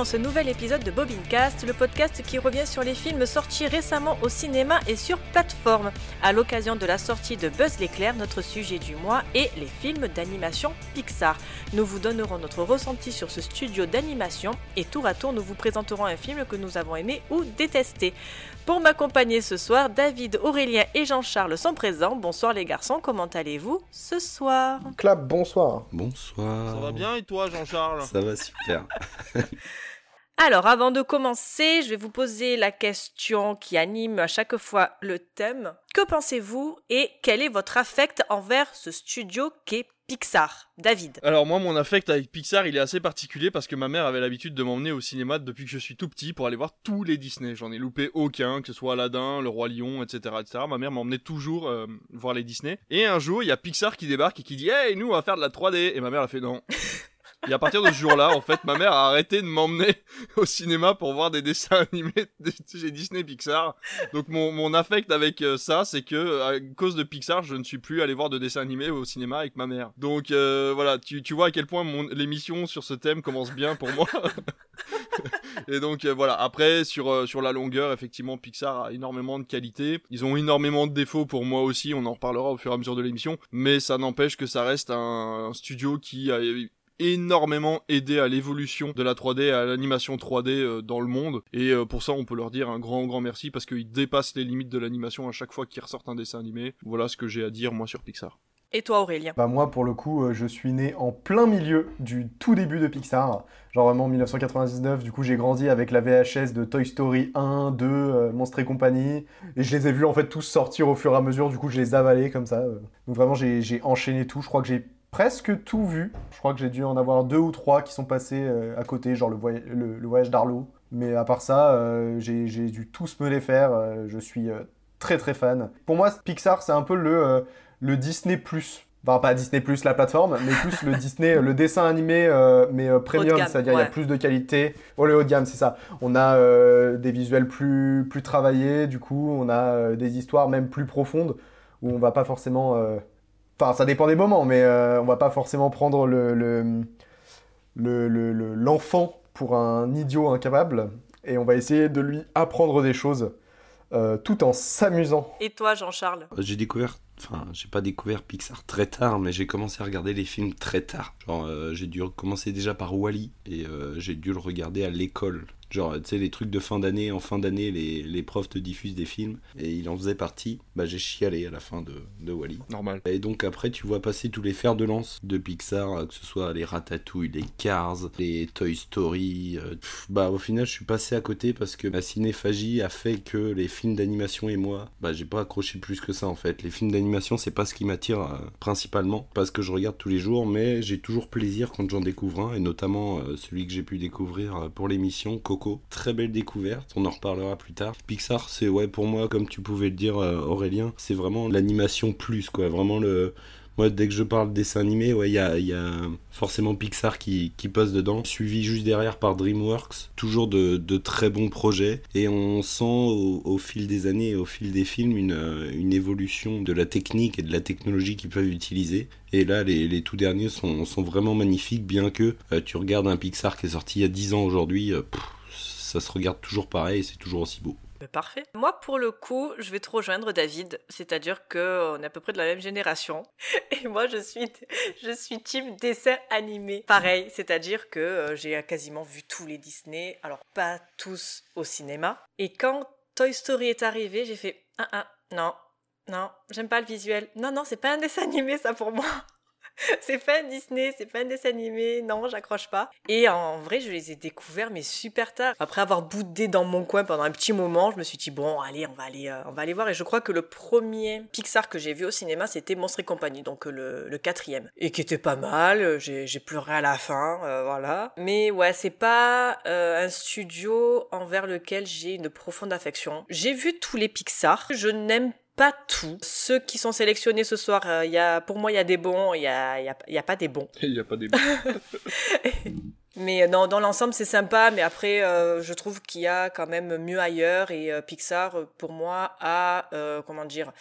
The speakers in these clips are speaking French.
Dans ce nouvel épisode de Bobincast, le podcast qui revient sur les films sortis récemment au cinéma et sur plateforme. À l'occasion de la sortie de Buzz l'éclair, notre sujet du mois est les films d'animation Pixar. Nous vous donnerons notre ressenti sur ce studio d'animation et tour à tour nous vous présenterons un film que nous avons aimé ou détesté. Pour m'accompagner ce soir, David, Aurélien et Jean-Charles sont présents. Bonsoir les garçons, comment allez-vous ce soir? Clap, bonsoir. Bonsoir. Ça va bien et toi, Jean-Charles? Ça va super. Alors, avant de commencer, je vais vous poser la question qui anime à chaque fois le thème. Que pensez-vous et quel est votre affect envers ce studio qu'est Pixar? David. Alors moi, mon affect avec Pixar, il est assez particulier parce que ma mère avait l'habitude de m'emmener au cinéma depuis que je suis tout petit pour aller voir tous les Disney. J'en ai loupé aucun, que ce soit Aladdin, Le Roi Lion, etc. etc. Ma mère m'emmenait toujours euh, voir les Disney. Et un jour, il y a Pixar qui débarque et qui dit « Hey, nous, on va faire de la 3D !» Et ma mère a fait « Non !» Et à partir de ce jour-là, en fait, ma mère a arrêté de m'emmener au cinéma pour voir des dessins animés chez Disney Pixar. Donc mon, mon affect avec euh, ça, c'est que à cause de Pixar, je ne suis plus allé voir de dessins animés au cinéma avec ma mère. Donc euh, voilà, tu, tu vois à quel point mon l'émission sur ce thème commence bien pour moi. Et donc euh, voilà, après sur euh, sur la longueur, effectivement Pixar a énormément de qualité. Ils ont énormément de défauts pour moi aussi, on en reparlera au fur et à mesure de l'émission, mais ça n'empêche que ça reste un, un studio qui a énormément aidé à l'évolution de la 3D, à l'animation 3D euh, dans le monde. Et euh, pour ça, on peut leur dire un grand, grand merci parce qu'ils dépassent les limites de l'animation à chaque fois qu'ils ressortent un dessin animé. Voilà ce que j'ai à dire moi sur Pixar. Et toi Aurélien? Bah moi pour le coup euh, je suis né en plein milieu du tout début de Pixar, genre vraiment 1999, du coup j'ai grandi avec la VHS de Toy Story 1, 2, euh, Monstres et compagnie, et je les ai vus en fait tous sortir au fur et à mesure, du coup je les avalais comme ça. euh. Donc vraiment j'ai j'ai enchaîné tout, je crois que j'ai presque tout vu, je crois que j'ai dû en avoir deux ou trois qui sont passés euh, à côté, genre le, voy- le- le voyage d'Arlo. Mais à part ça, euh, j'ai dû tous me les faire, euh, je suis très très fan. Pour moi Pixar c'est un peu le... le Disney Plus. Enfin, pas Disney Plus la plateforme, mais plus le Disney, le dessin animé, mais premium, c'est-à-dire il y a plus de qualité. Oh, le haut de gamme, c'est ça. On a des visuels plus, plus travaillés, du coup, on a des histoires même plus profondes, où on va pas forcément. Enfin, ça dépend des moments, mais euh, on va pas forcément prendre le, le, le- le- le- l'enfant pour un idiot incapable, et on va essayer de lui apprendre des choses, euh, tout en s'amusant. Et toi Jean-Charles? J'ai découvert, enfin, j'ai pas découvert Pixar très tard, mais j'ai commencé à regarder les films très tard. Genre, euh, j'ai dû commencer déjà par Wally et euh, j'ai dû le regarder à l'école. Genre, tu sais, les trucs de fin d'année, en fin d'année, les, les profs te diffusent des films et il en faisait partie. Bah, j'ai chialé à la fin de, de Wally. Normal. Et donc après, tu vois passer tous les fers de lance de Pixar, euh, que ce soit les Ratatouille, les Cars, les Toy Story. euh, pff, bah au final, je suis passé à côté parce que ma cinéphagie a fait que les films d'animation et moi, bah j'ai pas accroché plus que ça en fait. Les films d'animation, c'est pas ce qui m'attire euh, principalement parce que je regarde tous les jours, mais j'ai toujours plaisir quand j'en découvre un et notamment euh, celui que j'ai pu découvrir pour l'émission Coco. Très belle découverte, on en reparlera plus tard. Pixar, c'est ouais pour moi, comme tu pouvais le dire euh, Aurélien, c'est vraiment l'animation plus quoi, vraiment le moi, dès que je parle dessin animé, il y a, forcément Pixar qui, passe dedans, suivi juste derrière par DreamWorks. Toujours de, très bons projets. Et on sent au, fil des années au fil des films une, euh, une évolution de la technique et de la technologie qu'ils peuvent utiliser. Et là, les, tout derniers sont, vraiment magnifiques, bien que euh, tu regardes un Pixar qui est sorti il y a 10 ans aujourd'hui, ça se regarde toujours pareil et c'est toujours aussi beau. Euh, Parfait. Moi, pour le coup, je vais te rejoindre, David. C'est-à-dire que on est à peu près de la même génération. Et moi, je suis, je suis team dessin animé. Pareil, c'est-à-dire que euh, j'ai quasiment vu tous les Disney. Alors, pas tous au cinéma. Et quand Toy Story est arrivé, j'ai fait, ah, ah, non, non, j'aime pas le visuel. Non, non, c'est pas un dessin animé, ça, pour moi. c'est pas Disney, c'est pas un dessin animé, non, j'accroche pas. Et en vrai, je les ai découverts, mais super tard. Après avoir boudé dans mon coin pendant un petit moment, je me suis dit, bon, allez, on va aller, euh, on va aller voir. Et je crois que le premier Pixar que j'ai vu au cinéma, c'était Monstres et compagnie, donc euh, le, quatrième. Et qui était pas mal, j'ai pleuré à la fin, euh, voilà. Mais ouais, c'est pas un studio envers lequel j'ai une profonde affection. J'ai vu tous les Pixar, je n'aime pas tout. Ceux qui sont sélectionnés ce soir, euh, y a, pour moi, il y a des bons, il y a, il y a- il y a pas des bons. Il y a pas des. Mais non, dans l'ensemble, c'est sympa, mais après, euh, je trouve qu'il y a quand même mieux ailleurs et euh, Pixar, pour moi, a, euh, comment dire,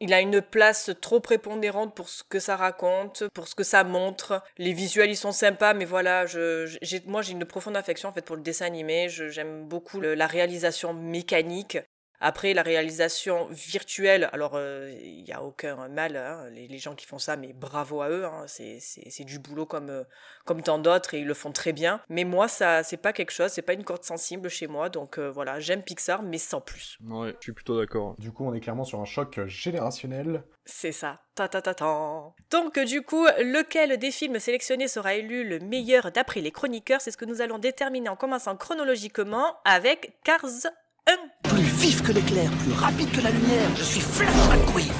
il a une place trop prépondérante pour ce que ça raconte, pour ce que ça montre. Les visuels, ils sont sympas, mais voilà, je, j'ai, moi, j'ai une profonde affection en fait pour le dessin animé. Je, j'aime beaucoup le- la réalisation mécanique. Après, la réalisation virtuelle, alors euh, il n'y a aucun mal, hein, les, les gens qui font ça, mais bravo à eux, hein, c'est, c'est, c'est du boulot comme, euh, comme tant d'autres et ils le font très bien. Mais moi, ça, c'est pas quelque chose, c'est pas une corde sensible chez moi, donc euh, voilà, j'aime Pixar, mais sans plus. Ouais, je suis plutôt d'accord. Du coup, on est clairement sur un choc générationnel. C'est ça. Ta ta ta ta. Donc du coup, lequel des films sélectionnés sera élu le meilleur d'après les chroniqueurs? C'est ce que nous allons déterminer en commençant chronologiquement avec Cars 1. Plus vif que l'éclair, plus rapide que la lumière, je suis Flash McQueen.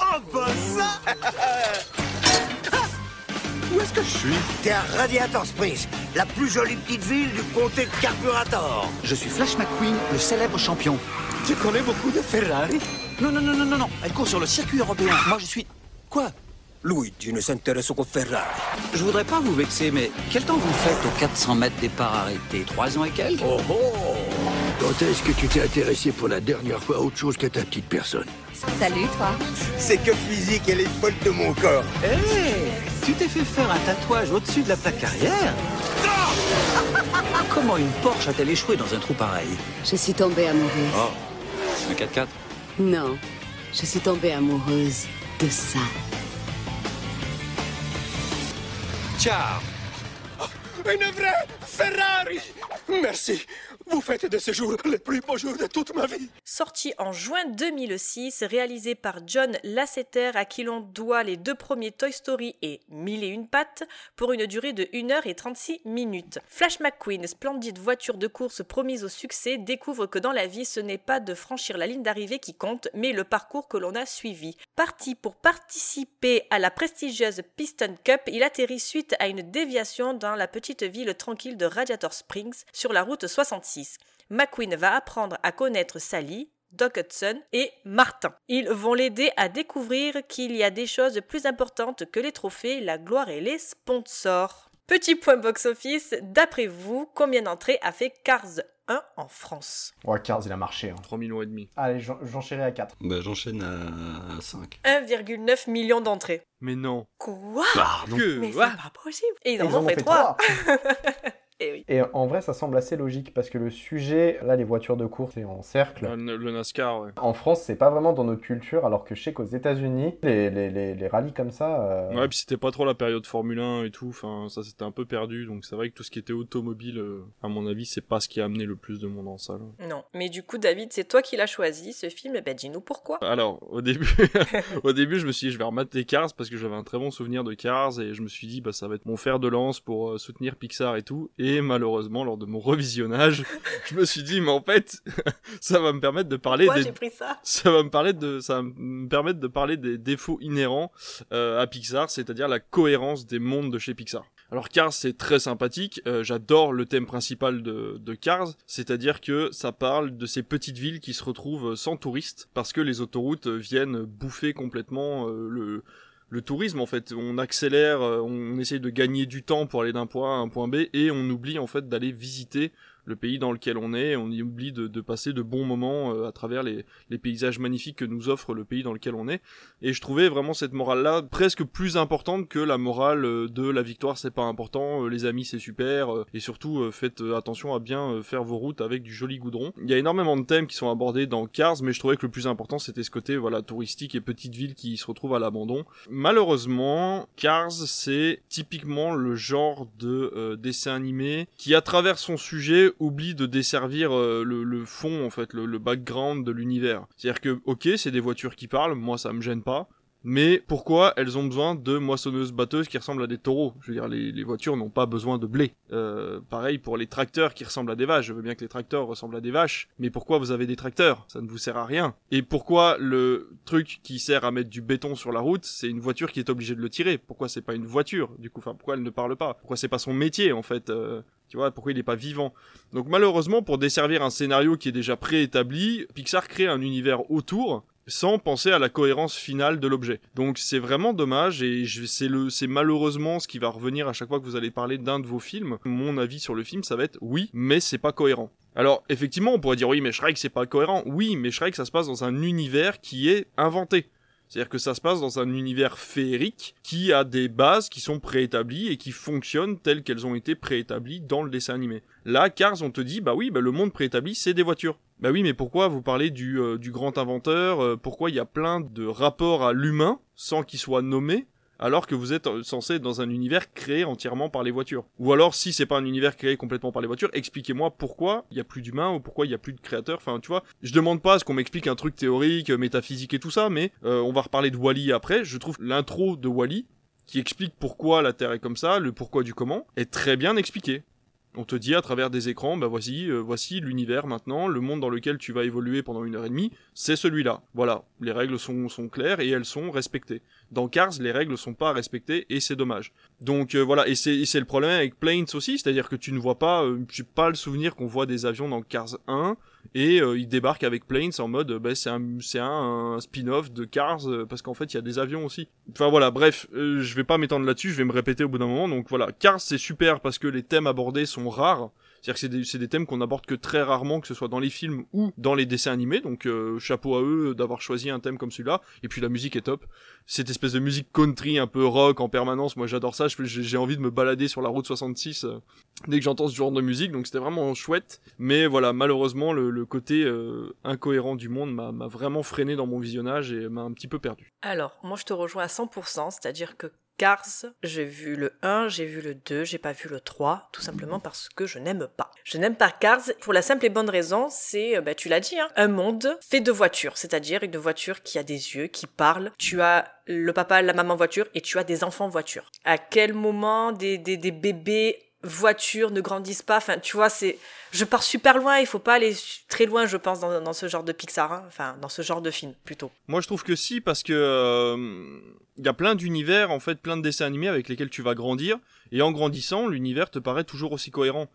Oh bah ça Où est-ce que je suis? T'es à Radiator Springs, la plus jolie petite ville du comté de Carburator. Je suis Flash McQueen, le célèbre champion. Tu connais beaucoup de Ferrari Non, non, non, non, non, non, elle court sur le circuit européen. Moi, je suis... Quoi? Luigi ne s'intéresse qu'aux Ferrari. Je voudrais pas vous vexer, mais quel temps vous faites aux 400 mètres départ arrêté Trois ans et quelques? Oh oh Quand est-ce que tu t'es intéressé pour la dernière fois à autre chose qu'à ta petite personne? Salut toi. C'est que physique, elle est folle de mon corps. Hé Tu t'es fait faire un tatouage au-dessus de la plaque arrière? Comment une Porsche a-t-elle échoué dans un trou pareil? Je suis tombée amoureuse. Oh, un 4x4 Non, je suis tombée amoureuse de ça. Ciao Une vraie Ferrari Merci. Vous faites de ce jour le plus beau jour de toute ma vie. Sorti en juin 2006, réalisé par John Lasseter à qui l'on doit les deux premiers Toy Story et Mille et une pattes pour une durée de 1h36 minutes. Flash McQueen, splendide voiture de course promise au succès, découvre que dans la vie ce n'est pas de franchir la ligne d'arrivée qui compte, mais le parcours que l'on a suivi. Parti pour participer à la prestigieuse Piston Cup, il atterrit suite à une déviation dans la petite ville tranquille de Radiator Springs sur la route 66. McQueen va apprendre à connaître Sally, Doc Hudson et Martin. Ils vont l'aider à découvrir qu'il y a des choses plus importantes que les trophées, la gloire et les sponsors. Petit point box-office, d'après vous, combien d'entrées a fait Cars 1 en France? Ouais, Cars, il a marché. hein. 3 millions et demi. Allez, j'en- j'enchéris à 4. Bah, j'enchaîne à 5. 1,9 million d'entrées. Mais non. Quoi? Pardon. Que Mais c'est pas possible Et ils en en ont fait 3 Et oui. Et en vrai, ça semble assez logique parce que le sujet, là, les voitures de course, c'est en cercle. Le, le NASCAR, ouais. En France, c'est pas vraiment dans notre culture, alors que je sais qu'aux États-Unis, les, les, les, les rallyes comme ça. euh, Ouais, puis c'était pas trop la période Formule 1 et tout, enfin, ça c'était un peu perdu, donc c'est vrai que tout ce qui était automobile, euh, à mon avis, c'est pas ce qui a amené le plus de monde en salle. Non. Mais du coup, David, c'est toi qui l'as choisi, ce film. Ben, dis-nous pourquoi. Alors, au début, au début, je me suis dit, je vais remater Cars parce que j'avais un très bon souvenir de Cars et je me suis dit, bah, ça va être mon fer de lance pour euh, soutenir Pixar et tout. Et malheureusement, lors de mon revisionnage, je me suis dit, mais en fait, ça va me permettre de parler des, j'ai pris ça? ça va me parler de ça va me permettre de parler des défauts inhérents euh, à Pixar, c'est-à-dire la cohérence des mondes de chez Pixar. Alors Cars c'est très sympathique, euh, j'adore le thème principal de, de Cars, c'est-à-dire que ça parle de ces petites villes qui se retrouvent sans touristes parce que les autoroutes viennent bouffer complètement euh, le le tourisme en fait, on accélère, euh, on essaye de gagner du temps pour aller d'un point A à un point B et on oublie en fait d'aller visiter le pays dans lequel on est, on y oublie de, de passer de bons moments euh, à travers les, les paysages magnifiques que nous offre le pays dans lequel on est. Et je trouvais vraiment cette morale-là presque plus importante que la morale euh, de la victoire c'est pas important, euh, les amis c'est super, et surtout faites attention à bien faire vos routes avec du joli goudron. Il y a énormément de thèmes qui sont abordés dans Cars, mais je trouvais que le plus important c'était ce côté voilà touristique et petite ville qui se retrouve à l'abandon. Malheureusement, Cars c'est typiquement le genre de euh, dessin animé qui à travers son sujet oublie de desservir euh, le, fond en fait, le, le background de l'univers. C'est-à-dire que ok c'est des voitures qui parlent, moi ça me gêne pas. Mais pourquoi elles ont besoin de moissonneuses batteuses qui ressemblent à des taureaux? Je veux dire, les, les voitures n'ont pas besoin de blé. Euh, pareil pour les tracteurs qui ressemblent à des vaches. Je veux bien que les tracteurs ressemblent à des vaches, mais pourquoi vous avez des tracteurs? Ça ne vous sert à rien. Et pourquoi le truc qui sert à mettre du béton sur la route, c'est une voiture qui est obligée de le tirer? Pourquoi c'est pas une voiture Du coup, enfin, pourquoi elle ne parle pas? Pourquoi c'est pas son métier en fait euh, tu vois, pourquoi il n'est pas vivant? Donc malheureusement, pour desservir un scénario qui est déjà préétabli, Pixar crée un univers autour sans penser à la cohérence finale de l'objet. Donc c'est vraiment dommage et c'est c'est malheureusement ce qui va revenir à chaque fois que vous allez parler d'un de vos films. Mon avis sur le film ça va être oui, mais c'est pas cohérent. Alors effectivement, on pourrait dire oui, mais Shrek c'est pas cohérent. Oui, mais Shrek ça se passe dans un univers qui est inventé. C'est-à-dire que ça se passe dans un univers féerique qui a des bases qui sont préétablies et qui fonctionnent telles qu'elles ont été préétablies dans le dessin animé. Là, Cars, on te dit, bah oui, bah le monde préétabli, c'est des voitures. Bah oui, mais pourquoi vous parlez du, euh, du grand inventeur? Euh, Pourquoi il y a plein de rapports à l'humain sans qu'il soit nommé? Alors que vous êtes euh, censé être dans un univers créé entièrement par les voitures. Ou alors, si c'est pas un univers créé complètement par les voitures, expliquez-moi pourquoi il y a plus d'humains ou pourquoi il y a plus de créateurs. Enfin, tu vois, je demande pas à ce qu'on m'explique un truc théorique, métaphysique et tout ça, mais on va reparler de Wally après. Je trouve l'intro de Wally qui explique pourquoi la Terre est comme ça, le pourquoi du comment, est très bien expliqué. On te dit à travers des écrans, bah voici, euh, voici l'univers maintenant, le monde dans lequel tu vas évoluer pendant une heure et demie, c'est celui-là. Voilà, les règles sont, claires et elles sont respectées. Dans Cars, les règles sont pas respectées et c'est dommage. Donc euh, voilà, et c'est le problème avec Planes aussi, c'est-à-dire que tu ne vois pas, euh, j'ai pas le souvenir qu'on voit des avions dans Cars 1 et euh, il débarque avec Planes en mode bah, c'est un, un, un spin-off de Cars euh, parce qu'en fait il y a des avions aussi. Enfin voilà, bref, je vais pas m'étendre là-dessus, je vais me répéter au bout d'un moment. Donc voilà, Cars c'est super parce que les thèmes abordés sont rares. C'est-à-dire que c'est des, thèmes qu'on aborde que très rarement, que ce soit dans les films ou dans les dessins animés. Donc euh, chapeau à eux d'avoir choisi un thème comme celui-là. Et puis la musique est top. Cette espèce de musique country un peu rock en permanence, moi j'adore ça. J'ai envie de me balader sur la route 66 euh, dès que j'entends ce genre de musique. Donc c'était vraiment chouette. Mais voilà, malheureusement le, côté euh, incohérent du monde m'a vraiment freiné dans mon visionnage et m'a un petit peu perdu. Alors moi je te rejoins à 100%, c'est-à-dire que Cars, j'ai vu le 1, j'ai vu le 2, j'ai pas vu le 3, tout simplement parce que je n'aime pas. Je n'aime pas Cars pour la simple et bonne raison, c'est, euh, bah, tu l'as dit, hein, un monde fait de voitures, c'est-à-dire une voiture qui a des yeux, qui parle. Tu as le papa, la maman voiture et tu as des enfants voiture. À quel moment des, des, des bébés voitures ne grandissent pas. Enfin, tu vois, c'est, je pars super loin. Il faut pas aller très loin, je pense, dans, ce genre de Pixar. Hein. Enfin, dans ce genre de film, plutôt. Moi, je trouve que si, parce que euh, il y a plein d'univers, en fait, plein de dessins animés avec lesquels tu vas grandir. Et en grandissant, l'univers te paraît toujours aussi cohérent.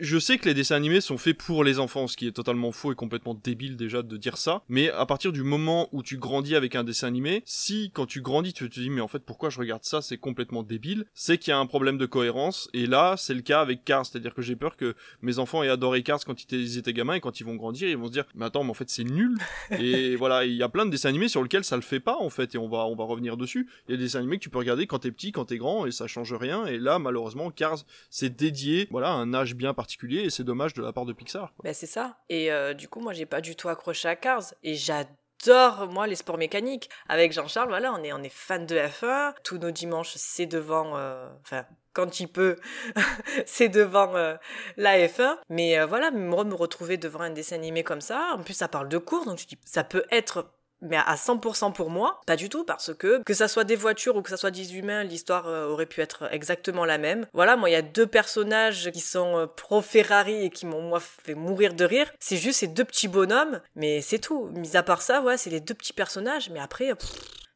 Je sais que les dessins animés sont faits pour les enfants, ce qui est totalement faux et complètement débile déjà de dire ça. Mais à partir du moment où tu grandis avec un dessin animé, si quand tu grandis tu te dis mais en fait pourquoi je regarde ça, c'est complètement débile, c'est qu'il y a un problème de cohérence. Et là c'est le cas avec Cars, c'est-à-dire que j'ai peur que mes enfants aient adoré Cars quand ils étaient gamins et quand ils vont grandir ils vont se dire mais attends mais en fait c'est nul. et voilà il y a plein de dessins animés sur lesquels ça le fait pas en fait et on va on va revenir dessus. Il y a des dessins animés que tu peux regarder quand t'es petit, quand t'es grand et ça change rien. Et là malheureusement Cars c'est dédié voilà à un âge bien particulier et c'est dommage de la part de Pixar. Ben c'est ça. Et euh, du coup, moi, j'ai pas du tout accroché à Cars et j'adore moi les sports mécaniques. Avec Jean-Charles, voilà, on est on est fan de F1. Tous nos dimanches, c'est devant, euh, enfin quand il peut, c'est devant euh, la F1. Mais voilà, me retrouver devant un dessin animé comme ça. En plus, ça parle de course, donc je dis ça peut être mais à 100% pour moi, pas du tout, parce que que ça soit des voitures ou que ça soit des humains, l'histoire euh, aurait pu être exactement la même. Voilà, moi il y a deux personnages qui sont euh, pro Ferrari et qui m'ont moi fait mourir de rire. C'est juste ces deux petits bonhommes, mais c'est tout. Mis à part ça, ouais, c'est les deux petits personnages, mais après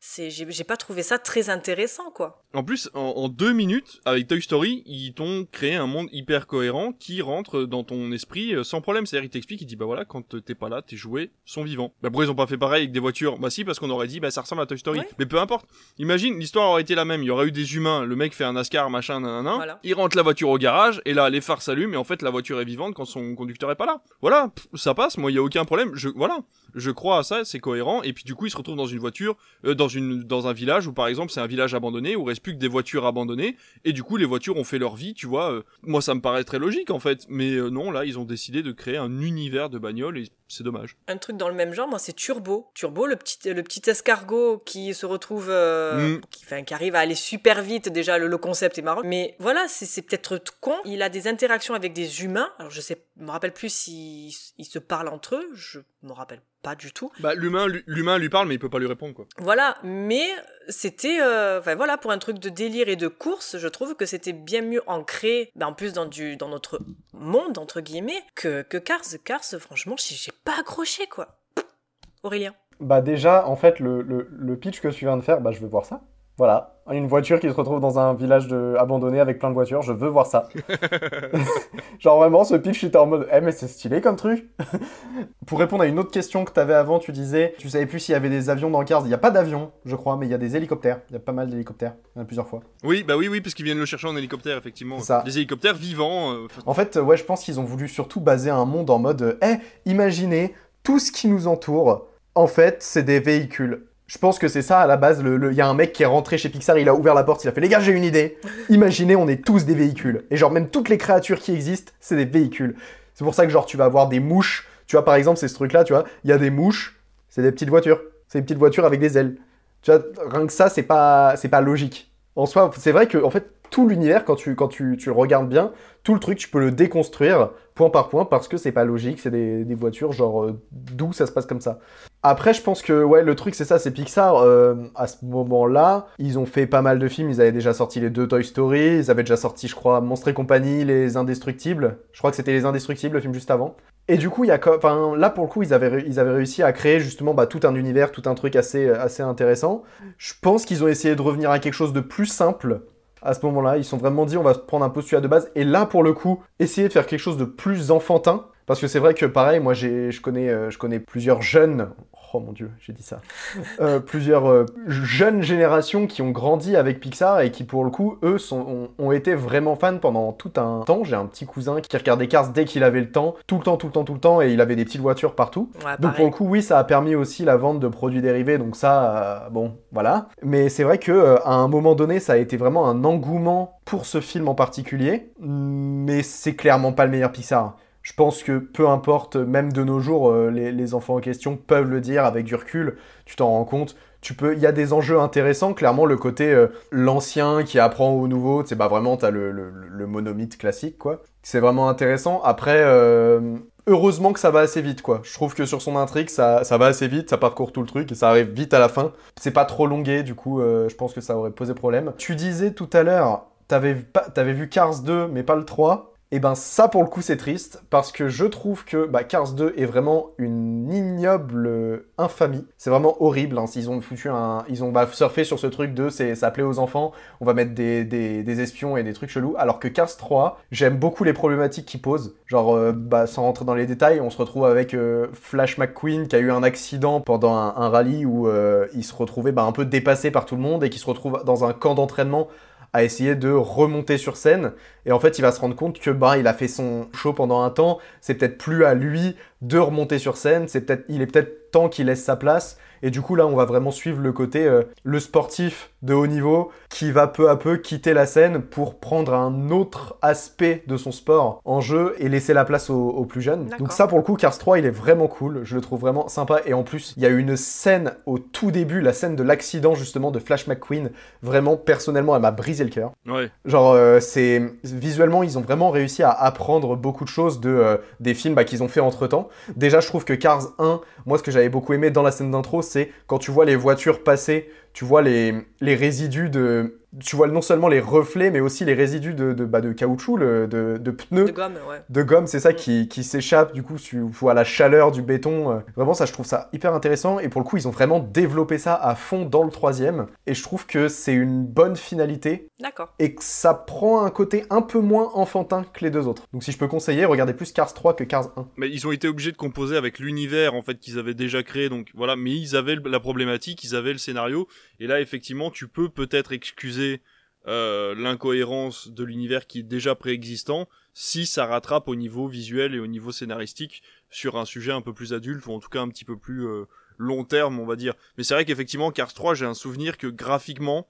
c'est j'ai pas trouvé ça très intéressant quoi. En plus, en, deux minutes, avec Toy Story, ils t'ont créé un monde hyper cohérent qui rentre dans ton esprit euh, sans problème. C'est-à-dire, il t'explique, il dit, bah voilà, quand t'es pas là, tes jouets sont vivants. Bah pourquoi ils ont pas fait pareil avec des voitures? Bah si, parce qu'on aurait dit, bah ça ressemble à Toy Story. Mais peu importe. Imagine, l'histoire aurait été la même. Il y aurait eu des humains, le mec fait un NASCAR, machin, nanana. Il rentre la voiture au garage, et là, les phares s'allument, et en fait, la voiture est vivante quand son conducteur est pas là. Voilà, ça passe, moi, il y a aucun problème. Je, voilà. Je crois à ça, c'est cohérent, et puis du coup, il se retrouve dans une voiture, euh, dans une, dans un village où, par exemple, c'est un village abandonné, où il reste plus que des voitures abandonnées et du coup les voitures ont fait leur vie tu vois euh, moi ça me paraît très logique en fait mais euh, non là ils ont décidé de créer un univers de bagnole et c'est dommage. Un truc dans le même genre moi c'est Turbo. Turbo le petit le petit escargot qui se retrouve euh, mm. qui, qui arrive à aller super vite déjà le, concept est marrant. Mais voilà c'est peut-être con. Il a des interactions avec des humains. Alors je sais me rappelle plus s'ils se parlent entre eux. Je me rappelle pas du tout. Bah l'humain l'humain lui parle mais il peut pas lui répondre quoi. Voilà, mais c'était euh, enfin voilà pour un truc de délire et de course, je trouve que c'était bien mieux ancré bah, en plus dans du dans notre monde entre guillemets que que Cars Cars franchement, j'ai pas accroché quoi. Aurélien. Bah déjà en fait le, le, le, pitch que tu viens de faire, bah je vais voir ça. Voilà, une voiture qui se retrouve dans un village de... abandonné avec plein de voitures, je veux voir ça. Genre vraiment, ce pitch, était en mode, eh mais c'est stylé comme truc. Pour répondre à une autre question que t'avais avant, tu disais, tu savais plus s'il y avait des avions dans Cars. Il n'y a pas d'avions, je crois, mais il y a des hélicoptères. Il y a pas mal d'hélicoptères, il y en a plusieurs fois. Oui, bah oui, oui, parce qu'ils viennent le chercher en hélicoptère, effectivement. Ça. Des hélicoptères vivants. euh, En fait, ouais, je pense qu'ils ont voulu surtout baser un monde en mode, eh, imaginez, tout ce qui nous entoure, en fait, c'est des véhicules. Je pense que c'est ça à la base. Il y a un mec qui est rentré chez Pixar, il a ouvert la porte, il a fait Les gars, j'ai une idée. Imaginez, on est tous des véhicules. Et genre, même toutes les créatures qui existent, c'est des véhicules. C'est pour ça que, genre, tu vas avoir des mouches. Tu vois, par exemple, c'est ce truc-là, tu vois, il y a des mouches, c'est des petites voitures. C'est des petites voitures avec des ailes. Tu vois, rien que ça, c'est pas, c'est pas logique. En soi, c'est vrai que, en fait, tout l'univers, quand tu, quand tu, tu le regardes bien, tout le truc, tu peux le déconstruire point par point parce que c'est pas logique, c'est des, des voitures, genre, euh, d'où ça se passe comme ça. Après, je pense que, ouais, le truc, c'est ça, c'est Pixar. euh, à ce moment-là, ils ont fait pas mal de films. Ils avaient déjà sorti les deux Toy Story. Ils avaient déjà sorti, je crois, Monstres et compagnie, Les Indestructibles. Je crois que c'était Les Indestructibles, le film juste avant. Et du coup, y a, là, pour le coup, ils avaient, ils avaient réussi à créer justement bah, tout un univers, tout un truc assez, assez intéressant. Je pense qu'ils ont essayé de revenir à quelque chose de plus simple à ce moment-là. Ils sont vraiment dit, on va prendre un postulat de base. Et là, pour le coup, essayer de faire quelque chose de plus enfantin. Parce que c'est vrai que pareil, moi j'ai, je connais, euh, je connais plusieurs jeunes, oh mon dieu, j'ai dit ça, Euh, plusieurs euh, jeunes générations qui ont grandi avec Pixar et qui pour le coup, eux, sont, ont, ont été vraiment fans pendant tout un temps. J'ai un petit cousin qui regardait Cars dès qu'il avait le temps, tout le temps, tout le temps, tout le temps, et il avait des petites voitures partout. Ouais, Donc pour le coup, oui, ça a permis aussi la vente de produits dérivés, donc ça, euh, bon, voilà. Mais c'est vrai que à un moment donné, ça a été vraiment un engouement pour ce film en particulier, mais c'est clairement pas le meilleur Pixar. Je pense que peu importe, même de nos jours, euh, les, enfants en question peuvent le dire avec du recul, tu t'en rends compte. Tu peux, il y a des enjeux intéressants, clairement le côté euh, l'ancien qui apprend au nouveau, c'est bah vraiment t'as le, le, classique quoi. C'est vraiment intéressant. Après, euh, heureusement que ça va assez vite, quoi. Je trouve que sur son intrigue, ça, va assez vite, ça parcourt tout le truc et ça arrive vite à la fin. C'est pas trop longué, du coup, je pense que ça aurait posé problème. Tu disais tout à l'heure, t'avais vu Cars 2, mais pas le 3. Et ben ça pour le coup c'est triste parce que je trouve que bah, Cars 2 est vraiment une ignoble euh, infamie. C'est vraiment horrible. Hein. Ils ont foutu un, ils ont bah, surfé sur ce truc de c'est ça plaît aux enfants. On va mettre des, des, espions et des trucs chelous. Alors que Cars 3, j'aime beaucoup les problématiques qu'il pose. Genre euh, bah, sans rentrer dans les détails, on se retrouve avec euh, Flash McQueen qui a eu un accident pendant un, rallye où il se retrouvait bah, un peu dépassé par tout le monde et qui se retrouve dans un camp d'entraînement à essayer de remonter sur scène. Et en fait, il va se rendre compte que bah, il a fait son show pendant un temps. C'est peut-être plus à lui de remonter sur scène. C'est peut-être, il est peut-être temps qu'il laisse sa place. Et du coup, là, on va vraiment suivre le côté euh, le sportif de haut niveau qui va peu à peu quitter la scène pour prendre un autre aspect de son sport en jeu et laisser la place aux, aux plus jeunes. Donc ça, pour le coup, Cars 3, il est vraiment cool. Je le trouve vraiment sympa. Et en plus, il y a une scène au tout début, la scène de l'accident justement de Flash McQueen. Vraiment, personnellement, elle m'a brisé le cœur. Ouais. Genre, euh, c'est visuellement, ils ont vraiment réussi à apprendre beaucoup de choses de euh, des films bah, qu'ils ont fait entre temps. Déjà, je trouve que Cars 1, moi, ce que j'avais beaucoup aimé dans la scène d'intro, c'est quand tu vois les voitures passer, tu vois les, les résidus de. Tu vois non seulement les reflets, mais aussi les résidus de, de, bah, de caoutchouc, le- de, de pneus De gomme, ouais. de gomme, c'est ça qui, qui s'échappe, du coup, tu vois la chaleur du béton. euh, Vraiment, ça, je trouve ça hyper intéressant. Et pour le coup, ils ont vraiment développé ça à fond dans le troisième. Et je trouve que c'est une bonne finalité D'accord. et que ça prend un côté un peu moins enfantin que les deux autres. Donc, si je peux conseiller, regardez plus Cars 3 que Cars 1. Mais ils ont été obligés de composer avec l'univers en fait qu'ils avaient déjà créé, donc voilà. Mais ils avaient la problématique, ils avaient le scénario, et là effectivement tu peux peut-être excuser euh, l'incohérence de l'univers qui est déjà préexistant si ça rattrape au niveau visuel et au niveau scénaristique sur un sujet un peu plus adulte ou en tout cas un petit peu plus euh, long terme on va dire. Mais c'est vrai qu'effectivement Cars 3 j'ai un souvenir que graphiquement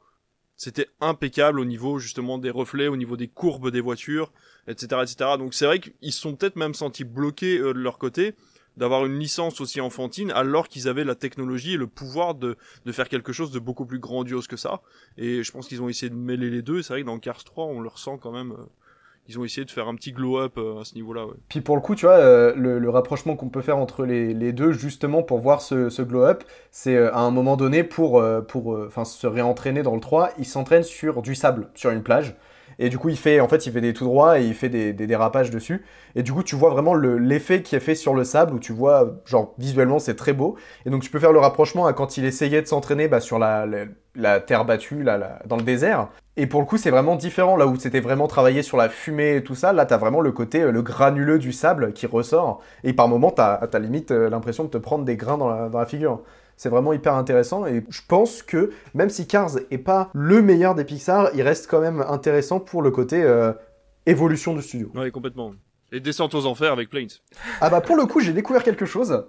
c'était impeccable au niveau justement des reflets, au niveau des courbes des voitures, etc., etc. Donc c'est vrai qu'ils sont peut-être même sentis bloqués de leur côté d'avoir une licence aussi enfantine alors qu'ils avaient la technologie et le pouvoir de, de faire quelque chose de beaucoup plus grandiose que ça. Et je pense qu'ils ont essayé de mêler les deux. C'est vrai que dans Cars 3, on le ressent quand même. euh, ils ont essayé de faire un petit glow-up euh, à ce niveau-là. Ouais. Puis pour le coup, tu vois, euh, le, le rapprochement qu'on peut faire entre les, les deux, justement, pour voir ce, ce glow-up, c'est à un moment donné, pour, pour se réentraîner dans le 3, il s'entraîne sur du sable, sur une plage. Et du coup, il fait, en fait, il fait des tout droits et il fait des, dérapages dessus. Et du coup, tu vois vraiment le- l'effet qui est fait sur le sable où tu vois, genre, visuellement, c'est très beau. Et donc, tu peux faire le rapprochement à quand il essayait de s'entraîner bah, sur la, terre battue, là, là, dans le désert. Et pour le coup, c'est vraiment différent. Là où c'était vraiment travaillé sur la fumée et tout ça, là, t'as vraiment le côté, euh, le granuleux du sable qui ressort. Et par moments, t'as as limite euh, l'impression de te prendre des grains dans la figure. C'est vraiment hyper intéressant et je pense que même si Cars est pas le meilleur des Pixar, il reste quand même intéressant pour le côté euh, évolution du studio. Ouais, complètement. Et descente aux enfers avec Planes. Ah bah pour le coup, j'ai découvert quelque chose.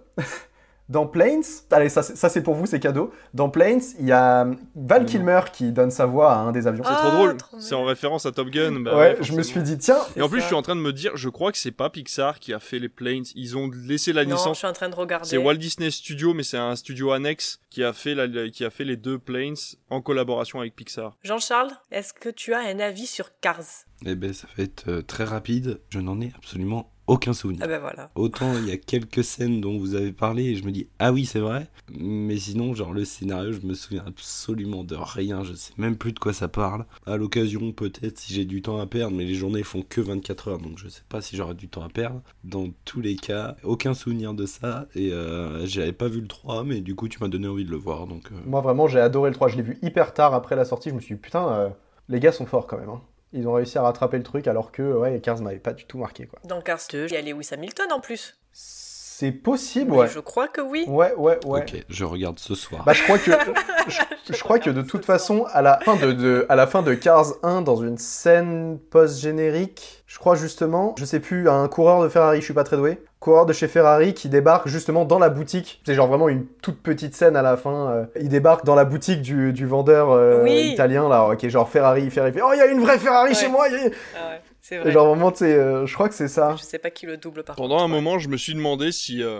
Dans Planes, allez, ça, c'est- ça c'est pour vous, c'est cadeau. Dans Planes, il y a Val Kilmer qui donne sa voix à un des avions. C'est Ah, trop drôle. trop C'est en référence à Top Gun. bah ouais, je me suis dit, tiens, Et en plus, ça. je suis en train de me dire, je crois que c'est pas Pixar qui a fait les Planes. Ils ont laissé la Non, je licence. suis en train de regarder. C'est Walt Disney Studio, mais c'est un studio annexe qui a fait la- qui a fait les deux Planes en collaboration avec Pixar. Jean-Charles, est-ce que tu as un avis sur Cars? Eh ben, ça va être euh, très rapide. Je n'en ai absolument aucun souvenir. Ah ben voilà. Autant il y a quelques scènes dont vous avez parlé et je me dis ah oui c'est vrai, mais sinon genre le scénario je me souviens absolument de rien, je sais même plus de quoi ça parle. À l'occasion peut-être si j'ai du temps à perdre, mais les journées font que 24 heures donc je sais pas si j'aurai du temps à perdre. Dans tous les cas, aucun souvenir de ça et euh, j'avais pas vu le 3 mais du coup tu m'as donné envie de le voir donc euh, moi vraiment j'ai adoré le 3, je l'ai vu hyper tard après la sortie, je me suis dit, putain, euh, les gars sont forts quand même. hein. Ils ont réussi à rattraper le truc alors que ouais, Cars m'avait pas du tout marqué quoi. Dans Cars 2, il y a Lewis Hamilton en plus. C'est possible, Oui, ouais. je crois que oui. Ouais, ouais, ouais. ok je regarde ce soir. Bah, je crois que je, je crois que de toute façon, à la fin de, de- à la fin de Cars 1, dans une scène post-générique, je crois justement, je sais plus, un coureur de Ferrari, je suis pas très doué, coureur de chez Ferrari qui débarque justement dans la boutique. C'est genre vraiment une toute petite scène à la fin. euh, il débarque dans la boutique du, du vendeur euh, Oui. italien là, qui est genre Ferrari, Ferrari. fait, Oh, il y a une vraie Ferrari Ouais. chez moi. il y a- Ah ouais, c'est Et vrai. genre vraiment, tu sais, euh, je crois que c'est ça. Je sais pas qui le double par Pendant contre, un ouais. moment, je me suis demandé si euh,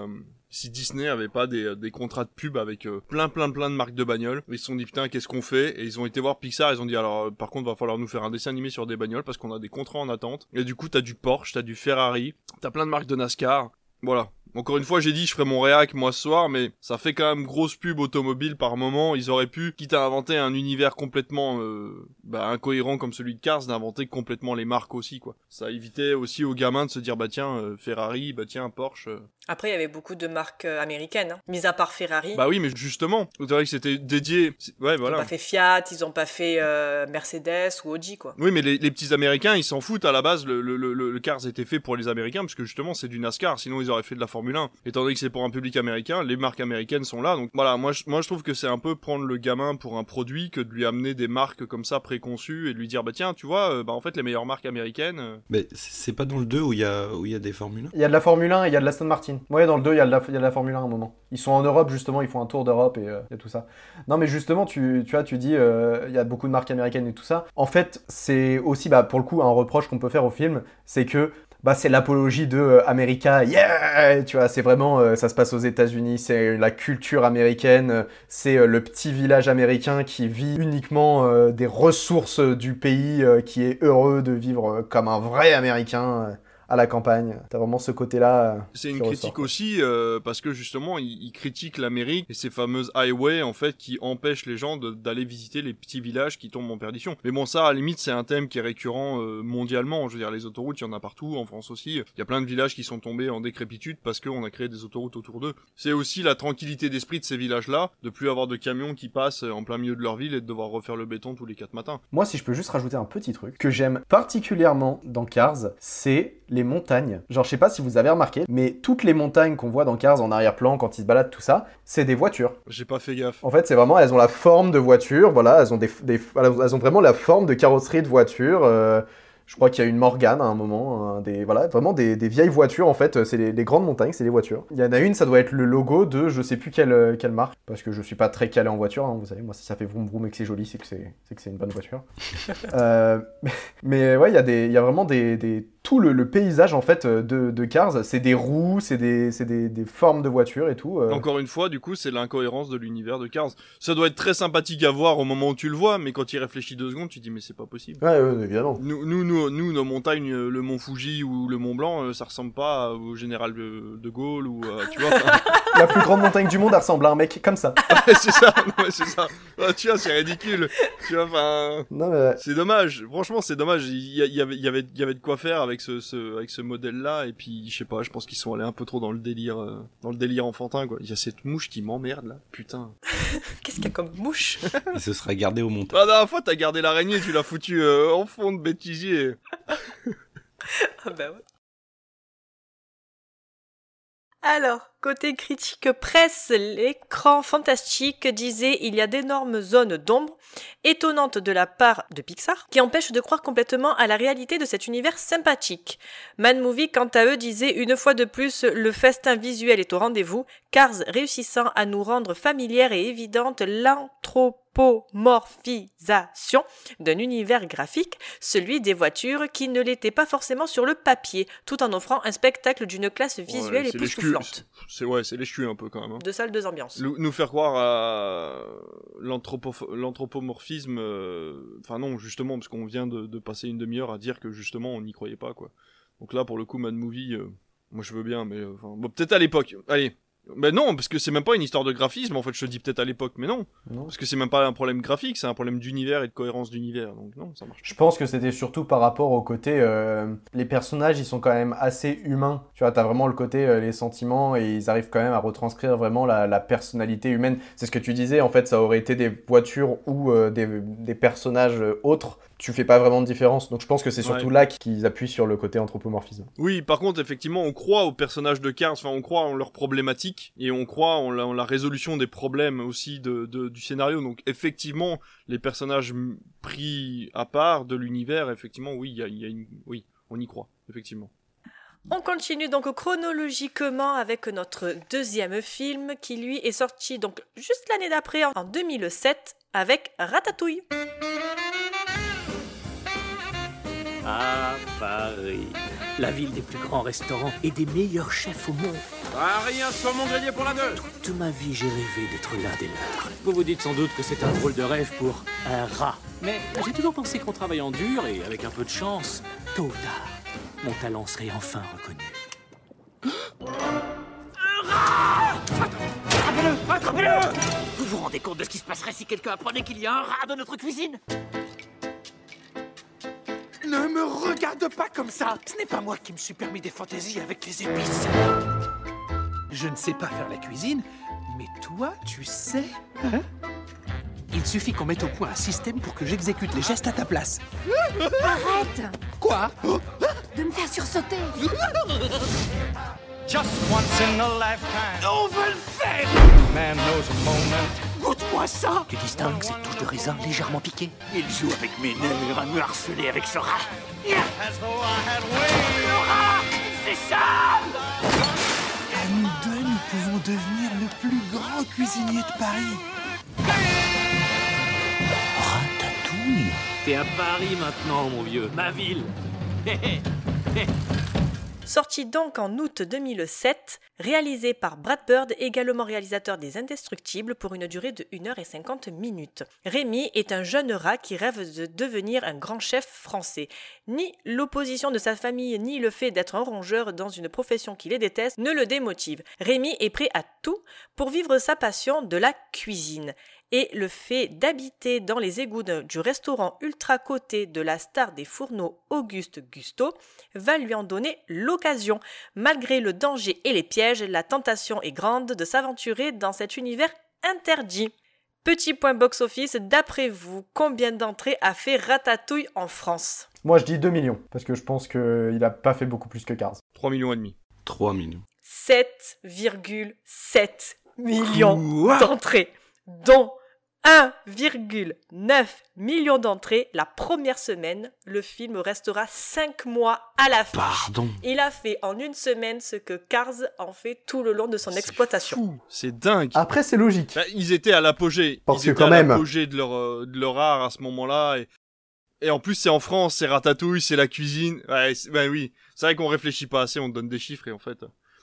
si Disney avait pas des, des contrats de pub avec euh, plein plein plein de marques de bagnoles. Ils se sont dit putain qu'est-ce qu'on fait? Et ils ont été voir Pixar. Ils ont dit alors euh, par contre va falloir nous faire un dessin animé sur des bagnoles parce qu'on a des contrats en attente. Et du coup t'as du Porsche, t'as du Ferrari, t'as plein de marques de NASCAR. Voilà. Encore une fois, j'ai dit je ferai mon réac moi ce soir, mais ça fait quand même grosse pub automobile par moment. Ils auraient pu, quitte à inventer un univers complètement euh, bah, incohérent comme celui de Cars, d'inventer complètement les marques aussi quoi. Ça évitait aussi aux gamins de se dire bah tiens euh, Ferrari, bah tiens Porsche. euh. Après, il y avait beaucoup de marques euh, américaines, hein. mis à part Ferrari. Bah oui, mais justement, c'est vrai que c'était dédié. Ouais, Ils ont voilà. pas fait Fiat, ils ont pas fait euh, Mercedes ou Audi, quoi. Oui, mais les, les petits Américains, ils s'en foutent à la base. Le, le, le, le Cars était fait pour les Américains, parce que justement, c'est du NASCAR. Sinon, ils auraient fait de la Formule 1. Étant donné que c'est pour un public américain, les marques américaines sont là. Donc voilà, moi, je, moi, je trouve que c'est un peu prendre le gamin pour un produit que de lui amener des marques comme ça préconçues et de lui dire, bah tiens, tu vois, euh, bah en fait, les meilleures marques américaines. euh, Mais c'est c'est pas dans le 2 où il y a, où il y a des Formule 1 Il y a de la Formule 1 et il y a de l'Aston Martin. Ouais, dans le 2, il y, a de la- il y a de la Formule 1 à un moment. Ils sont en Europe, justement, ils font un tour d'Europe et euh, il y a tout ça. Non, mais justement, tu, tu vois, tu dis, euh, il y a beaucoup de marques américaines et tout ça. En fait, c'est aussi, bah, pour le coup, un reproche qu'on peut faire au film, c'est que bah, c'est l'apologie de euh, America, yeah Tu vois, c'est vraiment, euh, ça se passe aux États-Unis, c'est la culture américaine, euh, c'est euh, le petit village américain qui vit uniquement euh, des ressources du pays, euh, qui est heureux de vivre euh, comme un vrai Américain. À la campagne. T'as vraiment ce côté-là. euh, C'est une critique ressort, aussi euh, parce que justement ils, ils critiquent l'Amérique et ces fameuses highways en fait qui empêchent les gens d'aller visiter les petits villages qui tombent en perdition. Mais bon ça à la limite c'est un thème qui est récurrent euh, mondialement. Je veux dire les autoroutes il y en a partout en France aussi. Il y a plein de villages qui sont tombés en décrépitude parce qu'on a créé des autoroutes autour d'eux. C'est aussi la tranquillité d'esprit de ces villages-là de plus avoir de camions qui passent en plein milieu de leur ville et de devoir refaire le béton tous les quatre matins. Moi, si je peux juste rajouter un petit truc que j'aime particulièrement dans Cars, c'est les montagnes. Genre, je sais pas si vous avez remarqué, mais toutes les montagnes qu'on voit dans Cars en arrière-plan quand ils se baladent, tout ça, c'est des voitures. J'ai pas fait gaffe. En fait, c'est vraiment, elles ont la forme de voiture, voilà, elles ont, des, des- elles ont vraiment la forme de carrosserie de voiture. euh, je crois qu'il y a une Morgane à un moment, un des, voilà, vraiment des, des vieilles voitures en fait. C'est les, les grandes montagnes, c'est des voitures. Il y en a une, ça doit être le logo de je sais plus quelle, euh, quelle marque, parce que je suis pas très calé en voiture. hein, vous savez, moi si ça fait vroom vroom et que c'est joli, c'est que c'est c'est que c'est une bonne voiture. Euh, mais ouais, il y a des, il y a vraiment des, des tout le, le paysage en fait de, de Cars, c'est des roues, c'est des, des, des formes de voitures et tout. euh. Encore une fois, du coup, c'est l'incohérence de l'univers de Cars. Ça doit être très sympathique à voir au moment où tu le vois, mais quand tu y réfléchis deux secondes, tu te dis mais c'est pas possible. Ouais, ouais, évidemment. Nous, nous, nous, nous, nos montagnes, euh, le mont Fuji ou le mont Blanc, euh, ça ressemble pas au général de, de Gaulle ou euh, tu vois. La plus grande montagne du monde, elle ressemble à un mec comme ça. Ouais, c'est ça, c'est ça. Ah, tu vois, c'est ridicule. Tu vois, enfin. Non, mais... C'est dommage, franchement c'est dommage, il y, y, avait, il y avait de quoi faire avec ce, ce, avec ce modèle-là, et puis je sais pas, je pense qu'ils sont allés un peu trop dans le délire, euh, dans le délire enfantin quoi. Il y a cette mouche qui m'emmerde là, putain. Qu'est-ce qu'il y a comme mouche? Et ce sera gardé au montage. La dernière fois t'as gardé l'araignée, tu l'as foutu euh, en fond de bêtisier. Ah bah ouais. Alors, côté critique presse, l'écran fantastique disait il y a d'énormes zones d'ombre étonnantes de la part de Pixar qui empêchent de croire complètement à la réalité de cet univers sympathique. Man Movie, quant à eux, disait une fois de plus le festin visuel est au rendez-vous, Cars réussissant à nous rendre familière et évidente l'anthropomorphisation d'un univers graphique, celui des voitures qui ne l'était pas forcément sur le papier, tout en offrant un spectacle d'une classe visuelle Ouais, époustouflante. C'est ouais, c'est les un peu quand même. hein. Deux salles, deux ambiances. Nous, nous faire croire à l'anthropo- l'anthropomorphisme, euh, enfin non, justement, parce qu'on vient de, de passer une demi-heure à dire que justement on n'y croyait pas, quoi. Donc là, pour le coup, Mad Movie, euh, moi je veux bien, mais euh, enfin, bon, peut-être à l'époque. Allez. Ben non, parce que c'est même pas une histoire de graphisme, en fait, je te dis peut-être à l'époque, mais non. Non. Parce que c'est même pas un problème graphique, c'est un problème d'univers et de cohérence d'univers, donc non, ça marche. Je pense que c'était surtout par rapport au côté. euh, les personnages, ils sont quand même assez humains. Tu vois, t'as vraiment le côté, euh, les sentiments, et ils arrivent quand même à retranscrire vraiment la, la personnalité humaine. C'est ce que tu disais, en fait, ça aurait été des voitures ou euh, des, des personnages autres. Tu fais pas vraiment de différence. Donc je pense que c'est surtout Ouais. là qu'ils appuient sur le côté anthropomorphisme. Oui, par contre, effectivement, on croit aux personnages de Cars, enfin, on croit en leurs problématiques, et on croit en la, en la résolution des problèmes aussi de, de- du scénario. Donc, effectivement, les personnages pris à part de l'univers, effectivement, oui, il y a, y a une... oui, on y croit, effectivement. On continue donc chronologiquement avec notre deuxième film qui lui est sorti donc juste l'année d'après en 2007 avec Ratatouille. Ah, Paris. La ville des plus grands restaurants et des meilleurs chefs au monde. Ah, rien sur mon grenier pour la deux Toute ma vie, j'ai rêvé d'être l'un des leurs. Vous vous dites sans doute que c'est un drôle de rêve pour un rat. Mais j'ai toujours pensé qu'en travaillant dur et avec un peu de chance, tôt ou tard, mon talent serait enfin reconnu. Attrapez-le Attrapez-le Vous vous rendez compte de ce qui se passerait si quelqu'un apprenait qu'il y a un rat dans notre cuisine? Ne me regarde pas comme ça. Ce n'est pas moi qui me suis permis des fantaisies avec les épices. Je ne sais pas faire la cuisine, mais toi, tu sais. Hein? Il suffit qu'on mette au point un système pour que j'exécute les gestes à ta place. Arrête. Quoi? De me faire sursauter. Just once in a lifetime. On va le faire! Man knows a moment. Goûte-moi ça Tu distingues ces touches de raisin légèrement piquées Il joue avec mes nerfs à me harceler avec ce rat. Le rat C'est ça À nous deux, nous pouvons devenir le plus grand cuisinier de Paris. Ratatouille T'es à Paris maintenant, mon vieux. Ma ville. Sorti donc en août 2007, réalisé par Brad Bird, également réalisateur des Indestructibles, pour une durée de 1h50 minutes. Rémi est un jeune rat qui rêve de devenir un grand chef français. Ni l'opposition de sa famille, ni le fait d'être un rongeur dans une profession qui les déteste ne le démotive. Rémi est prêt à tout pour vivre sa passion de la cuisine et le fait d'habiter dans les égouts du restaurant ultra coté de la star des fourneaux Auguste Gusto va lui en donner l'occasion. Malgré le danger et les pièges, la tentation est grande de s'aventurer dans cet univers interdit. Petit point box-office, d'après vous, combien d'entrées a fait Ratatouille en France? Moi, je dis 2 millions, parce que je pense qu'il a pas fait beaucoup plus que Cars. 3 millions et demi. 3 millions. 7,7 millions d'entrées, dont 1,9 million d'entrées la première semaine. Le film restera 5 mois à la fin. Pardon. Il a fait en une semaine ce que Cars en fait tout le long de son exploitation. Fou, c'est dingue. Après, c'est logique. Bah, ils étaient à l'apogée. Parce Ils que étaient quand à même- l'apogée de leur, euh, de leur art à ce moment-là. Et, et en plus, c'est en France, c'est ratatouille, c'est la cuisine. Ouais, c'est- bah oui. C'est vrai qu'on réfléchit pas assez, on te donne des chiffres et en fait.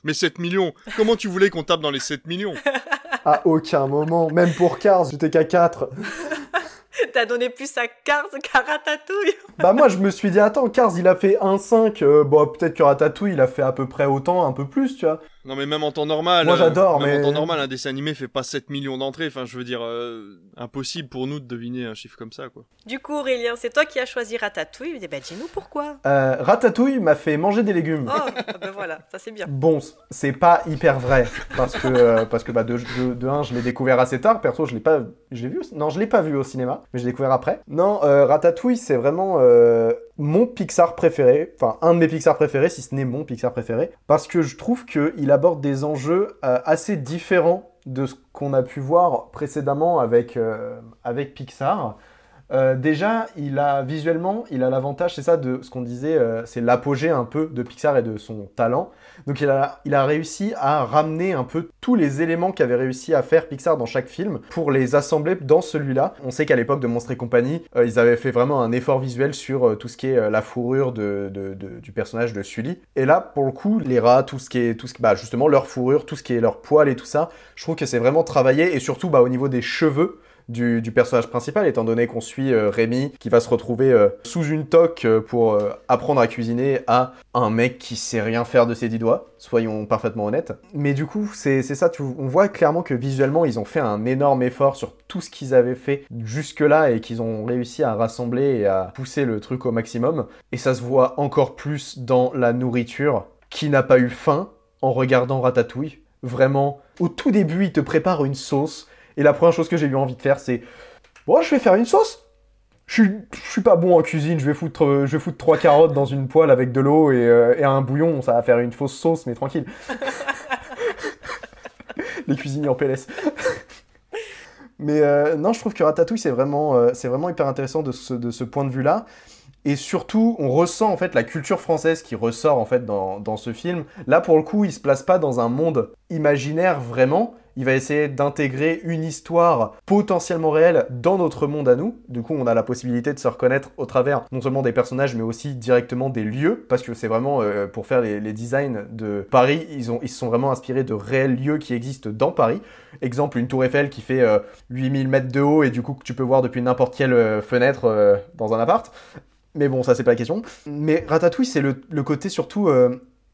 Mais 7 millions, comment tu voulais qu'on tape dans les 7 millions? À aucun moment, même pour Cars, j'étais qu'à 4. T'as donné plus à Cars qu'à Ratatouille. Bah moi je me suis dit attends Cars il a fait 1,5 euh, bon peut-être que Ratatouille il a fait à peu près autant un peu plus tu vois Non mais même en temps normal, Moi, euh, j'adore, même mais- en temps normal, un dessin animé fait pas 7 millions d'entrées. Enfin, je veux dire, euh, impossible pour nous de deviner un chiffre comme ça, quoi. Du coup, Aurélien, c'est toi qui as choisi Ratatouille. Il dit, bah, dis-nous pourquoi. Euh, Ratatouille m'a fait manger des légumes. Oh, ah ben voilà, ça c'est bien. Bon, c'est pas hyper vrai parce que euh, parce que bah de, de, de un, je l'ai découvert assez tard. Perso, je l'ai pas, j'ai vu, au- non, je l'ai pas vu au cinéma, mais j'ai découvert après. Non, euh, Ratatouille, c'est vraiment euh, mon Pixar préféré, enfin un de mes Pixar préférés, si ce n'est mon Pixar préféré, parce que je trouve que il aborde des enjeux euh, assez différents de ce qu'on a pu voir précédemment avec euh, Pixar. Euh, déjà, il a visuellement, il a l'avantage, c'est ça, de ce qu'on disait, c'est l'apogée un peu de Pixar et de son talent. Donc il a, réussi à ramener un peu tous les éléments qu'avait réussi à faire Pixar dans chaque film pour les assembler dans celui-là. On sait qu'à l'époque de Monstres et compagnie, euh, ils avaient fait vraiment un effort visuel sur euh, tout ce qui est euh, la fourrure du personnage de Sully. Et là, pour le coup, les rats, tout ce qui est, tout bah, justement leur fourrure, tout ce qui est leur poil et tout ça, je trouve que c'est vraiment travaillé et surtout bah, au niveau des cheveux du, personnage principal, étant donné qu'on suit euh, Rémi qui va se retrouver euh, sous une toque euh, pour apprendre à cuisiner à un mec qui sait rien faire de ses dix doigts, soyons parfaitement honnêtes. Mais du coup, c'est c'est ça, tu- on voit clairement que visuellement, ils ont fait un énorme effort sur tout ce qu'ils avaient fait jusque-là et qu'ils ont réussi à rassembler et à pousser le truc au maximum. Et ça se voit encore plus dans la nourriture. Qui n'a pas eu faim en regardant Ratatouille Vraiment, au tout début, il te prépare une sauce. Et la première chose que j'ai eu envie de faire, c'est Bon, je vais faire une sauce. Je suis, je suis pas bon en cuisine, je vais foutre, euh, je vais foutre trois carottes dans une poêle avec de l'eau et, euh, et un bouillon, ça va faire une fausse sauce, mais tranquille. Les cuisiniers en PLS. mais euh, non, je trouve que Ratatouille, c'est vraiment, euh, c'est vraiment hyper intéressant de ce, de ce point de vue-là. Et surtout, on ressent en fait la culture française qui ressort en fait dans, dans ce film. Là, pour le coup, il se place pas dans un monde imaginaire vraiment. Il va essayer d'intégrer une histoire potentiellement réelle dans notre monde à nous. Du coup, on a la possibilité de se reconnaître au travers non seulement des personnages, mais aussi directement des lieux, parce que c'est vraiment euh, pour faire les, designs de Paris, ils, se sont vraiment inspirés de réels lieux qui existent dans Paris. Exemple, une tour Eiffel qui fait euh, 8000 mètres de haut et du coup que tu peux voir depuis n'importe quelle euh, fenêtre euh, dans un appart. Mais bon, ça c'est pas la question. Mais Ratatouille, c'est le, le côté surtout,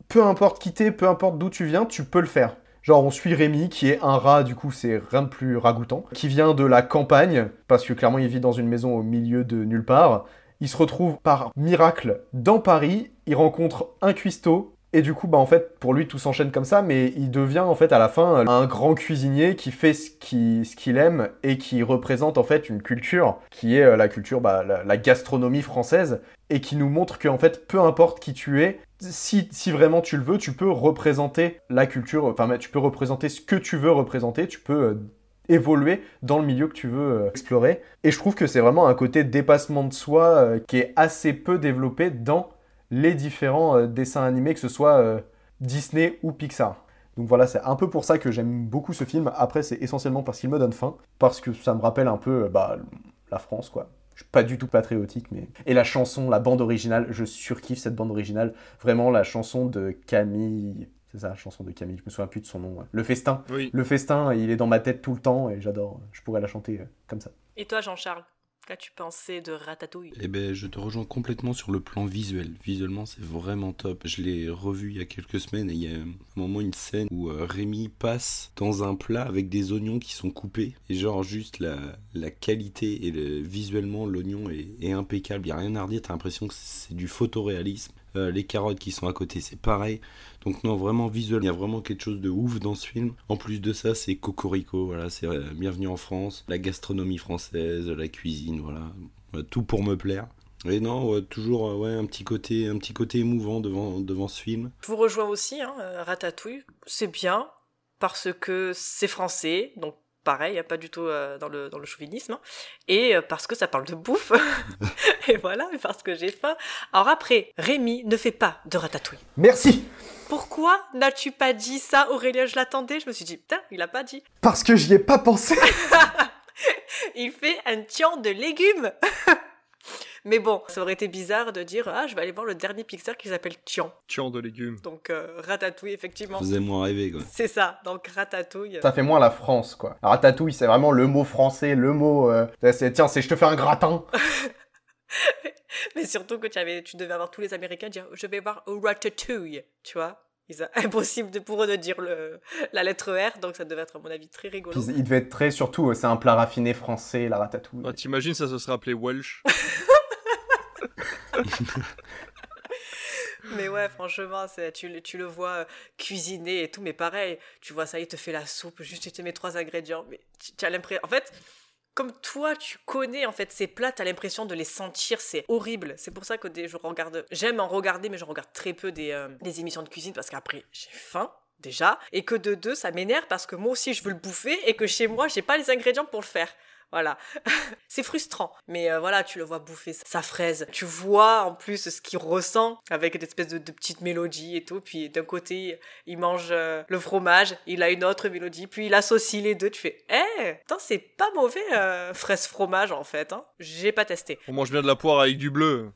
peu importe qui t'es, peu importe d'où tu viens, tu peux le faire. Genre, on suit Rémi, qui est un rat, du coup, c'est rien de plus ragoûtant, qui vient de la campagne, parce que clairement, il vit dans une maison au milieu de nulle part. Il se retrouve par miracle dans Paris, il rencontre un cuistot, et du coup, bah en fait, pour lui, tout s'enchaîne comme ça, mais il devient en fait à la fin un grand cuisinier qui fait ce qu'il ce aime et qui représente en fait une culture qui est euh, la culture, bah, la, la gastronomie française, et qui nous montre qu'en fait, peu importe qui tu es, si, vraiment tu le veux, tu peux représenter la culture, enfin, tu peux représenter ce que tu veux représenter, tu peux euh, évoluer dans le milieu que tu veux euh, explorer. Et je trouve que c'est vraiment un côté dépassement de soi euh, qui est assez peu développé dans les différents dessins animés, que ce soit Disney ou Pixar. Donc voilà, c'est un peu pour ça que j'aime beaucoup ce film. Après, c'est essentiellement parce qu'il me donne faim, parce que ça me rappelle un peu bah, la France, quoi. Je suis pas du tout patriotique, mais... Et la chanson, la bande originale, je surkiffe cette bande originale. Vraiment, la chanson de Camille... C'est ça, la chanson de Camille, je me souviens plus de son nom. ouais. Le festin. Oui. Le festin, il est dans ma tête tout le temps, et j'adore. Je pourrais la chanter euh, comme ça. Et toi, Jean-Charles, qu'as-tu pensé de Ratatouille? Eh ben, je te rejoins complètement sur le plan visuel. Visuellement, c'est vraiment top. Je l'ai revu il y a quelques semaines et il y a un moment une scène où euh, Rémi passe dans un plat avec des oignons qui sont coupés. Et genre, juste la, qualité et le, visuellement, l'oignon est, est impeccable. Il n'y a rien à redire. T'as l'impression que c'est du photoréalisme. Euh, les carottes qui sont à côté, c'est pareil. Donc non, vraiment visuel, il y a vraiment quelque chose de ouf dans ce film. En plus de ça, c'est Cocorico, voilà, c'est euh, Bienvenue en France, la gastronomie française, la cuisine, voilà, Ouais, tout pour me plaire. Et non, toujours euh, ouais, un petit côté, un petit côté émouvant devant, devant ce film. Je vous rejoins aussi, hein, euh, Ratatouille, c'est bien parce que c'est français, donc pareil, a pas du tout euh, dans, le, dans le chauvinisme, hein, et euh, parce que ça parle de bouffe, et voilà, parce que j'ai faim. Alors après, Rémi ne fait pas de Ratatouille. Merci Pourquoi n'as-tu pas dit ça, Aurélien? Je l'attendais, je me suis dit, putain, il a pas dit. Parce que j'y ai pas pensé Il fait un tian de légumes Mais bon, ça aurait été bizarre de dire, ah, je vais aller voir le dernier Pixar qui s'appelle Tian. Tian de légumes. Donc euh, Ratatouille, effectivement. Faisais-moi rêver, quoi. C'est ça, donc Ratatouille. Ça fait moins la France, quoi. Ratatouille, c'est vraiment le mot français, le mot... euh, c'est, tiens, c'est je te fais un gratin Mais surtout que tu, avais, tu devais avoir tous les Américains dire je vais voir Ratatouille, tu vois. Ils a- Impossible de, pour eux de dire le, la lettre R, donc ça devait être à mon avis très rigolo. Puis il devait être très, surtout, euh, c'est un plat raffiné français, la ratatouille. Bah, T'imagines, ça se serait appelé Welsh. Mais ouais, franchement, tu, le- tu le vois euh, cuisiner et tout, mais pareil, tu vois ça, il te fait la soupe, juste il te met trois ingrédients, mais tu, tu as l'impression... En fait, comme toi, tu connais en fait ces plats, t'as l'impression de les sentir, c'est horrible. C'est pour ça que des, je regarde... J'aime en regarder, mais je regarde très peu euh, des émissions de cuisine, parce qu'après, j'ai faim déjà, et que de deux, ça m'énerve parce que moi aussi, je veux le bouffer, et que chez moi, j'ai pas les ingrédients pour le faire. Voilà. c'est frustrant. Mais euh, voilà, tu le vois bouffer sa fraise. Tu vois en plus ce qu'il ressent avec une espèce de, de petite mélodie et tout. Puis d'un côté, il mange euh, le fromage, il a une autre mélodie, puis il associe les deux. Tu fais, eh, attends, c'est pas mauvais, euh, fraise fromage en fait. Hein. J'ai pas testé. On mange bien de la poire avec du bleu.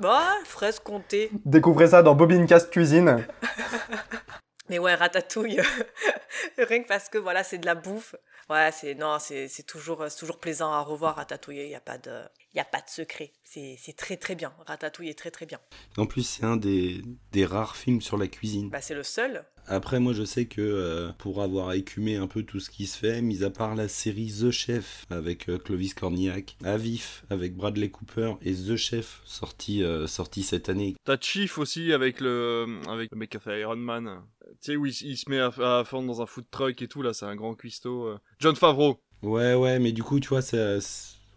Bah, fraise comté. Découvrez ça dans Bobine Cast Cuisine. Mais ouais, ratatouille, rien que parce que voilà, c'est de la bouffe. Ouais, c'est non, c'est toujours toujours plaisant à revoir Ratatouille. Il y a pas de il y a pas de secret. C'est c'est très très bien. Ratatouille est très très bien. En plus, c'est un des, des rares films sur la cuisine. Bah c'est le seul. Après, moi, je sais que euh, pour avoir écumé un peu tout ce qui se fait, mis à part la série The Chef avec euh, Clovis Cornillac, Avif avec Bradley Cooper et The Chef sorti, euh, sorti cette année. T'as Chief aussi avec le, avec le mec qui a fait Iron Man. Tu sais, où il, il se met à, à fondre dans un food truck et tout, là, c'est un grand cuistot. John Favreau. Ouais, ouais, mais du coup, tu vois, c'est-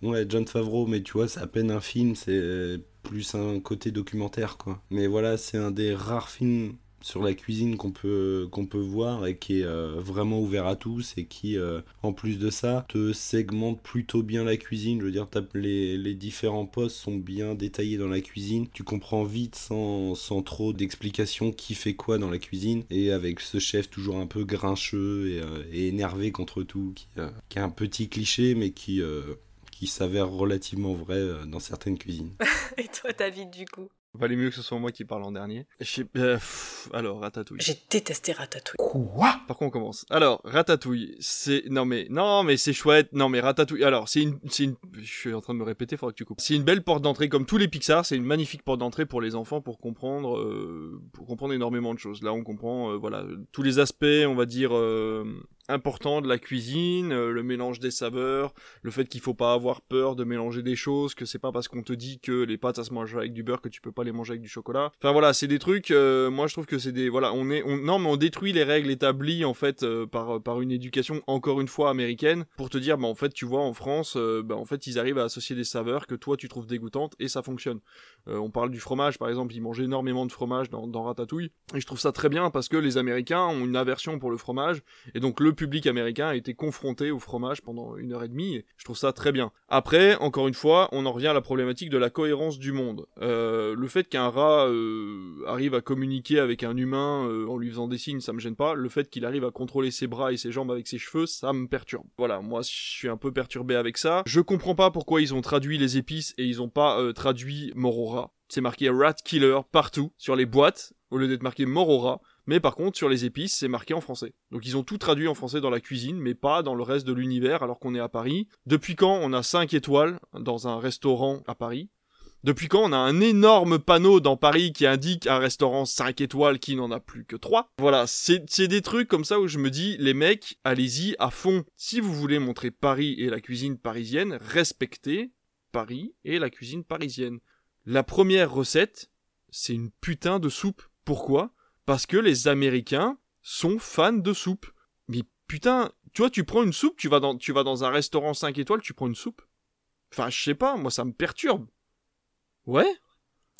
Ouais, John Favreau, mais tu vois, c'est à peine un film, c'est plus un côté documentaire, quoi. Mais voilà, c'est un des rares films sur la cuisine qu'on peut, peut voir et qui est euh, vraiment ouvert à tous et qui, euh, en plus de ça, te segmente plutôt bien la cuisine. Je veux dire, les, les différents postes sont bien détaillés dans la cuisine. Tu comprends vite, sans, sans trop d'explications, qui fait quoi dans la cuisine. Et avec ce chef toujours un peu grincheux et, euh, énervé contre tout, qui, qui a un petit cliché, mais qui, s'avère relativement vrai dans certaines cuisines. Et toi, David, du coup? Valait mieux que ce soit moi qui parle en dernier. Je sais- euh, pff, alors, Ratatouille. J'ai détesté Ratatouille. Quoi? Par contre, on commence. Alors, Ratatouille, c'est non mais non mais c'est chouette. Non mais Ratatouille. Alors, c'est une c'est une je suis en train de me répéter, faudra que tu coupes. C'est une belle porte d'entrée comme tous les Pixar, c'est une magnifique porte d'entrée pour les enfants pour comprendre euh, pour comprendre énormément de choses. Là, on comprend euh, voilà, tous les aspects, on va dire importants de la cuisine, euh, le mélange des saveurs, le fait qu'il faut pas avoir peur de mélanger des choses, que c'est pas parce qu'on te dit que les pâtes ça se mange avec du beurre que tu peux pas les manger avec du chocolat. Enfin voilà, c'est des trucs. euh, moi, je trouve que c'est des voilà, on est on non mais on détruit les règles établies en fait euh, par par une éducation encore une fois américaine pour te dire bah en fait tu vois en France bah en fait ils arrivent à associer des saveurs que toi tu trouves dégoûtantes et ça fonctionne. On parle du fromage par exemple, ils mangent énormément de fromage dans, dans Ratatouille et je trouve ça très bien parce que les Américains ont une aversion pour le fromage et donc le public américain a été confronté au fromage pendant une heure et demie et je trouve ça très bien. Après, encore une fois, on en revient à la problématique de la cohérence du monde. Euh, le fait qu'un rat euh, arrive à communiquer avec un humain euh, en lui faisant des signes, ça me gêne pas. Le fait qu'il arrive à contrôler ses bras et ses jambes avec ses cheveux, ça me perturbe. Voilà, moi je suis un peu perturbé avec ça. Je comprends pas pourquoi ils ont traduit les épices et ils ont pas traduit rat. C'est marqué Rat Killer partout sur les boîtes au lieu d'être marqué rat. Mais par contre, sur les épices, c'est marqué en français. Donc ils ont tout traduit en français dans la cuisine, mais pas dans le reste de l'univers alors qu'on est à Paris. Depuis quand on a 5 étoiles dans un restaurant à Paris? Depuis quand on a un énorme panneau dans Paris qui indique un restaurant 5 étoiles qui n'en a plus que 3 Voilà, c'est des trucs comme ça où je me dis, les mecs, allez-y à fond. Si vous voulez montrer Paris et la cuisine parisienne, respectez Paris et la cuisine parisienne. La première recette, c'est une putain de soupe. Pourquoi? Parce que les Américains sont fans de soupe. Mais putain, tu vois, tu prends une soupe, tu vas dans, tu vas dans un restaurant 5 étoiles, tu prends une soupe. Enfin, je sais pas, moi ça me perturbe. Ouais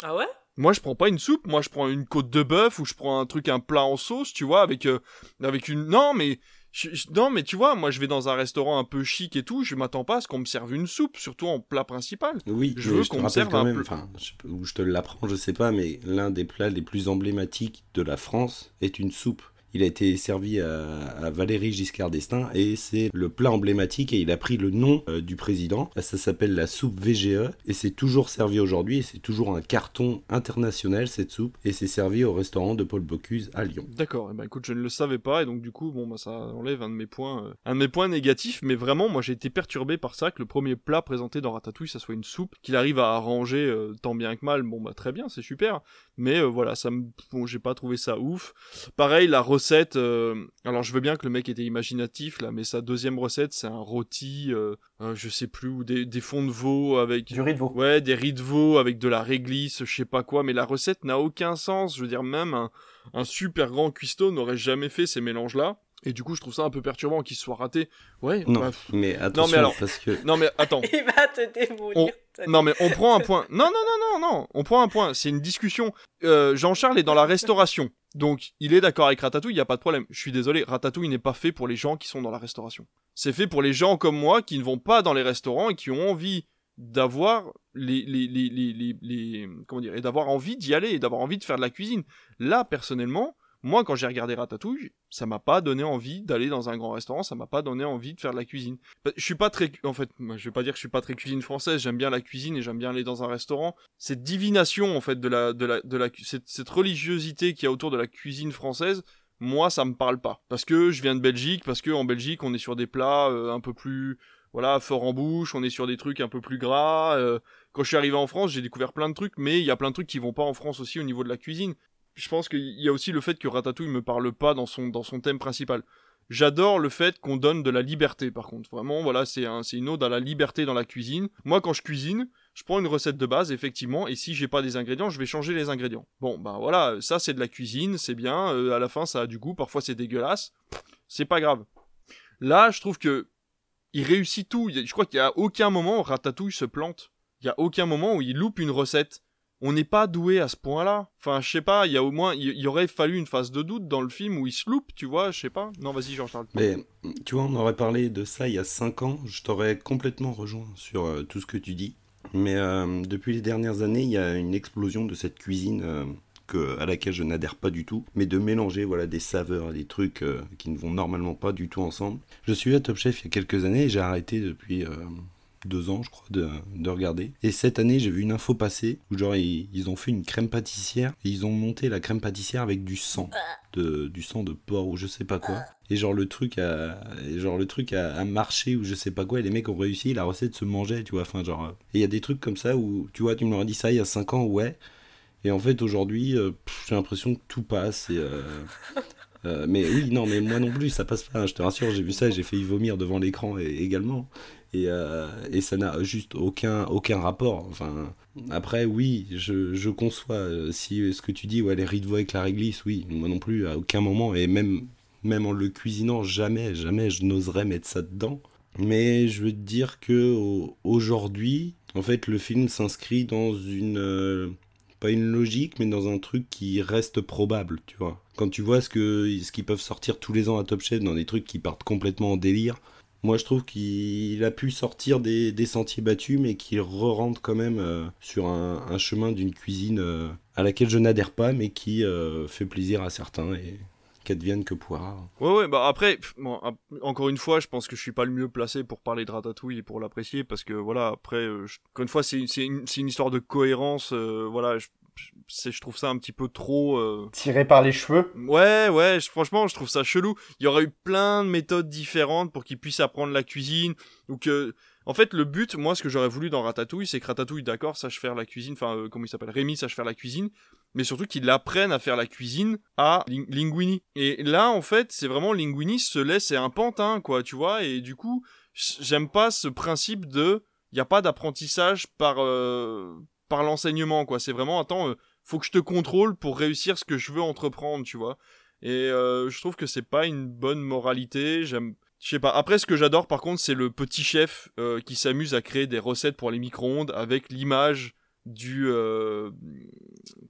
Ah ouais? Moi je prends pas une soupe, moi je prends une côte de bœuf ou je prends un truc, un plat en sauce, tu vois, avec, euh, avec une... Non mais... je- je- non mais tu vois, moi je vais dans un restaurant un peu chic et tout, je m'attends pas à ce qu'on me serve une soupe, surtout en plat principal. Oui, je veux qu'on me serve quand un même, enfin, je où je te l'apprends, je sais pas, mais l'un des plats les plus emblématiques de la France est une soupe. Il a été servi à, à Valéry Giscard d'Estaing et c'est le plat emblématique et il a pris le nom euh, du président. Ça s'appelle la soupe VGE et c'est toujours servi aujourd'hui et c'est toujours un carton international cette soupe et c'est servi au restaurant de Paul Bocuse à Lyon. D'accord, eh ben écoute, je ne le savais pas et donc du coup, bon bah ça enlève un de mes points, euh, un de mes points négatifs, mais vraiment, moi j'ai été perturbé par ça que le premier plat présenté dans Ratatouille, ça soit une soupe qu'il arrive à arranger euh, tant bien que mal. Bon bah très bien, c'est super, mais voilà, ça me, bon, j'ai pas trouvé ça ouf. Pareil, la recette, euh, alors je veux bien que le mec était imaginatif là, mais sa deuxième recette, c'est un rôti, euh, euh, je sais plus, ou des, des fonds de veau avec Du riz de veau. Ouais, des riz de veau avec de la réglisse, je sais pas quoi, mais la recette n'a aucun sens. Je veux dire, même un, un super grand cuistot n'aurait jamais fait ces mélanges-là. Et du coup, je trouve ça un peu perturbant qu'il soit raté. Ouais, Non, bah, mais attention alors- parce que non mais attends. Il va te démolir. On- Non mais on prend un point. Non non non non non. On prend un point. C'est une discussion. Euh, Jean-Charles est dans la restauration, donc il est d'accord avec Ratatouille. Il y a pas de problème. Je suis désolé. Ratatouille n'est pas fait pour les gens qui sont dans la restauration. C'est fait pour les gens comme moi qui ne vont pas dans les restaurants et qui ont envie d'avoir les les les, les- comment dire et d'avoir envie d'y aller et d'avoir envie de faire de la cuisine. Là personnellement. Moi, quand j'ai regardé Ratatouille, ça m'a pas donné envie d'aller dans un grand restaurant, ça m'a pas donné envie de faire de la cuisine. Bah, Je suis pas très, en fait, je vais pas dire que je suis pas très cuisine française. J'aime bien la cuisine et j'aime bien aller dans un restaurant. Cette divination, en fait, de la, de la, de la, cette, cette religiosité qu'il y a autour de la cuisine française, moi, ça me parle pas. Parce que je viens de Belgique, parce que en Belgique, on est sur des plats euh, un peu plus, voilà, fort en bouche, on est sur des trucs un peu plus gras. euh, quand je suis arrivé en France, j'ai découvert plein de trucs, mais il y a plein de trucs qui vont pas en France aussi au niveau de la cuisine. Je pense qu'il y a aussi le fait que Ratatouille me parle pas dans son, dans son thème principal. J'adore le fait qu'on donne de la liberté, par contre. Vraiment, voilà, c'est un, une ode à la liberté dans la cuisine. Moi, quand je cuisine, je prends une recette de base, effectivement, et si j'ai pas des ingrédients, je vais changer les ingrédients. Bon, ben voilà, ça c'est de la cuisine, c'est bien. euh, à la fin, ça a du goût. Parfois, c'est dégueulasse. C'est pas grave. Là, je trouve que il réussit tout. Je crois qu'il y a aucun moment où Ratatouille se plante. Il y a aucun moment où il loupe une recette. On n'est pas doué à ce point-là. Enfin, je sais pas, il y a au moins, il aurait fallu une phase de doute dans le film où il se loupe, tu vois, je sais pas. Non, vas-y, Jean-Charles. Mais tu vois, on aurait parlé de ça il y a 5 ans, je t'aurais complètement rejoint sur euh, tout ce que tu dis. Mais euh, depuis les dernières années, il y a une explosion de cette cuisine euh, que, à laquelle je n'adhère pas du tout, mais de mélanger voilà, des saveurs, des trucs qui ne vont normalement pas du tout ensemble. Je suis à Top Chef il y a quelques années et j'ai arrêté depuis... deux ans, je crois, de, de regarder. Et cette année, j'ai vu une info passer où, genre, ils, ils ont fait une crème pâtissière et ils ont monté la crème pâtissière avec du sang, de, du sang de porc ou je sais pas quoi. Et genre, le truc a, genre, le truc a, marché ou je sais pas quoi. Et les mecs ont réussi, la recette se mangeait, tu vois. Enfin, genre. Et il y a des trucs comme ça où, tu vois, tu me dit ça il y a 5 ans, ouais. Et en fait, aujourd'hui, euh, j'ai l'impression que tout passe euh, euh, mais oui, non, mais moi non plus, ça passe pas. hein, je te rassure, j'ai vu ça, j'ai failli vomir devant l'écran également. Et, euh, et ça n'a juste aucun, aucun rapport. Enfin, après, oui, je, conçois euh, si ce que tu dis, ouais, les riz de veau avec la réglisse, oui, moi non plus, à aucun moment, et même, même en le cuisinant, jamais, jamais je n'oserais mettre ça dedans. Mais je veux te dire que au- aujourd'hui, en fait, le film s'inscrit dans une. euh, pas une logique, mais dans un truc qui reste probable, tu vois. Quand tu vois ce que ce qu'ils peuvent sortir tous les ans à Top Chef dans des trucs qui partent complètement en délire, moi je trouve qu'il a pu sortir des, sentiers battus, mais qu'il re-rentre quand même euh, sur un, chemin d'une cuisine euh, à laquelle je n'adhère pas, mais qui euh, fait plaisir à certains et qu'advienne que pourra. Ouais, ouais, bah après, encore une fois, je pense que je suis pas le mieux placé pour parler de Ratatouille et pour l'apprécier, parce que voilà, après, encore une fois, c'est une, histoire de cohérence, voilà, je- c'est- je trouve ça un petit peu trop. euh, Tiré par les cheveux. Ouais, ouais, je- franchement, je trouve ça chelou. Il y aurait eu plein de méthodes différentes pour qu'ils puissent apprendre la cuisine, ou que. En fait, le but, moi, ce que j'aurais voulu dans Ratatouille, c'est que Ratatouille, d'accord, sache faire la cuisine, enfin, euh, comment il s'appelle Rémi sache faire la cuisine, mais surtout qu'il apprenne à faire la cuisine à Ling- Linguini. Et là, en fait, c'est vraiment Linguini se laisse, c'est un pantin, quoi, tu vois, et du coup, j'aime pas ce principe de. Il n'y a pas d'apprentissage par, euh, par l'enseignement, quoi. C'est vraiment, attends, euh, faut que je te contrôle pour réussir ce que je veux entreprendre, tu vois. Et euh, je trouve que c'est pas une bonne moralité. J'aime, je sais pas. Après, ce que j'adore, par contre, c'est le petit chef euh, qui s'amuse à créer des recettes pour les micro-ondes avec l'image du euh,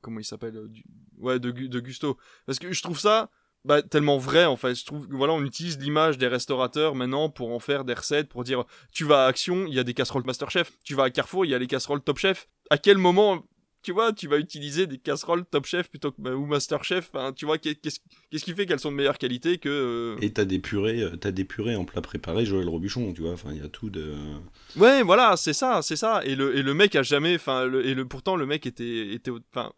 comment il s'appelle euh, ouais de, Gu- de Gusto parce que je trouve ça bah, tellement vrai en fait je trouve voilà on utilise l'image des restaurateurs maintenant pour en faire des recettes pour dire tu vas à Action il y a des casseroles Masterchef tu vas à Carrefour il y a les casseroles Top Chef à quel moment tu vois, tu vas utiliser des casseroles Top Chef plutôt que ou Master Chef. Enfin, tu vois, qu'est-ce qu'est-ce qui fait qu'elles sont de meilleure qualité que euh, Et t'as des purées, euh, t'as des purées en plat préparé, Joël Robuchon, tu vois. Enfin, il y a tout de. Ouais, voilà, c'est ça, c'est ça. Et le et le mec a jamais, enfin, le- et le pourtant le mec était était, enfin.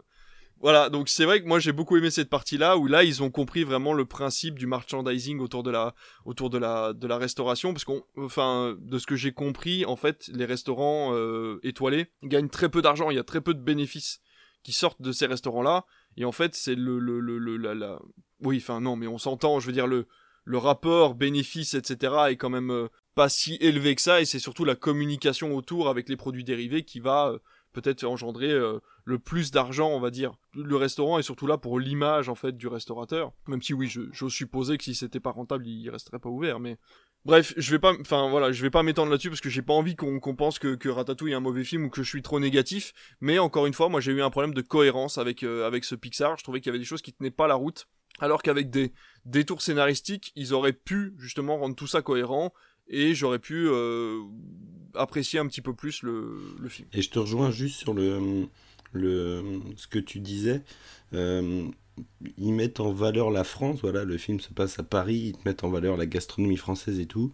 Voilà, donc c'est vrai que moi j'ai beaucoup aimé cette partie-là où là ils ont compris vraiment le principe du merchandising autour de la restauration parce qu'on enfin de ce que j'ai compris en fait les restaurants euh, étoilés gagnent très peu d'argent, il y a très peu de bénéfices qui sortent de ces restaurants-là et en fait c'est le le le, le- la, oui enfin non mais on s'entend, je veux dire le rapport bénéfice etc est quand même euh, pas si élevé que ça et c'est surtout la communication autour avec les produits dérivés qui va euh, peut-être engendrer le plus d'argent, on va dire. Le restaurant est surtout là pour l'image en fait du restaurateur. Même si oui, je, supposer que si c'était pas rentable, il resterait pas ouvert. Mais bref, je vais pas, enfin voilà, je vais pas m'étendre là-dessus parce que j'ai pas envie qu'on, pense que, Ratatouille est un mauvais film ou que je suis trop négatif. Mais encore une fois, moi j'ai eu un problème de cohérence avec euh, avec ce Pixar. Je trouvais qu'il y avait des choses qui tenaient pas la route. Alors qu'avec des détours scénaristiques, ils auraient pu justement rendre tout ça cohérent et j'aurais pu euh, apprécier un petit peu plus le film. Et je te rejoins juste sur le, le ce que tu disais. Euh, ils mettent en valeur la France. Voilà, le film se passe à Paris. Ils te mettent en valeur la gastronomie française et tout.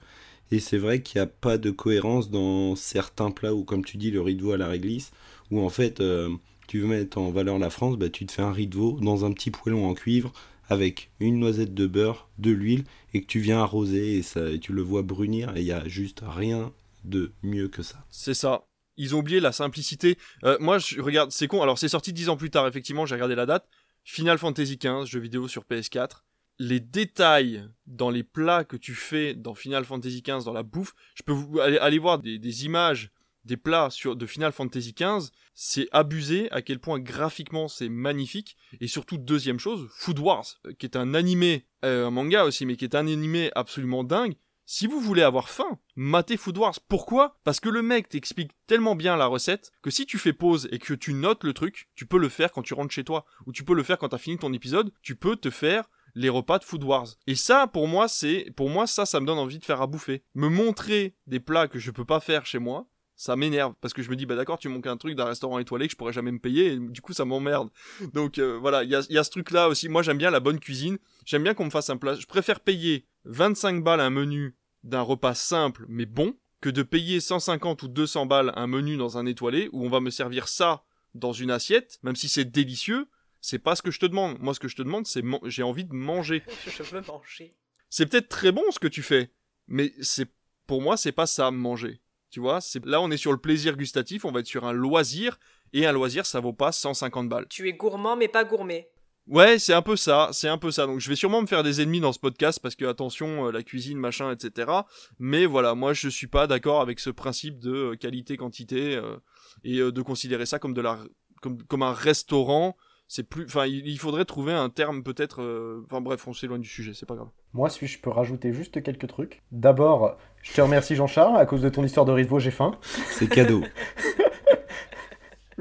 Et c'est vrai qu'il n'y a pas de cohérence dans certains plats où, comme tu dis, le riz de veau à la réglisse, où en fait, euh, tu veux mettre en valeur la France, bah, tu te fais un riz de veau dans un petit poêlon en cuivre avec une noisette de beurre, de l'huile, et que tu viens arroser et, ça, et tu le vois brunir, et il y a juste rien de mieux que ça. C'est ça. Ils ont oublié la simplicité. Euh, moi, je regarde, c'est con. Alors, c'est sorti dix ans plus tard, effectivement, j'ai regardé la date. Final Fantasy XV, jeu vidéo sur PS4. Les détails dans les plats que tu fais dans Final Fantasy XV, dans la bouffe, je peux vous aller, voir des, des images des plats sur, de Final Fantasy XV, c'est abusé à quel point graphiquement c'est magnifique. Et surtout, deuxième chose, Food Wars, euh, qui est un animé, euh, un manga aussi, mais qui est un animé absolument dingue. Si vous voulez avoir faim, matez Food Wars. Pourquoi? Parce que le mec t'explique tellement bien la recette que si tu fais pause et que tu notes le truc, tu peux le faire quand tu rentres chez toi ou tu peux le faire quand t'as fini ton épisode. Tu peux te faire les repas de Food Wars. Et ça, pour moi, c'est, pour moi, ça, ça me donne envie de faire à bouffer. Me montrer des plats que je peux pas faire chez moi, ça m'énerve parce que je me dis bah d'accord tu manques un truc d'un restaurant étoilé que je pourrais jamais me payer et du coup ça m'emmerde donc euh, voilà il y a, y a ce truc là aussi moi j'aime bien la bonne cuisine j'aime bien qu'on me fasse un plat je préfère payer 25 balles un menu d'un repas simple mais bon que de payer 150 ou 200 balles un menu dans un étoilé où on va me servir ça dans une assiette même si c'est délicieux c'est pas ce que je te demande moi ce que je te demande c'est j'ai envie de manger Je veux manger. c'est peut-être très bon ce que tu fais, mais c'est pour moi c'est pas ça manger. Tu vois, c'est là on est sur le plaisir gustatif, on va être sur un loisir et un loisir ça vaut pas 150 balles. Tu es gourmand mais pas gourmet. Ouais, c'est un peu ça, c'est un peu ça. Donc je vais sûrement me faire des ennemis dans ce podcast parce que attention, euh, la cuisine, machin, etc. Mais voilà, moi je suis pas d'accord avec ce principe de euh, qualité-quantité euh, et euh, de considérer ça comme de la comme, comme un restaurant. C'est plus, enfin, il, il faudrait trouver un terme peut-être. euh, Enfin bref, on s'éloigne du sujet, c'est pas grave. Moi, si je peux rajouter juste quelques trucs. D'abord, je te remercie Jean-Charles, à cause de ton histoire de riz de veau, j'ai faim. C'est cadeau.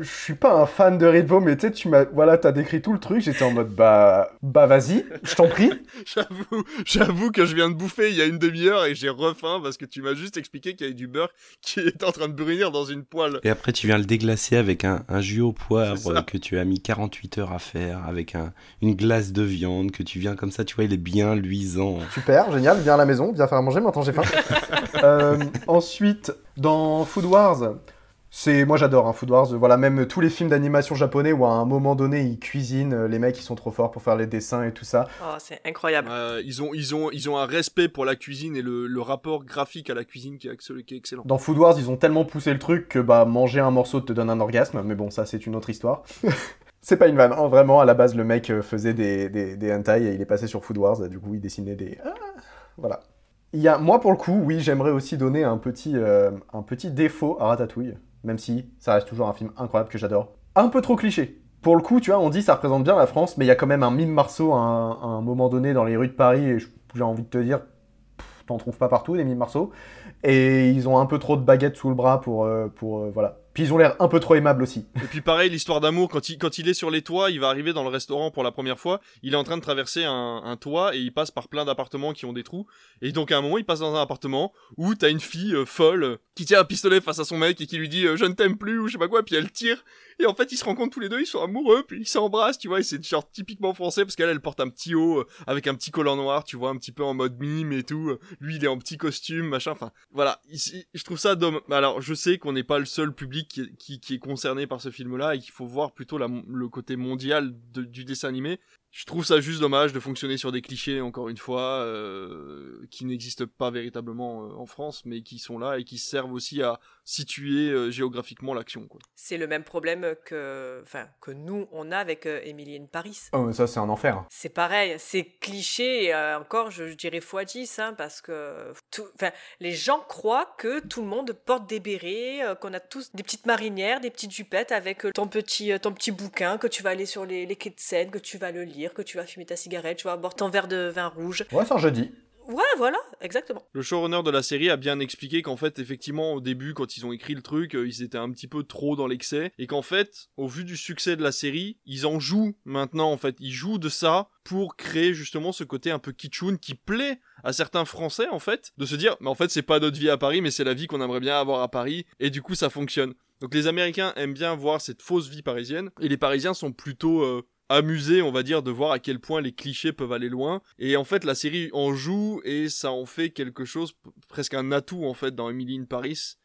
Je suis pas un fan de veau, mais tu sais, tu m'as, voilà, t'as décrit tout le truc, j'étais en mode, bah, bah vas-y, je t'en prie. J'avoue, j'avoue que je viens de bouffer il y a une demi-heure et j'ai refaim parce que tu m'as juste expliqué qu'il y avait du beurre qui est en train de brunir dans une poêle. Et après, tu viens le déglacer avec un, un jus au poivre que tu as mis 48 heures à faire, avec un, une glace de viande que tu viens comme ça, tu vois, il est bien luisant. Super, génial, viens à la maison, viens faire à manger, maintenant j'ai faim. Euh, ensuite, dans Food Wars, c'est, moi j'adore hein, Food Wars, voilà, même tous les films d'animation japonais où à un moment donné ils cuisinent, euh, les mecs ils sont trop forts pour faire les dessins et tout ça. Oh, c'est incroyable. Euh, ils, ont, ils, ont, ils ont un respect pour la cuisine et le, le rapport graphique à la cuisine qui est, excell- qui est excellent. Dans Food Wars, ils ont tellement poussé le truc que bah manger un morceau te donne un orgasme, mais bon, ça c'est une autre histoire. c'est pas une vanne, hein, vraiment, à la base le mec euh, faisait des, des, des hentai et il est passé sur Food Wars, et du coup il dessinait des... Ah, voilà. Il y a, moi pour le coup, oui, j'aimerais aussi donner un petit, euh, un petit défaut à Ratatouille, même si ça reste toujours un film incroyable que j'adore. Un peu trop cliché. Pour le coup, tu vois, on dit ça représente bien la France, mais il y a quand même un mime Marceau à un, moment donné dans les rues de Paris, et j'ai envie de te dire, t'en trouves pas partout des mimes Marceau. Et ils ont un peu trop de baguettes sous le bras pour, euh, euh, voilà. Ils ont l'air un peu trop aimables aussi. Et puis pareil, l'histoire d'amour, quand il, quand il est sur les toits, il va arriver dans le restaurant pour la première fois, il est en train de traverser un, toit et il passe par plein d'appartements qui ont des trous. Et donc à un moment, il passe dans un appartement où t'as une fille euh, folle qui tient un pistolet face à son mec et qui lui dit euh, je ne t'aime plus ou je sais pas quoi, puis elle tire. Et en fait, ils se rencontrent tous les deux, ils sont amoureux, puis ils s'embrassent, tu vois, et c'est genre typiquement français parce qu'elle, elle porte un petit haut euh, avec un petit collant noir, tu vois, un petit peu en mode mime et tout. Euh, Lui, il est en petit costume, machin. Enfin, voilà. Je trouve ça dommage. Alors, je sais qu'on n'est pas le seul public qui, qui, qui est concerné par ce film-là et qu'il faut voir plutôt la, le côté mondial du dessin animé. Je trouve ça juste dommage de fonctionner sur des clichés, encore une fois, euh, qui n'existent pas véritablement euh, en France, mais qui sont là et qui servent aussi à situer euh, géographiquement l'action. C'est le même problème que, enfin, que nous, on a avec euh, Emily in Paris. Oh, mais ça, c'est un enfer. C'est pareil, c'est cliché, euh, encore, je, je dirais x10, hein, parce que tout, les gens croient que tout le monde porte des bérets, euh, qu'on a tous des petites marinières, des petites jupettes avec euh, ton petit, euh, ton petit bouquin, que tu vas aller sur les, les quais de Seine, que tu vas le lire, que tu vas fumer ta cigarette, tu vas boire ton verre de vin rouge. Ouais, c'est un jeudi. Ouais, voilà, exactement. Le showrunner de la série a bien expliqué qu'en fait, effectivement, au début, quand ils ont écrit le truc, euh, ils étaient un petit peu trop dans l'excès, et qu'en fait, au vu du succès de la série, ils en jouent maintenant, en fait. Ils jouent de ça pour créer justement ce côté un peu kitschoun qui plaît à certains Français, en fait, de se dire, mais en fait, c'est pas notre vie à Paris, mais c'est la vie qu'on aimerait bien avoir à Paris, et du coup, ça fonctionne. Donc les Américains aiment bien voir cette fausse vie parisienne, et les Parisiens sont plutôt... euh, amusés, on va dire, de voir à quel point les clichés peuvent aller loin. Et en fait, la série en joue et ça en fait quelque chose, presque un atout en fait dans Emily in Paris.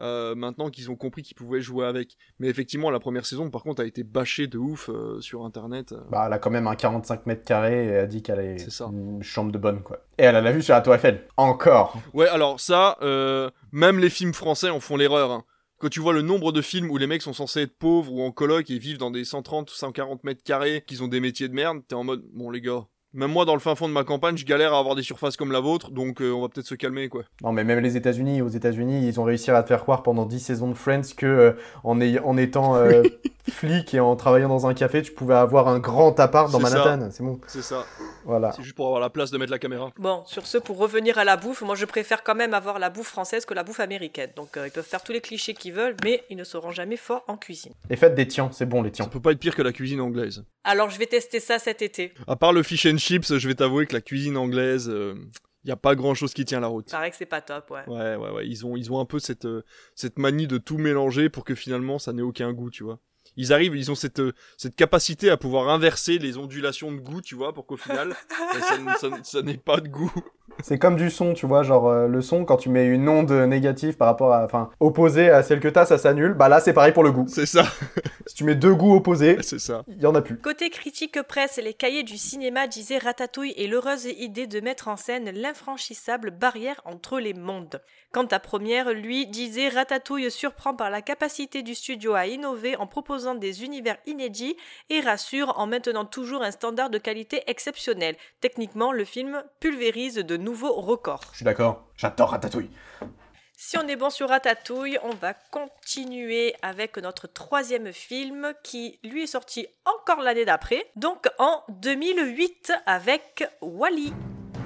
euh, maintenant qu'ils ont compris qu'ils pouvaient jouer avec. Mais effectivement, la première saison, par contre, a été bâchée de ouf euh, sur Internet. euh. Bah, elle a quand même un 45 mètres carrés et a dit qu'elle est, une chambre de bonne, quoi. Et elle a la vue sur la Tour Eiffel. Encore. Ouais, alors ça, euh, même les films français en font l'erreur. Hein. Quand tu vois le nombre de films où les mecs sont censés être pauvres ou en coloc et vivent dans des 130 ou 140 mètres carrés, qu'ils ont des métiers de merde, t'es en mode, bon les gars, même moi dans le fin fond de ma campagne, je galère à avoir des surfaces comme la vôtre, donc euh, on va peut-être se calmer quoi. Non, mais même les États-Unis, aux États-Unis, ils ont réussi à te faire croire pendant 10 saisons de Friends que euh, en, étant euh, flic et en travaillant dans un café, tu pouvais avoir un grand appart dans. Manhattan. C'est bon. C'est ça. Voilà. C'est juste pour avoir la place de mettre la caméra. Bon, sur ce, pour revenir à la bouffe, moi je préfère quand même avoir la bouffe française que la bouffe américaine. Donc euh, ils peuvent faire tous les clichés qu'ils veulent, mais ils ne seront jamais forts en cuisine. Et faites des tiens, c'est bon les tiens. Ça peut pas être pire que la cuisine anglaise. Alors je vais tester ça cet été. À part le fish and chips, je vais t'avouer que la cuisine anglaise, il y a pas grand chose qui tient la route. Il paraît que c'est pas top, ouais. Ouais, ouais, ouais. Ils ont, ils ont un peu cette, euh, cette manie de tout mélanger pour que finalement ça n'ait aucun goût, tu vois. Ils arrivent, ils ont cette, euh, cette capacité à pouvoir inverser les ondulations de goût, tu vois, pour qu'au final, ça, ça n'ait pas de goût. C'est comme du son, tu vois, genre euh, le son, quand tu mets une onde négative par rapport à. Enfin, opposée à celle que t'as, ça s'annule. Bah là, c'est pareil pour le goût. C'est ça. si tu mets deux goûts opposés, c'est ça. Il y en a plus. Côté critique presse, les cahiers du cinéma disaient Ratatouille et l'heureuse idée de mettre en scène l'infranchissable barrière entre les mondes. Quant à Première, lui, disait Ratatouille surprend par la capacité du studio à innover en proposant des univers inédits et rassure en maintenant toujours un standard de qualité exceptionnel. Techniquement, le film pulvérise de nouveaux records. Je suis d'accord. J'adore Ratatouille. Si on est bon sur Ratatouille, on va continuer avec notre troisième film qui lui est sorti encore l'année d'après, donc en 2008 avec Wally.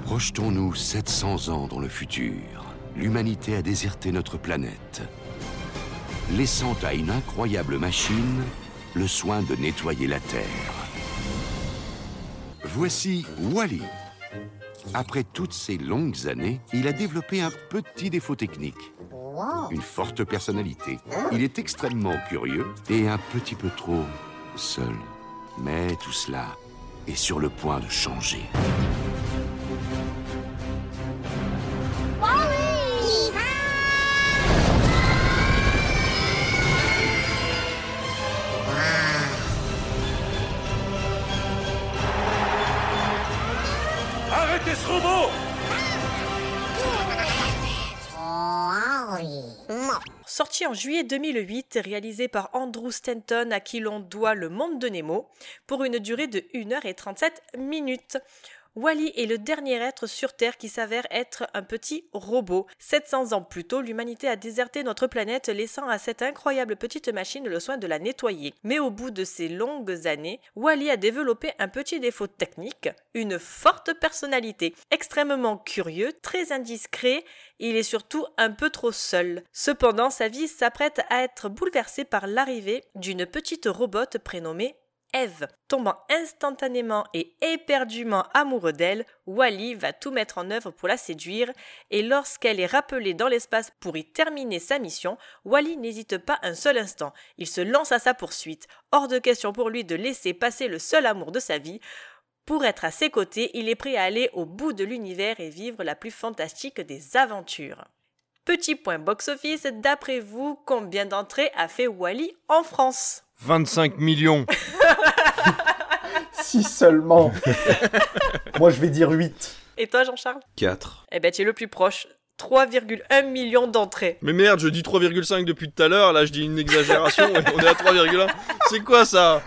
Projetons-nous 700 ans dans le futur. L'humanité a déserté notre planète, laissant à une incroyable machine le soin de nettoyer la Terre. Voici Wally. Après toutes ces longues années, il a développé un petit défaut technique. Une forte personnalité. Il est extrêmement curieux et un petit peu trop seul. Mais tout cela est sur le point de changer. Sorti en juillet 2008, réalisé par Andrew Stanton à qui l'on doit Le Monde de Nemo, pour une durée de 1h37 minutes. Wally est le dernier être sur Terre qui s'avère être un petit robot. 700 ans plus tôt, l'humanité a déserté notre planète, laissant à cette incroyable petite machine le soin de la nettoyer. Mais au bout de ces longues années, Wally a développé un petit défaut technique, une forte personnalité, extrêmement curieux, très indiscret, il est surtout un peu trop seul. Cependant, sa vie s'apprête à être bouleversée par l'arrivée d'une petite robote prénommée Eve. Tombant instantanément et éperdument amoureux d'elle, Wally va tout mettre en œuvre pour la séduire, et lorsqu'elle est rappelée dans l'espace pour y terminer sa mission, Wally n'hésite pas un seul instant. Il se lance à sa poursuite. Hors de question pour lui de laisser passer le seul amour de sa vie. Pour être à ses côtés, il est prêt à aller au bout de l'univers et vivre la plus fantastique des aventures. Petit point box-office, d'après vous, combien d'entrées a fait Wally en France? 25 millions. si seulement. Moi, je vais dire 8. Et toi, Jean-Charles? 4. Eh ben, tu es le plus proche. 3,1 millions d'entrées. Mais merde, je dis 3,5 depuis tout à l'heure, là je dis une exagération, on est à 3,1. C'est quoi ça?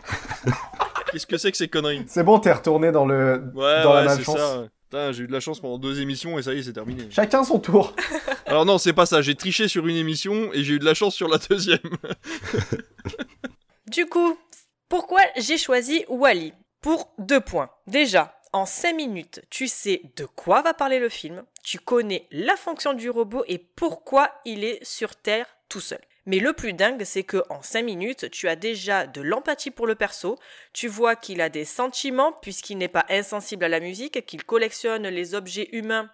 Qu'est-ce que c'est que ces conneries? C'est bon, t'es retourné dans le ouais, dans ouais, la c'est malchance. ça. Putain, j'ai eu de la chance pendant deux émissions et ça y est, c'est terminé. Chacun son tour. Alors non, c'est pas ça. J'ai triché sur une émission et j'ai eu de la chance sur la deuxième. Du coup, pourquoi j'ai choisi Wally Pour deux points. Déjà, en 5 minutes, tu sais de quoi va parler le film, tu connais la fonction du robot et pourquoi il est sur Terre tout seul. Mais le plus dingue, c'est que en 5 minutes, tu as déjà de l'empathie pour le perso, tu vois qu'il a des sentiments puisqu'il n'est pas insensible à la musique, qu'il collectionne les objets humains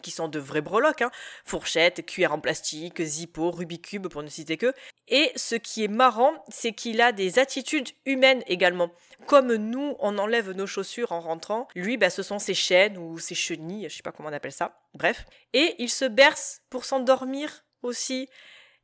qui sont de vrais breloques, hein. fourchettes, cuillères en plastique, zippo, Rubik's Cube pour ne citer que. Et ce qui est marrant, c'est qu'il a des attitudes humaines également. Comme nous, on enlève nos chaussures en rentrant, lui, bah, ce sont ses chaînes ou ses chenilles, je sais pas comment on appelle ça. Bref. Et il se berce pour s'endormir aussi.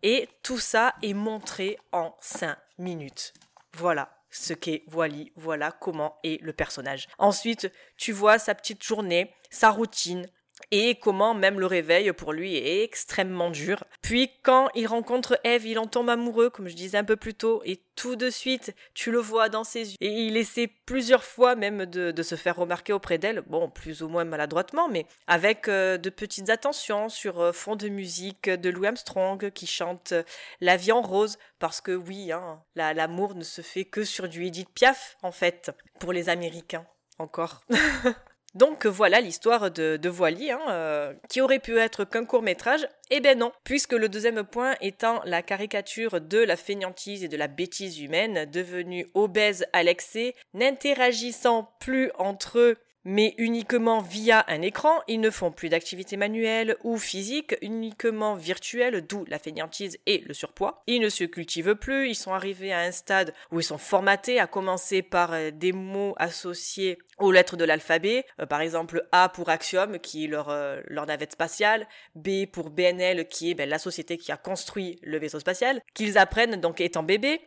Et tout ça est montré en 5 minutes. Voilà ce qu'est Wally, voilà comment est le personnage. Ensuite, tu vois sa petite journée, sa routine, et comment même le réveil pour lui est extrêmement dur. Puis quand il rencontre Eve, il en tombe amoureux, comme je disais un peu plus tôt, et tout de suite, tu le vois dans ses yeux. Et il essaie plusieurs fois même de, se faire remarquer auprès d'elle, bon, plus ou moins maladroitement, mais avec euh, de petites attentions sur euh, fond de musique de Louis Armstrong qui chante euh, La vie en rose, parce que oui, hein, l'amour ne se fait que sur du Edith Piaf, en fait, pour les Américains, encore. Donc voilà l'histoire de, de hein, euh, qui aurait pu être qu'un court métrage. Eh ben non, puisque le deuxième point étant la caricature de la fainéantise et de la bêtise humaine, devenue obèse à l'excès, n'interagissant plus entre eux mais uniquement via un écran, ils ne font plus d'activité manuelle ou physique, uniquement virtuelle, d'où la fainéantise et le surpoids. Ils ne se cultivent plus, ils sont arrivés à un stade où ils sont formatés, à commencer par euh, des mots associés aux lettres de l'alphabet, euh, par exemple A pour Axiom, qui est leur, euh, leur navette spatiale, B pour BNL, qui est ben, la société qui a construit le vaisseau spatial, qu'ils apprennent donc étant bébés.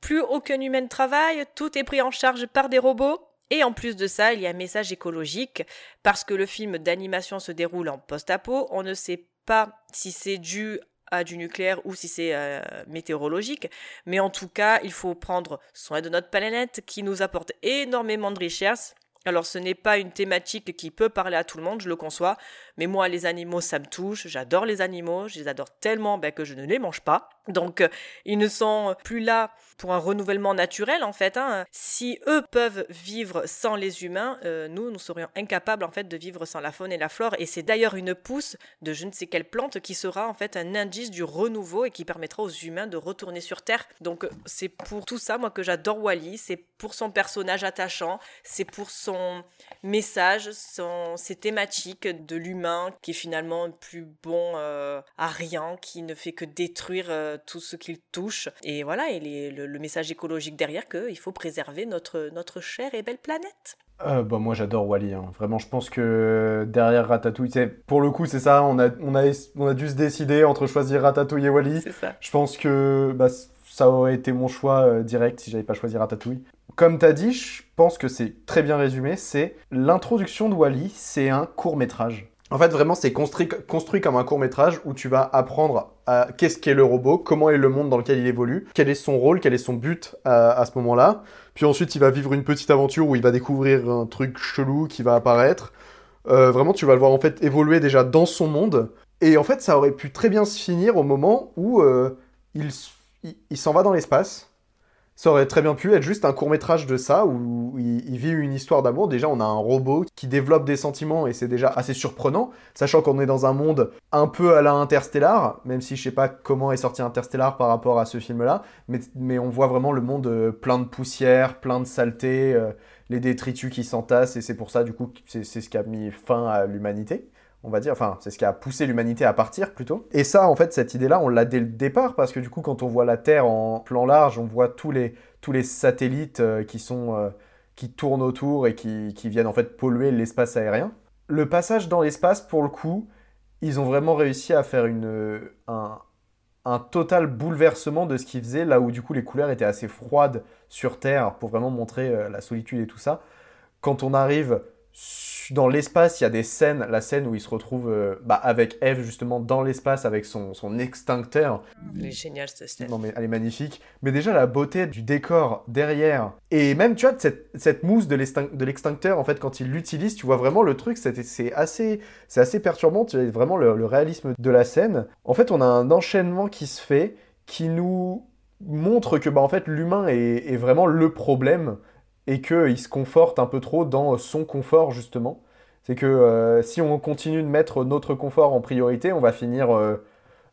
Plus aucun humain ne travaille, tout est pris en charge par des robots, et en plus de ça, il y a un message écologique, parce que le film d'animation se déroule en post-apo, on ne sait pas si c'est dû à du nucléaire ou si c'est euh, météorologique, mais en tout cas, il faut prendre soin de notre planète qui nous apporte énormément de richesses. Alors ce n'est pas une thématique qui peut parler à tout le monde, je le conçois, mais moi les animaux ça me touche, j'adore les animaux, je les adore tellement ben, que je ne les mange pas. Donc euh, ils ne sont plus là pour un renouvellement naturel en fait. Hein. Si eux peuvent vivre sans les humains, euh, nous nous serions incapables en fait de vivre sans la faune et la flore. Et c'est d'ailleurs une pousse de je ne sais quelle plante qui sera en fait un indice du renouveau et qui permettra aux humains de retourner sur Terre. Donc c'est pour tout ça moi que j'adore Wally, c'est pour son personnage attachant, c'est pour son message, son, ses thématiques de l'humain qui est finalement plus bon euh, à rien, qui ne fait que détruire euh, tout ce qu'il touche. Et voilà, et les, le, le, message écologique derrière qu'il faut préserver notre, notre chère et belle planète. Euh, bah moi j'adore Wally, hein. vraiment je pense que derrière Ratatouille, pour le coup c'est ça, on a, on, a, on a dû se décider entre choisir Ratatouille et Wally. Je pense que bah, ça aurait été mon choix euh, direct si j'avais pas choisi Ratatouille. Comme t'as dit, je pense que c'est très bien résumé, c'est l'introduction de Wally, c'est un court métrage. En fait, vraiment, c'est construit, comme un court métrage où tu vas apprendre qu'est-ce qu'est le robot, comment est le monde dans lequel il évolue, quel est son rôle, quel est son but à, ce moment-là. Puis ensuite, il va vivre une petite aventure où il va découvrir un truc chelou qui va apparaître. Euh, vraiment, tu vas le voir en fait évoluer déjà dans son monde. Et en fait, ça aurait pu très bien se finir au moment où euh, il s'en va dans l'espace. Ça aurait très bien pu être juste un court métrage de ça où il, vit une histoire d'amour. Déjà, on a un robot qui développe des sentiments et c'est déjà assez surprenant, sachant qu'on est dans un monde un peu à la Interstellar, même si je sais pas comment est sorti Interstellar par rapport à ce film-là, mais, on voit vraiment le monde euh, plein de poussière, plein de saleté, euh, les détritus qui s'entassent et c'est pour ça du coup c'est ce qui a mis fin à l'humanité on va dire, enfin, c'est ce qui a poussé l'humanité à partir plutôt. Et ça, en fait, cette idée-là, on l'a dès le départ, parce que du coup, quand on voit la Terre en plan large, on voit tous les, satellites euh, qui sont, euh, qui tournent autour et qui, viennent en fait polluer l'espace aérien. Le passage dans l'espace, pour le coup, ils ont vraiment réussi à faire un, total bouleversement de ce qu'ils faisaient, là où du coup les couleurs étaient assez froides sur Terre pour vraiment montrer euh, la solitude et tout ça. Quand on arrive dans l'espace, il y a des scènes, la scène où il se retrouve euh, bah, avec Eve justement dans l'espace avec son, son extincteur. Elle est géniale cette scène. Non mais elle est magnifique. Mais déjà la beauté du décor derrière et même tu vois cette, cette mousse de l'extin- de l'extincteur en fait quand il l'utilise, tu vois vraiment le truc, c'est c'est assez c'est assez perturbant, tu vois vraiment le, le réalisme de la scène. En fait, on a un enchaînement qui se fait qui nous montre que bah en fait l'humain est, est vraiment le problème et qu'il se conforte un peu trop dans son confort justement. C'est que euh, si on continue de mettre notre confort en priorité, on va finir euh,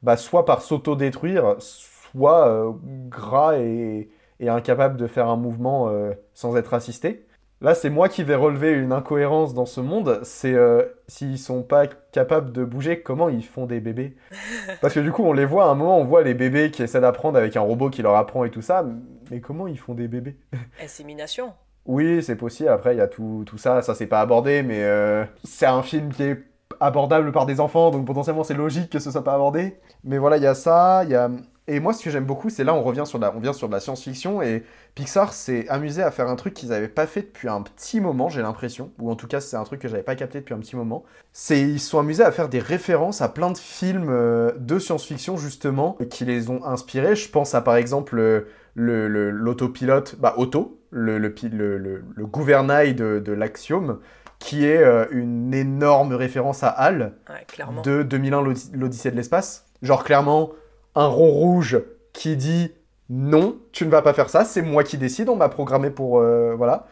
bah, soit par s'auto-détruire, soit euh, gras et, et incapable de faire un mouvement euh, sans être assisté. Là, c'est moi qui vais relever une incohérence dans ce monde, c'est euh, s'ils sont pas capables de bouger, comment ils font des bébés? Parce que du coup, on les voit, à un moment, on voit les bébés qui essaient d'apprendre avec un robot qui leur apprend et tout ça, mais comment ils font des bébés? Insémination. oui, c'est possible. Après, il y a tout, tout ça. Ça, c'est pas abordé, mais euh, c'est un film qui est abordable par des enfants, donc potentiellement, c'est logique que ce soit pas abordé. Mais voilà, il y a ça. Il y a... Et moi, ce que j'aime beaucoup, c'est là, on revient sur de la, on vient sur de la science-fiction, et Pixar s'est amusé à faire un truc qu'ils avaient pas fait depuis un petit moment, j'ai l'impression. Ou en tout cas, c'est un truc que j'avais pas capté depuis un petit moment. C'est, ils se sont amusés à faire des références à plein de films euh, de science-fiction, justement, qui les ont inspirés. Je pense à, par exemple, euh, le, le- l'autopilote, bah, Auto, le, le, gouvernail de, de l'Axiom, qui est euh, une énorme référence à HAL Ouais, de 2001 l'Odyssée- de l'espace. Genre clairement, un rond rouge qui dit non, tu ne vas pas faire ça, c'est moi qui décide, on m'a programmé pour... euh, voilà.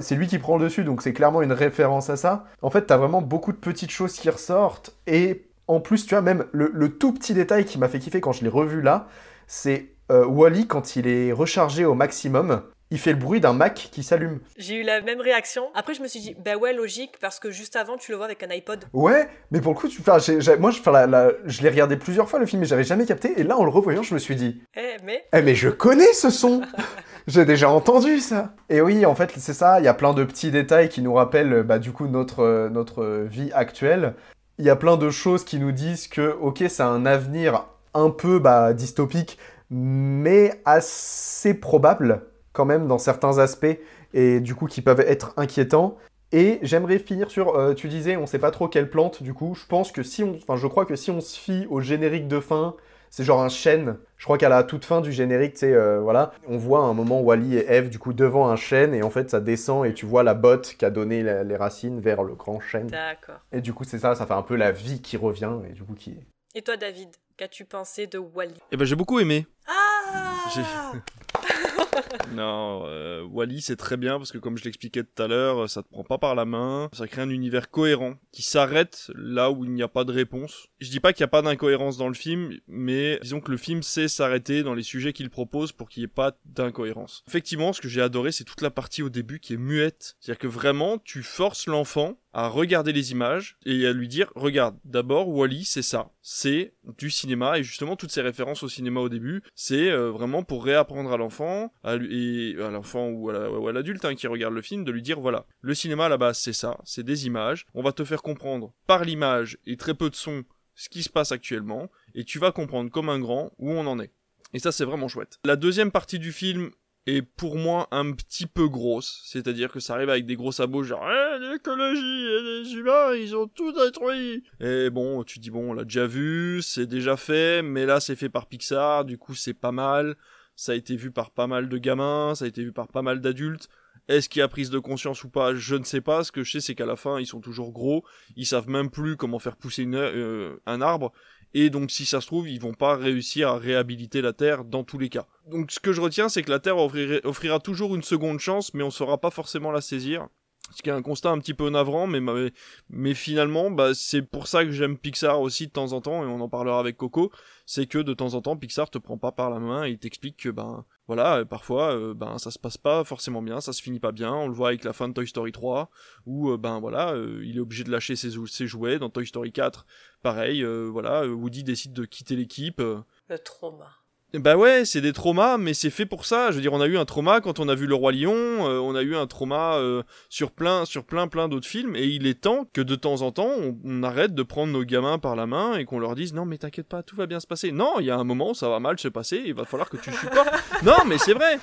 C'est lui qui prend le dessus, donc c'est clairement une référence à ça. En fait, t'as vraiment beaucoup de petites choses qui ressortent, et en plus, tu vois, même le, le tout petit détail qui m'a fait kiffer quand je l'ai revu là, c'est euh, Wally, quand il est rechargé au maximum, il fait le bruit d'un Mac qui s'allume. J'ai eu la même réaction. Après, je me suis dit, bah ouais, logique, parce que juste avant, tu le vois avec un iPod. Ouais, mais pour le coup, tu, enfin, moi, je, enfin, la- la- je l'ai regardé plusieurs fois le film, mais j'avais jamais capté, et là, en le revoyant, je me suis dit, Eh, mais. Eh mais je connais ce son J'ai déjà entendu ça Et oui, en fait, c'est ça, il y a plein de petits détails qui nous rappellent bah, du coup notre, euh, notre vie actuelle. Il y a plein de choses qui nous disent que, ok, c'est un avenir un peu bah, dystopique, mais assez probable quand même dans certains aspects, et du coup qui peuvent être inquiétants. Et j'aimerais finir sur, euh, tu disais, on sait pas trop quelle plante, du coup, je pense que si on, enfin je crois que si on se fie au générique de fin, c'est genre un chêne. Je crois qu'à la toute fin du générique, tu sais, euh, voilà, on voit un moment Wally et Eve du coup devant un chêne et en fait ça descend et tu vois la botte qui a donné la- les racines vers le grand chêne. D'accord. Et du coup c'est ça, ça fait un peu la vie qui revient et du coup qui. Et toi, David, qu'as-tu pensé de Wally Eh ben j'ai beaucoup aimé. Ah J'ai- Non, euh, Wally c'est très bien parce que comme je l'expliquais tout à l'heure, ça te prend pas par la main, ça crée un univers cohérent qui s'arrête là où il n'y a pas de réponse. Je dis pas qu'il n'y a pas d'incohérence dans le film, mais disons que le film sait s'arrêter dans les sujets qu'il propose pour qu'il n'y ait pas d'incohérence. Effectivement, ce que j'ai adoré, c'est toute la partie au début qui est muette. C'est-à-dire que vraiment, tu forces l'enfant à regarder les images et à lui dire regarde d'abord Wally c'est ça c'est du cinéma et justement toutes ces références au cinéma au début c'est euh, vraiment pour réapprendre à l'enfant à et à l'enfant ou à la- ou à l'adulte hein, qui regarde le film de lui dire voilà le cinéma à la base c'est ça c'est des images on va te faire comprendre par l'image et très peu de son ce qui se passe actuellement et tu vas comprendre comme un grand où on en est. Et ça c'est vraiment chouette. La deuxième partie du film est pour moi un petit peu grosse. C'est-à-dire que ça arrive avec des gros sabots genre eh, l'écologie et les humains, ils ont tout détruit. Et bon, tu dis bon, on l'a déjà vu, c'est déjà fait, mais là c'est fait par Pixar, du coup c'est pas mal. Ça a été vu par pas mal de gamins, ça a été vu par pas mal d'adultes. Est-ce qu'il y a prise de conscience ou pas? Je ne sais pas. Ce que je sais, c'est qu'à la fin, ils sont toujours gros. Ils savent même plus comment faire pousser une, euh, un arbre. Et donc, si ça se trouve, ils vont pas réussir à réhabiliter la Terre dans tous les cas. Donc, ce que je retiens, c'est que la Terre offrira, toujours une seconde chance, mais on saura pas forcément la saisir. Ce qui est un constat un petit peu navrant, mais, mais, mais finalement, bah, c'est pour ça que j'aime Pixar aussi de temps en temps, et on en parlera avec Coco, c'est que de temps en temps, Pixar te prend pas par la main et t'explique que, ben, voilà, parfois, euh, ben, ça se passe pas forcément bien, ça se finit pas bien, on le voit avec la fin de Toy Story 3, où, euh, ben, voilà, euh, il est obligé de lâcher ses, ses, jouets, dans Toy Story 4, pareil, voilà, Woody décide de quitter l'équipe. Le trauma. Bah ouais, c'est des traumas, mais c'est fait pour ça. Je veux dire, on a eu un trauma quand on a vu Le Roi Lion, euh, on a eu un trauma euh, sur plein, sur plein, plein d'autres films, et il est temps que de temps en temps, on, arrête de prendre nos gamins par la main et qu'on leur dise non mais t'inquiète pas, tout va bien se passer. Non, il y a un moment, ça va mal se passer, il va falloir que tu supportes. non, mais c'est vrai.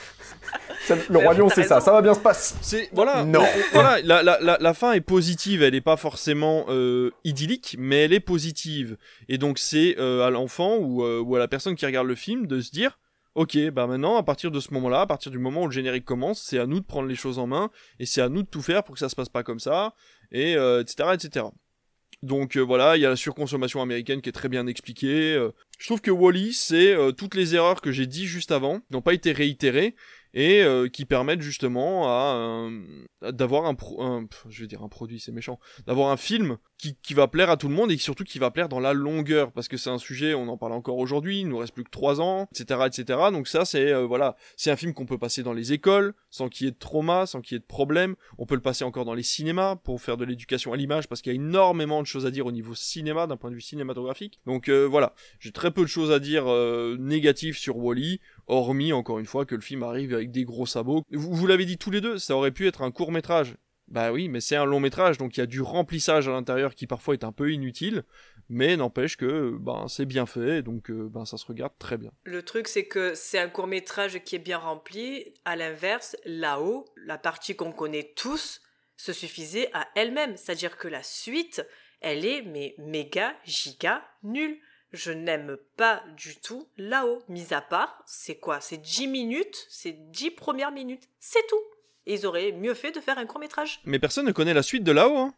Le Roi Lion, c'est ça, ça va bien se passer. C'est voilà. Non. voilà, la, la, la, la, fin est positive, elle est pas forcément euh, idyllique, mais elle est positive. Et donc c'est à l'enfant ou, ou à la personne qui regarde le film de se dire ok, bah maintenant, à partir de ce moment-là, à partir du moment où le générique commence, c'est à nous de prendre les choses en main, et c'est à nous de tout faire pour que ça se passe pas comme ça, et etc., euh, etc. Donc euh, voilà, il y a la surconsommation américaine qui est très bien expliquée. Euh. je trouve que Wally, c'est toutes les erreurs que j'ai dit juste avant, n'ont pas été réitérées, et euh, qui permettent justement à d'avoir un, un, je vais dire un produit c'est méchant d'avoir un film qui, qui va plaire à tout le monde et surtout qui va plaire dans la longueur parce que c'est un sujet on en parle encore aujourd'hui il nous reste plus que trois ans etc etc donc ça c'est euh, voilà c'est un film qu'on peut passer dans les écoles sans qu'il y ait de trauma sans qu'il y ait de problème. On peut le passer encore dans les cinémas pour faire de l'éducation à l'image parce qu'il y a énormément de choses à dire au niveau cinéma d'un point de vue cinématographique. Donc euh, voilà j'ai très peu de choses à dire négatives sur Wally hormis encore une fois que le film arrive avec des gros sabots. Vous, l'avez dit tous les deux, ça aurait pu être un court métrage. Bah oui, mais c'est un long métrage, donc il y a du remplissage à l'intérieur qui parfois est un peu inutile, mais n'empêche que ben c'est bien fait, donc euh, ben ça se regarde très bien. Le truc c'est que c'est un court métrage qui est bien rempli. À l'inverse, là-haut, la partie qu'on connaît tous se suffisait à elle-même, c'est-à-dire que la suite, elle est mais méga giga nulle je n'aime pas du tout là-haut. Mis à part, c'est quoi? C'est 10 minutes, c'est 10 premières minutes, c'est tout. Et ils auraient mieux fait de faire un court métrage. Mais personne ne connaît la suite de là-haut, hein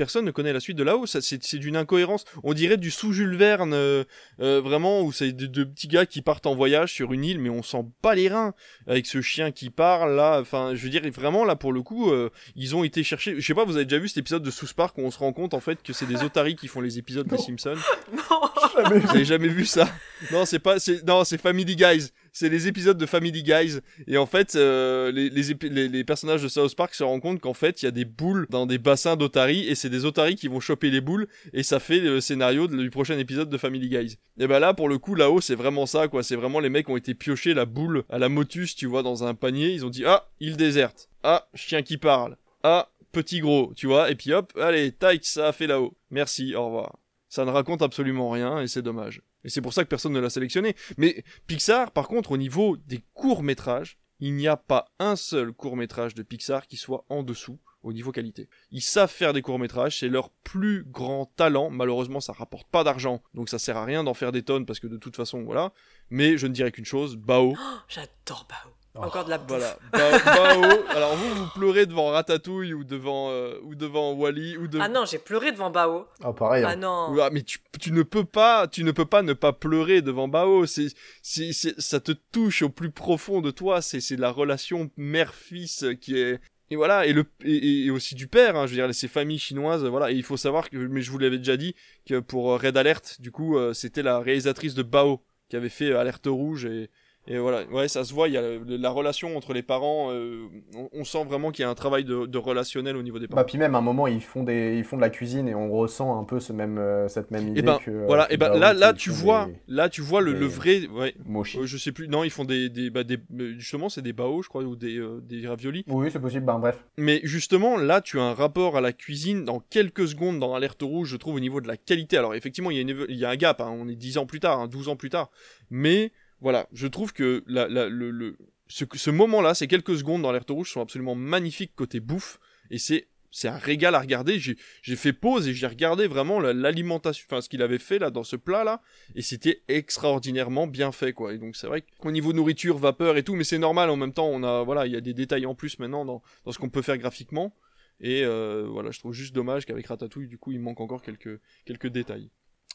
personne ne connaît la suite de là-haut. C'est d'une incohérence. On dirait du sous-Jules Verne, euh, euh, vraiment, où c'est de, petits gars qui partent en voyage sur une île, mais on sent pas les reins avec ce chien qui parle là. Enfin, je veux dire, vraiment là pour le coup, euh, ils ont été chercher. Je sais pas, vous avez déjà vu cet épisode de South Park où on se rend compte en fait que c'est des otaries qui font les épisodes des Simpsons? Non. Jamais vous avez jamais vu ça? Non, c'est pas. Non, c'est Family Guys c'est les épisodes de Family Guys. Et en fait, euh, les, personnages de South Park se rendent compte qu'en fait, il y a des boules dans des bassins d'Otari, et c'est des Otari qui vont choper les boules, et ça fait le scénario du prochain épisode de Family Guys. Et ben là, pour le coup, là-haut, c'est vraiment ça, quoi. C'est vraiment les mecs ont été piochés la boule à la motus, tu vois, dans un panier. Ils ont dit, ah, il déserte. Ah, chien qui parle. Ah, petit gros, tu vois. Et puis hop, allez, taille, ça a fait là-haut. Merci, au revoir. Ça ne raconte absolument rien, et c'est dommage. Et c'est pour ça que personne ne l'a sélectionné. Mais Pixar, par contre, au niveau des courts-métrages, il n'y a pas un seul court-métrage de Pixar qui soit en dessous au niveau qualité. Ils savent faire des courts-métrages, c'est leur plus grand talent. Malheureusement, ça rapporte pas d'argent, donc ça sert à rien d'en faire des tonnes parce que de toute façon, voilà. Mais je ne dirais qu'une chose, Bao. Oh, J'adore Bao. Oh. Encore de la bouffe. Voilà. Bao, alors vous, vous pleurez devant Ratatouille ou devant, euh, ou devant Wally ou Ah non, j'ai pleuré devant Bao. Ah pareil. Ah non. Ah, mais tu, tu, ne peux pas, tu ne peux pas ne pas pleurer devant Bao. C'est, c'est, ça te touche au plus profond de toi. C'est, c'est la relation mère-fils qui est, et voilà, et, le, et, aussi du père, hein, je veux dire, ces familles chinoises, voilà, et il faut savoir que, mais je vous l'avais déjà dit, que pour Red Alert, du coup, euh, c'était la réalisatrice de Bao qui avait fait Alerte Rouge et, et voilà, ouais, ça se voit, il y a la, relation entre les parents, euh, on, sent vraiment qu'il y a un travail de, relationnel au niveau des parents. Bah, puis même à un moment, ils font, des, ils font de la cuisine et on ressent un peu ce même, euh, cette même idée et ben, que... Voilà, et ben là, là tu vois, là tu vois le, des... vrai... Ouais, mochi. Euh, je sais plus, non, ils font des... des, bah, des justement, c'est des bao, je crois, ou des, des raviolis. Oui, c'est possible, ben bref. Mais justement, là, tu as un rapport à la cuisine dans quelques secondes dans Alerte Rouge, je trouve, au niveau de la qualité. Alors effectivement, il y a, une, y a un gap, hein, on est 10 ans plus tard, hein, 12 ans plus tard, mais voilà, je trouve que la, la, le, le, ce, moment-là, ces quelques secondes dans l'alerte rouge sont absolument magnifiques côté bouffe, et c'est un régal à regarder. J'ai fait pause et j'ai regardé vraiment la- l'alimentation, enfin ce qu'il avait fait là dans ce plat là, et c'était extraordinairement bien fait quoi. Et donc c'est vrai qu'au niveau nourriture, vapeur et tout, mais c'est normal en même temps. On a voilà, il y a des détails en plus maintenant dans dans ce qu'on peut faire graphiquement. Et euh, voilà, je trouve juste dommage qu'avec Ratatouille, du coup, il manque encore quelques quelques détails.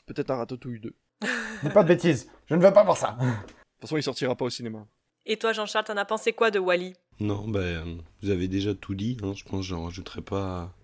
Peut-être un Ratatouille 2. De Dis pas de bêtises, je ne veux pas voir ça. toute façon, il sortira pas au cinéma. Et toi, Jean-Charles, t'en as pensé quoi de Wally Non, ben, vous avez déjà tout dit, hein, je pense que j'en rajouterai pas,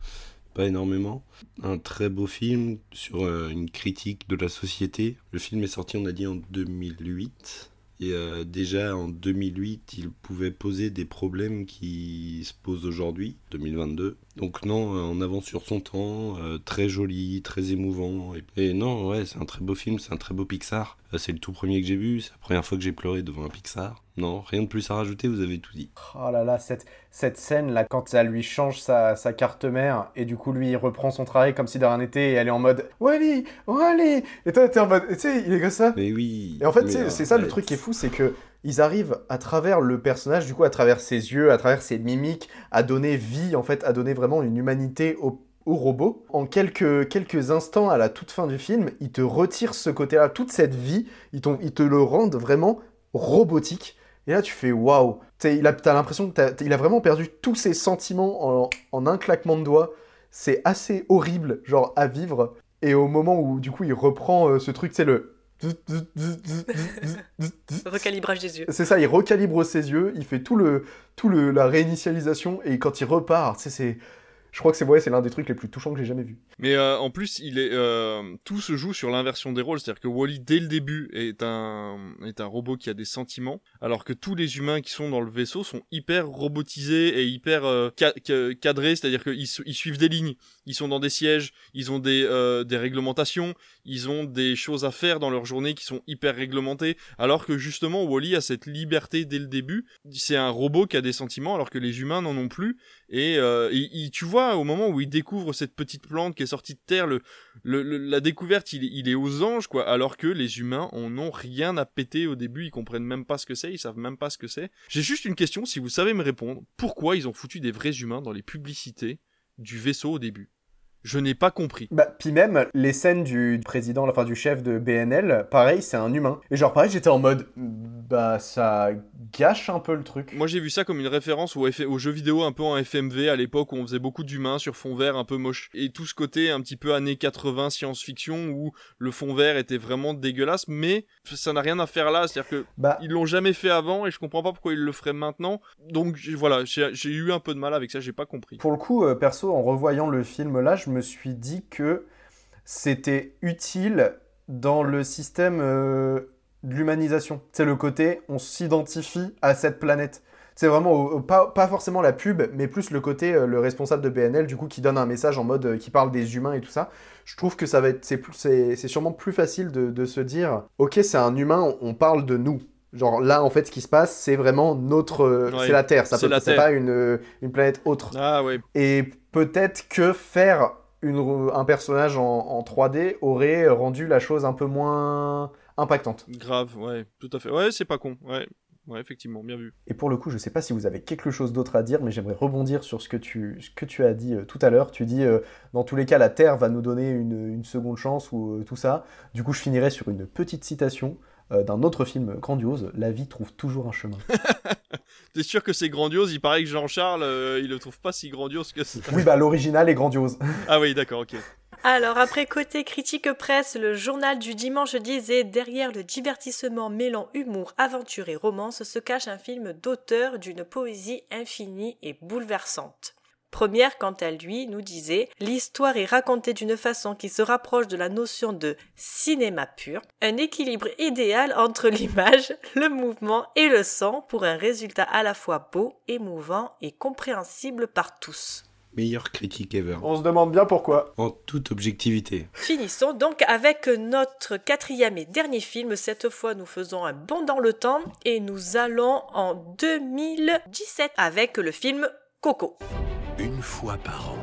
pas énormément. Un très beau film sur euh, une critique de la société. Le film est sorti, on a dit, en 2008. Et euh, déjà en 2008, il pouvait poser des problèmes qui se posent aujourd'hui, 2022. Donc non, euh, en avance sur son temps, euh, très joli, très émouvant. Et, et non, ouais, c'est un très beau film, c'est un très beau Pixar. Euh, c'est le tout premier que j'ai vu, c'est la première fois que j'ai pleuré devant un Pixar. Non, rien de plus à rajouter, vous avez tout dit. Oh là là, cette, cette scène là, quand ça lui change sa, sa carte mère, et du coup lui il reprend son travail comme si de rien n'était, et elle est en mode Wally, Wally Et toi t'es en mode, tu sais, il est comme ça. Mais oui. Et en fait, c'est ça le truc qui est fou, c'est que ils arrivent à travers le personnage, du coup à travers ses yeux, à travers ses mimiques, à donner vie, en fait, à donner vraiment une humanité au, robot. En quelques, quelques instants, à la toute fin du film, ils te retirent ce côté-là, toute cette vie, ils, te le rendent vraiment robotique. Et là, tu fais waouh. T'as l'impression qu'il a vraiment perdu tous ses sentiments en, en un claquement de doigts. C'est assez horrible, genre, à vivre. Et au moment où, du coup, il reprend euh, ce truc, c'est le. Recalibrage des yeux. C'est ça, il recalibre ses yeux, il fait tout le, tout le, la réinitialisation, et quand il repart, c'est. Je crois que c'est ouais, c'est l'un des trucs les plus touchants que j'ai jamais vu. Mais euh, en plus, il est euh, tout se joue sur l'inversion des rôles, c'est-à-dire que Wally dès le début est un est un robot qui a des sentiments, alors que tous les humains qui sont dans le vaisseau sont hyper robotisés et hyper euh, ca- ca- cadrés, c'est-à-dire qu'ils ils suivent des lignes, ils sont dans des sièges, ils ont des euh, des réglementations, ils ont des choses à faire dans leur journée qui sont hyper réglementées, alors que justement Wally a cette liberté dès le début. C'est un robot qui a des sentiments, alors que les humains n'en ont plus. Et, euh, tu vois, au moment où il découvre cette petite plante qui est sortie de terre, le, la découverte, il, est- il est aux anges, quoi. Alors que les humains en ont rien à péter au début, ils comprennent même pas ce que c'est, ils savent même pas ce que c'est. J'ai juste une question, si vous savez me répondre, pourquoi ils ont foutu des vrais humains dans les publicités du vaisseau au début? Je n'ai pas compris. Bah, puis même, les scènes du président, enfin du chef de BNL, pareil, c'est un humain. Et genre, pareil, j'étais en mode, bah, ça gâche un peu le truc. Moi j'ai vu ça comme une référence au, F- aux jeux vidéo un peu en FMV à l'époque où on faisait beaucoup d'humains sur fond vert un peu moche. Et tout ce côté un petit peu années 80 science-fiction où le fond vert était vraiment dégueulasse, mais ça n'a rien à faire là. C'est-à-dire que Bah, ils l'ont jamais fait avant et je comprends pas pourquoi ils le feraient maintenant. Donc voilà, j'ai j'ai eu un peu de mal avec ça, j'ai pas compris. Pour le coup, euh, perso, en revoyant le film là, je me suis dit que c'était utile dans le système euh, de l'humanisation. C'est le côté, on s'identifie à cette planète. C'est vraiment au- au- pas, pas forcément la pub, mais plus le côté, euh, le responsable de BNL, du coup, qui donne un message en mode, euh, qui parle des humains et tout ça. Je trouve que ça va être, c'est plus- c'est c'est sûrement plus facile de, de se dire, ok, c'est un humain, on, on parle de nous. Genre là, en fait, ce qui se passe, c'est vraiment notre, euh, Ouais, c'est la Terre. Ça c'est peut, la Terre. pas une, une planète autre. Ah ouais. Et peut-être que faire une, un personnage en, en 3D aurait rendu la chose un peu moins impactante. Grave, ouais, tout à fait. Ouais, c'est pas con. Ouais, ouais, effectivement, bien vu. Et pour le coup, je sais pas si vous avez quelque chose d'autre à dire, mais j'aimerais rebondir sur ce que tu, ce que tu as dit euh, tout à l'heure. Tu dis, euh, dans tous les cas, la Terre va nous donner une, une seconde chance ou euh, tout ça. Du coup, je finirai sur une petite citation euh, d'un autre film grandiose, La vie trouve toujours un chemin. T'es sûr que c'est grandiose? Il paraît que Jean-Charles, euh, il le trouve pas si grandiose que ça. oui, bah l'original est grandiose. Ah oui, d'accord, ok. Alors, après côté critique presse, le journal du dimanche disait Derrière le divertissement mêlant humour, aventure et romance se cache un film d'auteur d'une poésie infinie et bouleversante. Première, quant à lui, nous disait L'histoire est racontée d'une façon qui se rapproche de la notion de cinéma pur, un équilibre idéal entre l'image, le mouvement et le son pour un résultat à la fois beau, émouvant et compréhensible par tous. Meilleure critique ever. On se demande bien pourquoi. En toute objectivité. Finissons donc avec notre quatrième et dernier film. Cette fois, nous faisons un bond dans le temps et nous allons en 2017 avec le film Coco. Une fois par an,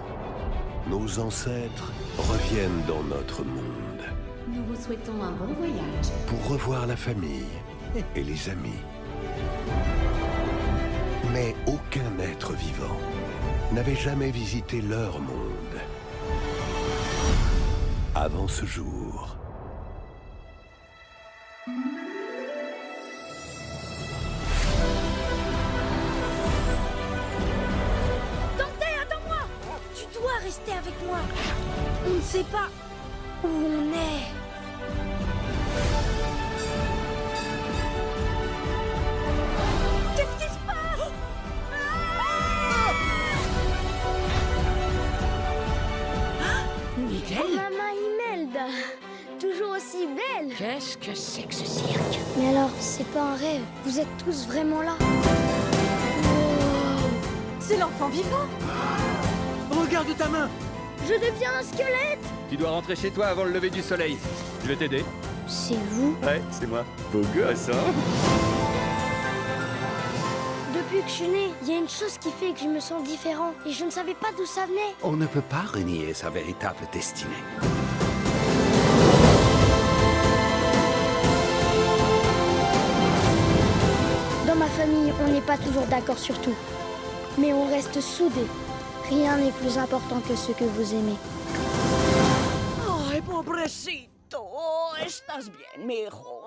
nos ancêtres reviennent dans notre monde Nous vous souhaitons un bon voyage. pour revoir la famille et les amis. Mais aucun être vivant n'avait jamais visité leur monde avant ce jour. Dois rester avec moi. On ne sait pas où on est. Qu'est-ce qui se passe? Miguel? Maman Imelda, toujours aussi belle. Qu'est-ce que c'est que ce cirque? Mais alors, c'est pas un rêve. Vous êtes tous vraiment là. C'est l'enfant vivant Regarde ta main Je deviens un squelette. Tu dois rentrer chez toi avant le lever du soleil. Je vais t'aider. C'est vous Ouais, c'est moi. Beau gosse, hein Depuis que je suis née, il y a une chose qui fait que je me sens différent et je ne savais pas d'où ça venait. On ne peut pas renier sa véritable destinée. Dans ma famille, on n'est pas toujours d'accord sur tout. Mais on reste soudés. Rien n'est plus important que ce que vous aimez. Ay, pobrecito. Estás bien, mijo.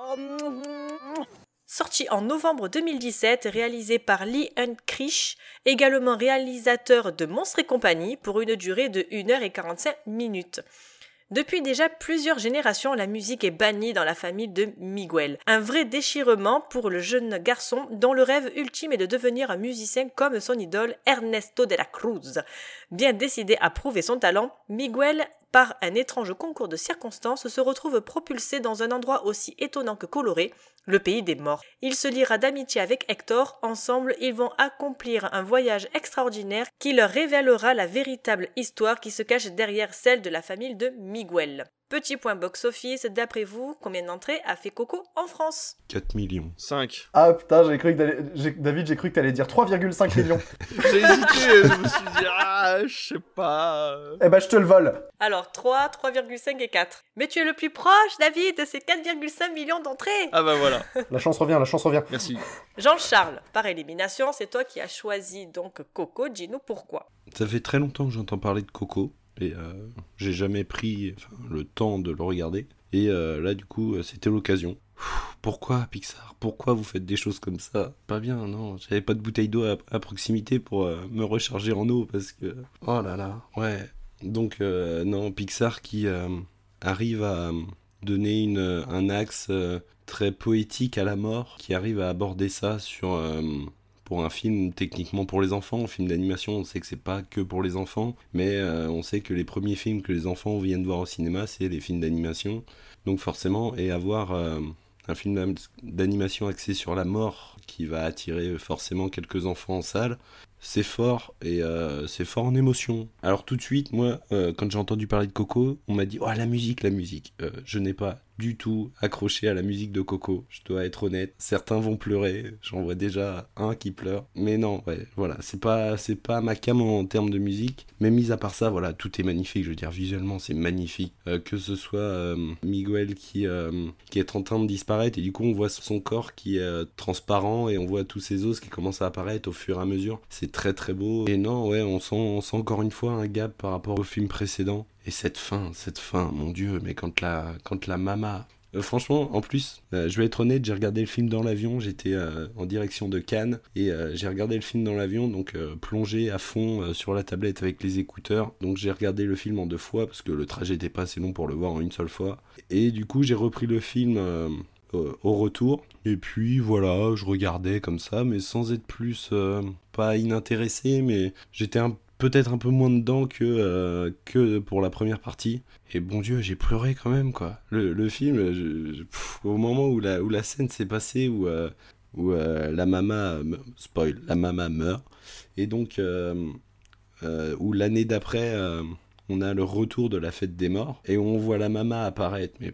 Sorti en novembre 2017, réalisé par Lee Unkrich, également réalisateur de Monstres et compagnie, pour une durée de 1h45 minutes. Depuis déjà plusieurs générations, la musique est bannie dans la famille de Miguel. Un vrai déchirement pour le jeune garçon dont le rêve ultime est de devenir un musicien comme son idole Ernesto de la Cruz. Bien décidé à prouver son talent, Miguel, par un étrange concours de circonstances, se retrouve propulsé dans un endroit aussi étonnant que coloré, le pays des morts. Il se liera d'amitié avec Hector, ensemble ils vont accomplir un voyage extraordinaire qui leur révélera la véritable histoire qui se cache derrière celle de la famille de Miguel. Petit point box-office, d'après vous, combien d'entrées a fait Coco en France 4 millions. 5. Ah putain, j'ai cru que David, j'ai cru que t'allais dire 3,5 millions. J'ai hésité, je me suis dit, ah, je sais pas. eh ben, je te le vole. Alors 3, 3,5 et 4. Mais tu es le plus proche, David, c'est 4,5 millions d'entrées Ah bah voilà. La chance revient, la chance revient. Merci. Jean-Charles, par élimination, c'est toi qui as choisi donc Coco, dis-nous pourquoi. Ça fait très longtemps que j'entends parler de Coco euh, j'ai jamais pris le temps de le regarder. Et euh, là, du coup, euh, c'était l'occasion. Pourquoi Pixar? Pourquoi vous faites des choses comme ça? Pas bien, non. J'avais pas de bouteille d'eau à, proximité pour me recharger en eau parce que. Oh là là, ouais. Donc, non, Pixar qui arrive à donner une, un axe très poétique à la mort, qui arrive à aborder ça sur. Pour un film techniquement pour les enfants, un film d'animation, on sait que c'est pas que pour les enfants, mais euh, on sait que les premiers films que les enfants viennent voir au cinéma, c'est les films d'animation. Donc forcément, et avoir euh, un film d'animation axé sur la mort qui va attirer forcément quelques enfants en salle, c'est fort et euh, c'est fort en émotion. Alors tout de suite, moi, quand j'ai entendu parler de Coco, on m'a dit oh la musique, la musique. Je n'ai pas du tout accroché à la musique de Coco. Je dois être honnête. Certains vont pleurer. J'en vois déjà un qui pleure. Mais non, ouais, voilà, c'est pas c'est pas ma cam en termes de musique. Mais mis à part ça, voilà, tout est magnifique. Je veux dire, visuellement, c'est magnifique. Euh, que ce soit euh, Miguel qui euh, qui est en train de disparaître et du coup on voit son corps qui est transparent et on voit tous ses os qui commencent à apparaître au fur et à mesure. C'est très très beau. Et non, ouais, on sent on sent encore une fois un gap par rapport au film précédent. Et cette fin, cette fin, mon dieu, mais quand la quand la mama euh, franchement, en plus, euh, je vais être honnête, j'ai regardé le film dans l'avion, j'étais euh, en direction de Cannes, et j'ai regardé le film dans l'avion, donc plongé à fond sur la tablette avec les écouteurs. Donc j'ai regardé le film en deux fois, parce que le trajet n'était pas assez long pour le voir en une seule fois. Et du coup, j'ai repris le film au- retour. Et puis voilà, je regardais comme ça, mais sans être plus, pas inintéressé, mais j'étais un peut-être un peu moins dedans que, euh, que pour la première partie. Et bon Dieu, j'ai pleuré quand même, quoi. Le, film, au moment où la, où la scène s'est passée, où, euh, où euh, la mama, spoil, la mama meurt, et donc où l'année d'après, on a le retour de la fête des morts, et on voit la mama apparaître, mais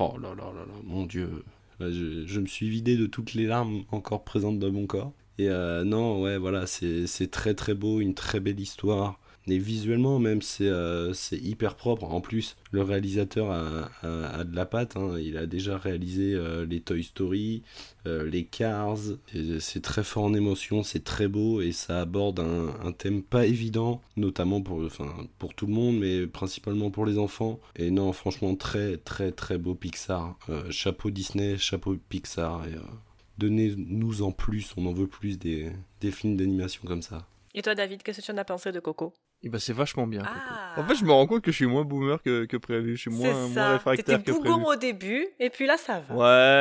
oh là là là là, mon Dieu. Je, je me suis vidé de toutes les larmes encore présentes dans mon corps. Et euh, non, ouais, voilà, c'est très très beau, une très belle histoire, Et visuellement, même, c'est euh, hyper propre. En plus, le réalisateur a, de la patte. hein. Il a déjà réalisé euh, les Toy Story, les Cars. C'est très fort en émotion, c'est très beau et ça aborde un, thème pas évident, notamment pour, enfin, pour tout le monde, mais principalement pour les enfants. Et non, franchement, très, très, très beau Pixar. Chapeau Disney, chapeau Pixar. Donnez-nous en plus, on en veut plus des, des films d'animation comme ça. Et toi, David, qu'est-ce que tu en as pensé de Coco? Et bah c'est vachement bien. Coco. Ah. En fait, je me rends compte que je suis moins boomer que, que prévu. Je suis moins, moins réfractaire que prévu. au début, et puis là, ça va.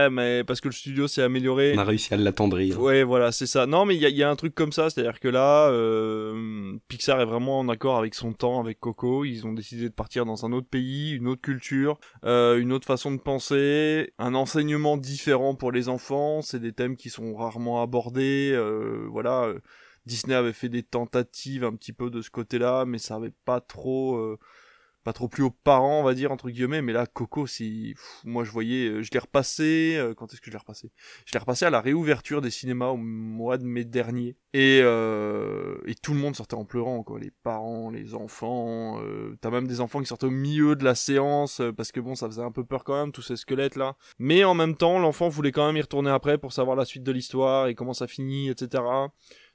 Ouais, mais parce que le studio s'est amélioré. On a réussi à l'attendrir. Ouais, voilà, c'est ça. Non, mais il y, a- il y a un truc comme ça, c'est-à-dire que là, euh, Pixar est vraiment en accord avec son temps, avec Coco. Ils ont décidé de partir dans un autre pays, une autre culture, euh, une autre façon de penser, un enseignement différent pour les enfants. C'est des thèmes qui sont rarement abordés. euh, voilà, euh, Disney avait fait des tentatives un petit peu de ce côté-là, mais ça avait pas trop. euh, pas trop plus aux parents, on va dire, entre guillemets, mais là, Coco, pff, moi, je voyais, euh, je l'ai repassé, euh, quand est-ce que je l'ai repassé? Je l'ai repassé à la réouverture des cinémas au mois de mai dernier. Et, euh, et tout le monde sortait en pleurant, quoi. Les parents, les enfants, t'as même des enfants qui sortaient au milieu de la séance, parce que bon, ça faisait un peu peur quand même, tous ces squelettes là. Mais en même temps, l'enfant voulait quand même y retourner après pour savoir la suite de l'histoire et comment ça finit, etc.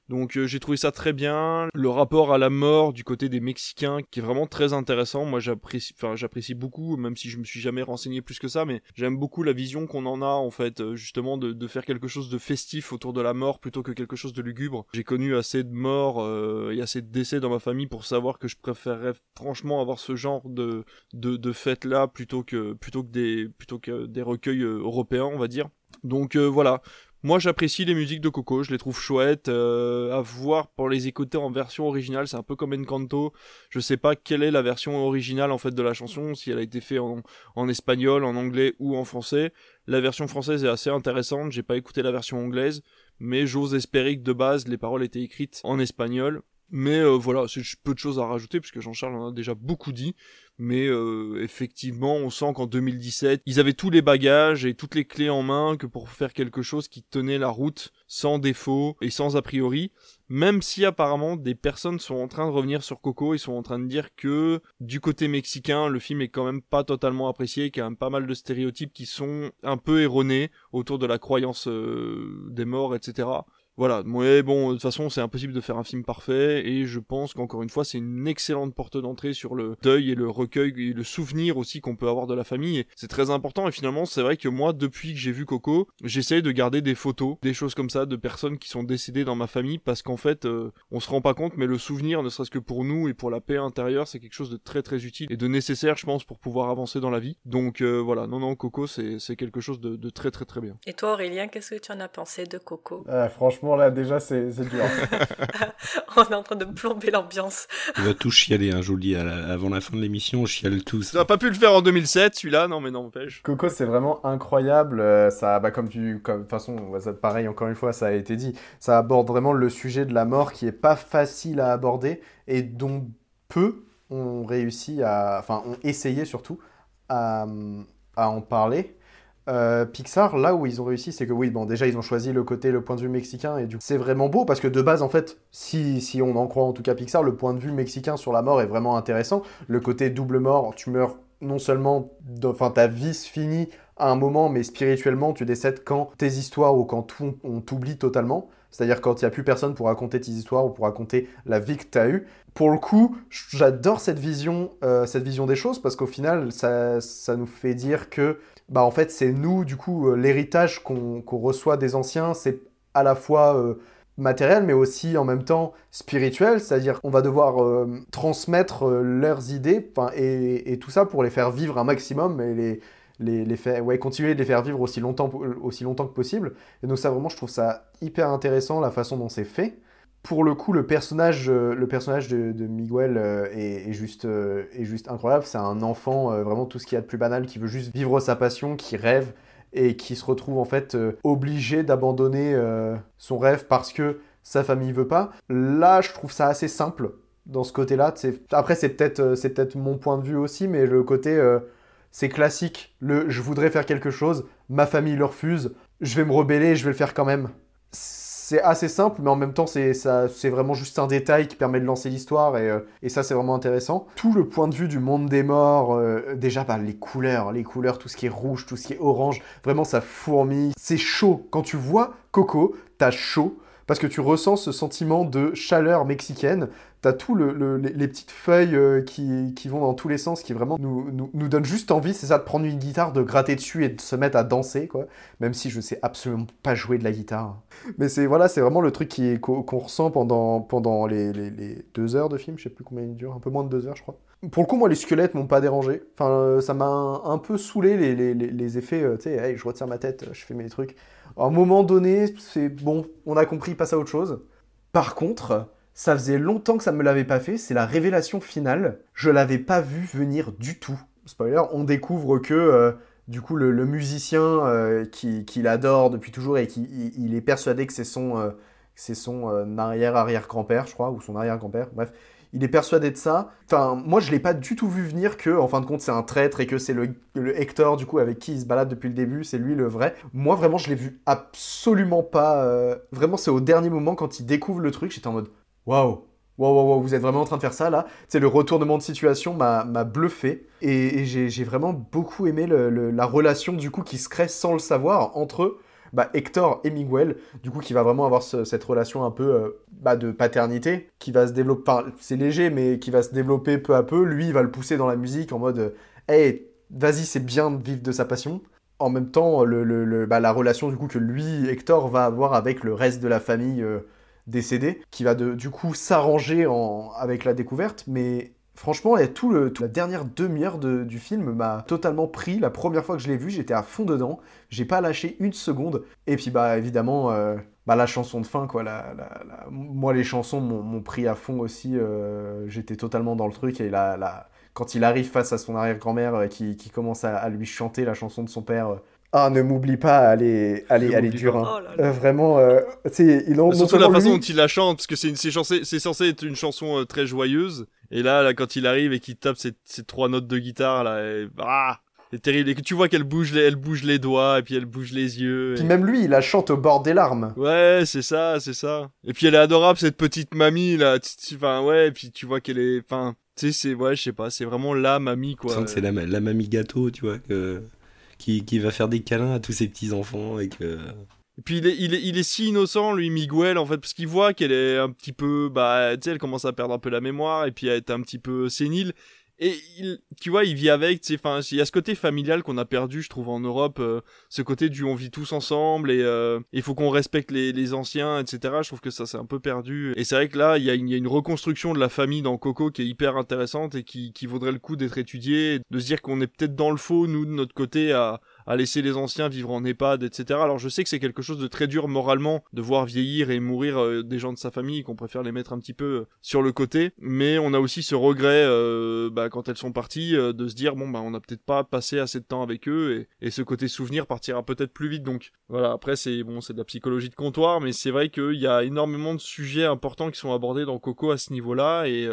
Donc euh, j'ai trouvé ça très bien. Le rapport à la mort du côté des Mexicains qui est vraiment très intéressant. Moi j'apprécie, beaucoup, même si je me suis jamais renseigné plus que ça, mais j'aime beaucoup la vision qu'on en a en fait, euh, justement de, faire quelque chose de festif autour de la mort plutôt que quelque chose de lugubre. J'ai connu assez de morts euh, et assez de décès dans ma famille pour savoir que je préférerais franchement avoir ce genre de de, de fête là plutôt que des recueils européens on va dire. Donc voilà, moi j'apprécie les musiques de Coco, je les trouve chouettes. euh, à voir pour les écouter en version originale, c'est un peu comme Encanto. Je sais pas quelle est la version originale en fait de la chanson, si elle a été faite en, en espagnol, en anglais ou en français. La version française est assez intéressante, j'ai pas écouté la version anglaise, mais j'ose espérer que de base les paroles étaient écrites en espagnol. Mais euh, voilà, c'est peu de choses à rajouter puisque Jean-Charles en a déjà beaucoup dit. Mais euh, effectivement, on sent qu'en 2017, ils avaient tous les bagages et toutes les clés en main que pour faire quelque chose qui tenait la route sans défaut et sans a priori. Même si apparemment des personnes sont en train de revenir sur Coco, ils sont en train de dire que du côté mexicain, le film est quand même pas totalement apprécié, qu'il y a quand même pas mal de stéréotypes qui sont un peu erronés autour de la croyance euh, des morts, etc. Voilà, mais bon, de toute façon, c'est impossible de faire un film parfait, et je pense qu'encore une fois, c'est une excellente porte d'entrée sur le deuil et le recueil et le souvenir aussi qu'on peut avoir de la famille. Et C'est très important, et finalement, c'est vrai que moi, depuis que j'ai vu Coco, j'essaye de garder des photos, des choses comme ça, de personnes qui sont décédées dans ma famille, parce qu'en fait, euh, on se rend pas compte, mais le souvenir, ne serait-ce que pour nous et pour la paix intérieure, c'est quelque chose de très très utile et de nécessaire, je pense, pour pouvoir avancer dans la vie. Donc euh, voilà, non, non, Coco, c'est c'est quelque chose de, de très très très bien. Et toi, Aurélien, qu'est-ce que tu en as pensé de Coco? Ah, franchement, là, déjà, c'est dur. On est en train de plomber l'ambiance. On va tout chialer, hein, je vous le dis, la- avant la fin de l'émission, on chiale tous. Tu n'as pas pu le faire en 2007, celui-là, non mais n'empêche. Coco, c'est vraiment incroyable. euh, Ça, bah, comme tu, comme, de toute façon, ça, pareil, encore une fois, ça a été dit. Ça aborde vraiment le sujet de la mort qui est pas facile à aborder et dont peu ont réussi à, enfin, ont essayé surtout à, à en parler. Euh, Pixar, là où ils ont réussi, c'est que oui, bon, déjà ils ont choisi le côté, le point de vue mexicain, et du coup, c'est vraiment beau parce que de base, en fait, si, si on en croit en tout cas Pixar, le point de vue mexicain sur la mort est vraiment intéressant. Le côté double mort, tu meurs non seulement, enfin, ta vie se finit à un moment, mais spirituellement, tu décèdes quand tes histoires ou quand on t'oublie totalement. C'est-à-dire quand il n'y a plus personne pour raconter tes histoires ou pour raconter la vie que tu as eue. Pour le coup, j'adore cette vision, euh, cette vision des choses parce qu'au final, ça, ça nous fait dire que, bah, en fait, c'est nous, du coup, euh, l'héritage qu'on qu'on reçoit des anciens, c'est à la fois euh, matériel, mais aussi en même temps spirituel. C'est-à-dire qu'on va devoir euh, transmettre leurs idées et, et tout ça pour les faire vivre un maximum et les, les, les faire, ouais, continuer de les faire vivre aussi longtemps, aussi longtemps que possible. Et donc ça, vraiment, je trouve ça hyper intéressant, la façon dont c'est fait. Pour le coup, le personnage, euh, le personnage de, Miguel euh, est, juste, euh, est juste incroyable. C'est un enfant, vraiment tout ce qu'il y a de plus banal, qui veut juste vivre sa passion, qui rêve et qui se retrouve en fait obligé d'abandonner son rêve parce que sa famille veut pas. Là, je trouve ça assez simple dans ce côté-là. Après, c'est peut-être c'est peut-être mon point de vue aussi, mais le côté c'est classique. Le je voudrais faire quelque chose, ma famille le refuse, je vais me rebeller, je vais le faire quand même. C'est assez simple, mais en même temps, c'est vraiment juste un détail qui permet de lancer l'histoire, et, euh, et ça, c'est vraiment intéressant. Tout le point de vue du monde des morts, euh, déjà, bah, les couleurs, les couleurs, tout ce qui est rouge, tout ce qui est orange, vraiment, ça fourmille. C'est chaud. Quand tu vois Coco, t'as chaud, parce que tu ressens ce sentiment de chaleur mexicaine. T'as tout le, le- les, petites feuilles euh, qui, qui vont dans tous les sens, qui vraiment nous, nous, nous donnent juste envie, c'est ça, de prendre une guitare, de gratter dessus et de se mettre à danser, quoi. Même si je sais absolument pas jouer de la guitare. Mais c'est voilà, c'est vraiment le truc qu'on ressent pendant, pendant les, les- les deux heures de film, je sais plus combien il dure, un peu moins de deux heures, je crois. Pour le coup, moi, les squelettes m'ont pas dérangé. Enfin, euh, ça m'a un, peu saoulé les, les, les- effets, euh, tu sais, je retire ma tête, je fais mes trucs. À un moment donné, c'est bon, on a compris, passe à autre chose. Par contre, ça faisait longtemps que ça me l'avait pas fait, c'est la révélation finale. Je l'avais pas vu venir du tout. Spoiler, on découvre que euh, du coup le, musicien euh, qui, l'adore depuis toujours et qui il, est persuadé que c'est son, euh, c'est son euh, arrière-arrière-grand-père, je crois, ou son arrière-grand-père, bref. Il est persuadé de ça. Enfin, moi, je l'ai pas du tout vu venir que, en fin de compte, c'est un traître et que c'est le, Hector, du coup, avec qui il se balade depuis le début, c'est lui le vrai. Moi, vraiment, je l'ai vu absolument pas. euh, Vraiment, c'est au dernier moment, quand il découvre le truc, j'étais en mode Waouh! Waouh, waouh, waouh, vous êtes vraiment en train de faire ça là C'est le retournement de situation m'a bluffé et, j'ai vraiment beaucoup aimé la relation du coup qui se crée sans le savoir entre bah, Hector et Miguel, du coup qui va vraiment avoir ce- cette relation un peu euh, bah, de paternité qui va se développer, c'est léger mais qui va se développer peu à peu. Lui il va le pousser dans la musique en mode hey vas-y c'est bien de vivre de sa passion. En même temps le, bah, la relation du coup que lui Hector va avoir avec le reste de la famille euh, décédé, qui va du coup s'arranger avec la découverte, mais franchement, la dernière demi-heure de- du film m'a totalement pris. La première fois que je l'ai vu, j'étais à fond dedans, j'ai pas lâché une seconde, et puis bah évidemment, euh, bah, la chanson de fin, quoi, la, moi les chansons m'ont pris à fond aussi, euh, j'étais totalement dans le truc, et la, quand il arrive face à son arrière-grand-mère euh, qui, commence à, lui chanter la chanson de son père, ah, ne m'oublie pas, elle est, elle elle est dure. hein. Oh là là. Euh, vraiment, euh, tu sais, il en, non Surtout la façon lui- dont il la chante, parce que c'est censé, c'est censé être une chanson euh, très joyeuse. Et là, là, quand il arrive et qu'il tape ces, ces trois notes de guitare, là, et, ah, c'est terrible. Et que tu vois qu'elle bouge, les, elle bouge les doigts, et puis elle bouge les yeux. Puis et- même lui, il la chante au bord des larmes. Ouais, c'est ça, c'est ça. Et puis elle est adorable, cette petite mamie, là. Enfin, ouais, et puis tu vois qu'elle est, enfin, tu sais, c'est, ouais, je sais pas, c'est vraiment la mamie, quoi. sens que c'est la, la mamie gâteau, tu vois, que- qui, va faire des câlins à tous ses petits-enfants et que... Puis il est, il est, il est si innocent, lui, Miguel, en fait, parce qu'il voit qu'elle est un petit peu, bah, tu sais, elle commence à perdre un peu la mémoire et puis à être un petit peu sénile. Et il, tu vois, il vit avec, tu enfin, il y a ce côté familial qu'on a perdu, je trouve, en Europe, euh, ce côté du on vit tous ensemble et euh, il faut qu'on respecte les, les anciens, etc. Je trouve que ça c'est un peu perdu. Et c'est vrai que là, il y, a une, il y a une reconstruction de la famille dans Coco qui est hyper intéressante et qui, qui vaudrait le coup d'être étudiée, de se dire qu'on est peut-être dans le faux, nous, de notre côté, à, à laisser les anciens vivre en EHPAD, etc. Alors je sais que c'est quelque chose de très dur moralement de voir vieillir et mourir euh, des gens de sa famille, qu'on préfère les mettre un petit peu euh, sur le côté, mais on a aussi ce regret euh, bah, quand elles sont parties euh, de se dire bon bah on n'a peut-être pas passé assez de temps avec eux et, et ce côté souvenir partira peut-être plus vite. Donc voilà, après c'est bon c'est de la psychologie de comptoir, mais c'est vrai qu'il y a énormément de sujets importants qui sont abordés dans Coco à ce niveau-là et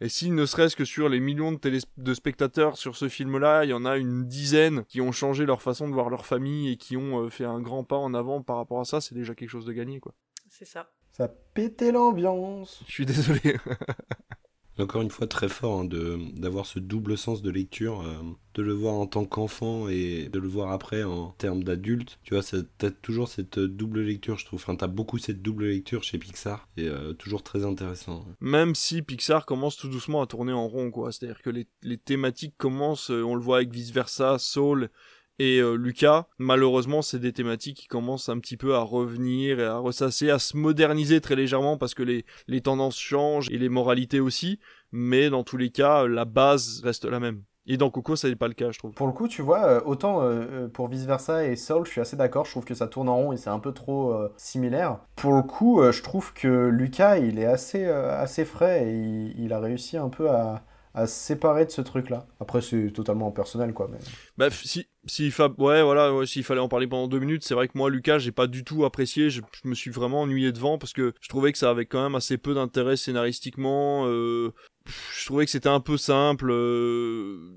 et si ne serait-ce que sur les millions de, télés- de spectateurs sur ce film-là, il y en a une dizaine qui ont changé leur façon de voir leur famille et qui ont euh, fait un grand pas en avant par rapport à ça, c'est déjà quelque chose de gagné, quoi. C'est ça. Ça pétait l'ambiance. Je suis désolé. Encore une fois, très fort hein, d'avoir ce double sens de lecture, euh, de le voir en tant qu'enfant et de le voir après en termes d'adulte. Tu vois, t'as toujours cette double lecture, je trouve. Enfin, t'as beaucoup cette double lecture chez Pixar et euh, toujours très intéressant. Même si Pixar commence tout doucement à tourner en rond, quoi. C'est-à-dire que les, les thématiques commencent, euh, on le voit avec Vice Versa, Soul et euh, Lucas. Malheureusement, c'est des thématiques qui commencent un petit peu à revenir et à ressasser, à se moderniser très légèrement parce que les, les tendances changent et les moralités aussi. Mais dans tous les cas, la base reste la même. Et dans Coco, ça n'est pas le cas, je trouve. Pour le coup, tu vois, euh, autant euh, pour Vice Versa et Soul, je suis assez d'accord, je trouve que ça tourne en rond et c'est un peu trop similaire. Pour le coup, je trouve que Lucas, il est assez, assez frais et il a réussi un peu à, à séparer de ce truc-là. Après, c'est totalement personnel, quoi. Mais... Bah, si, si voilà, s'il fallait en parler pendant deux minutes, c'est vrai que moi, Lucas, j'ai pas du tout apprécié. Je, je me suis vraiment ennuyé devant parce que je trouvais que ça avait quand même assez peu d'intérêt scénaristiquement. euh, je trouvais que c'était un peu simple. euh,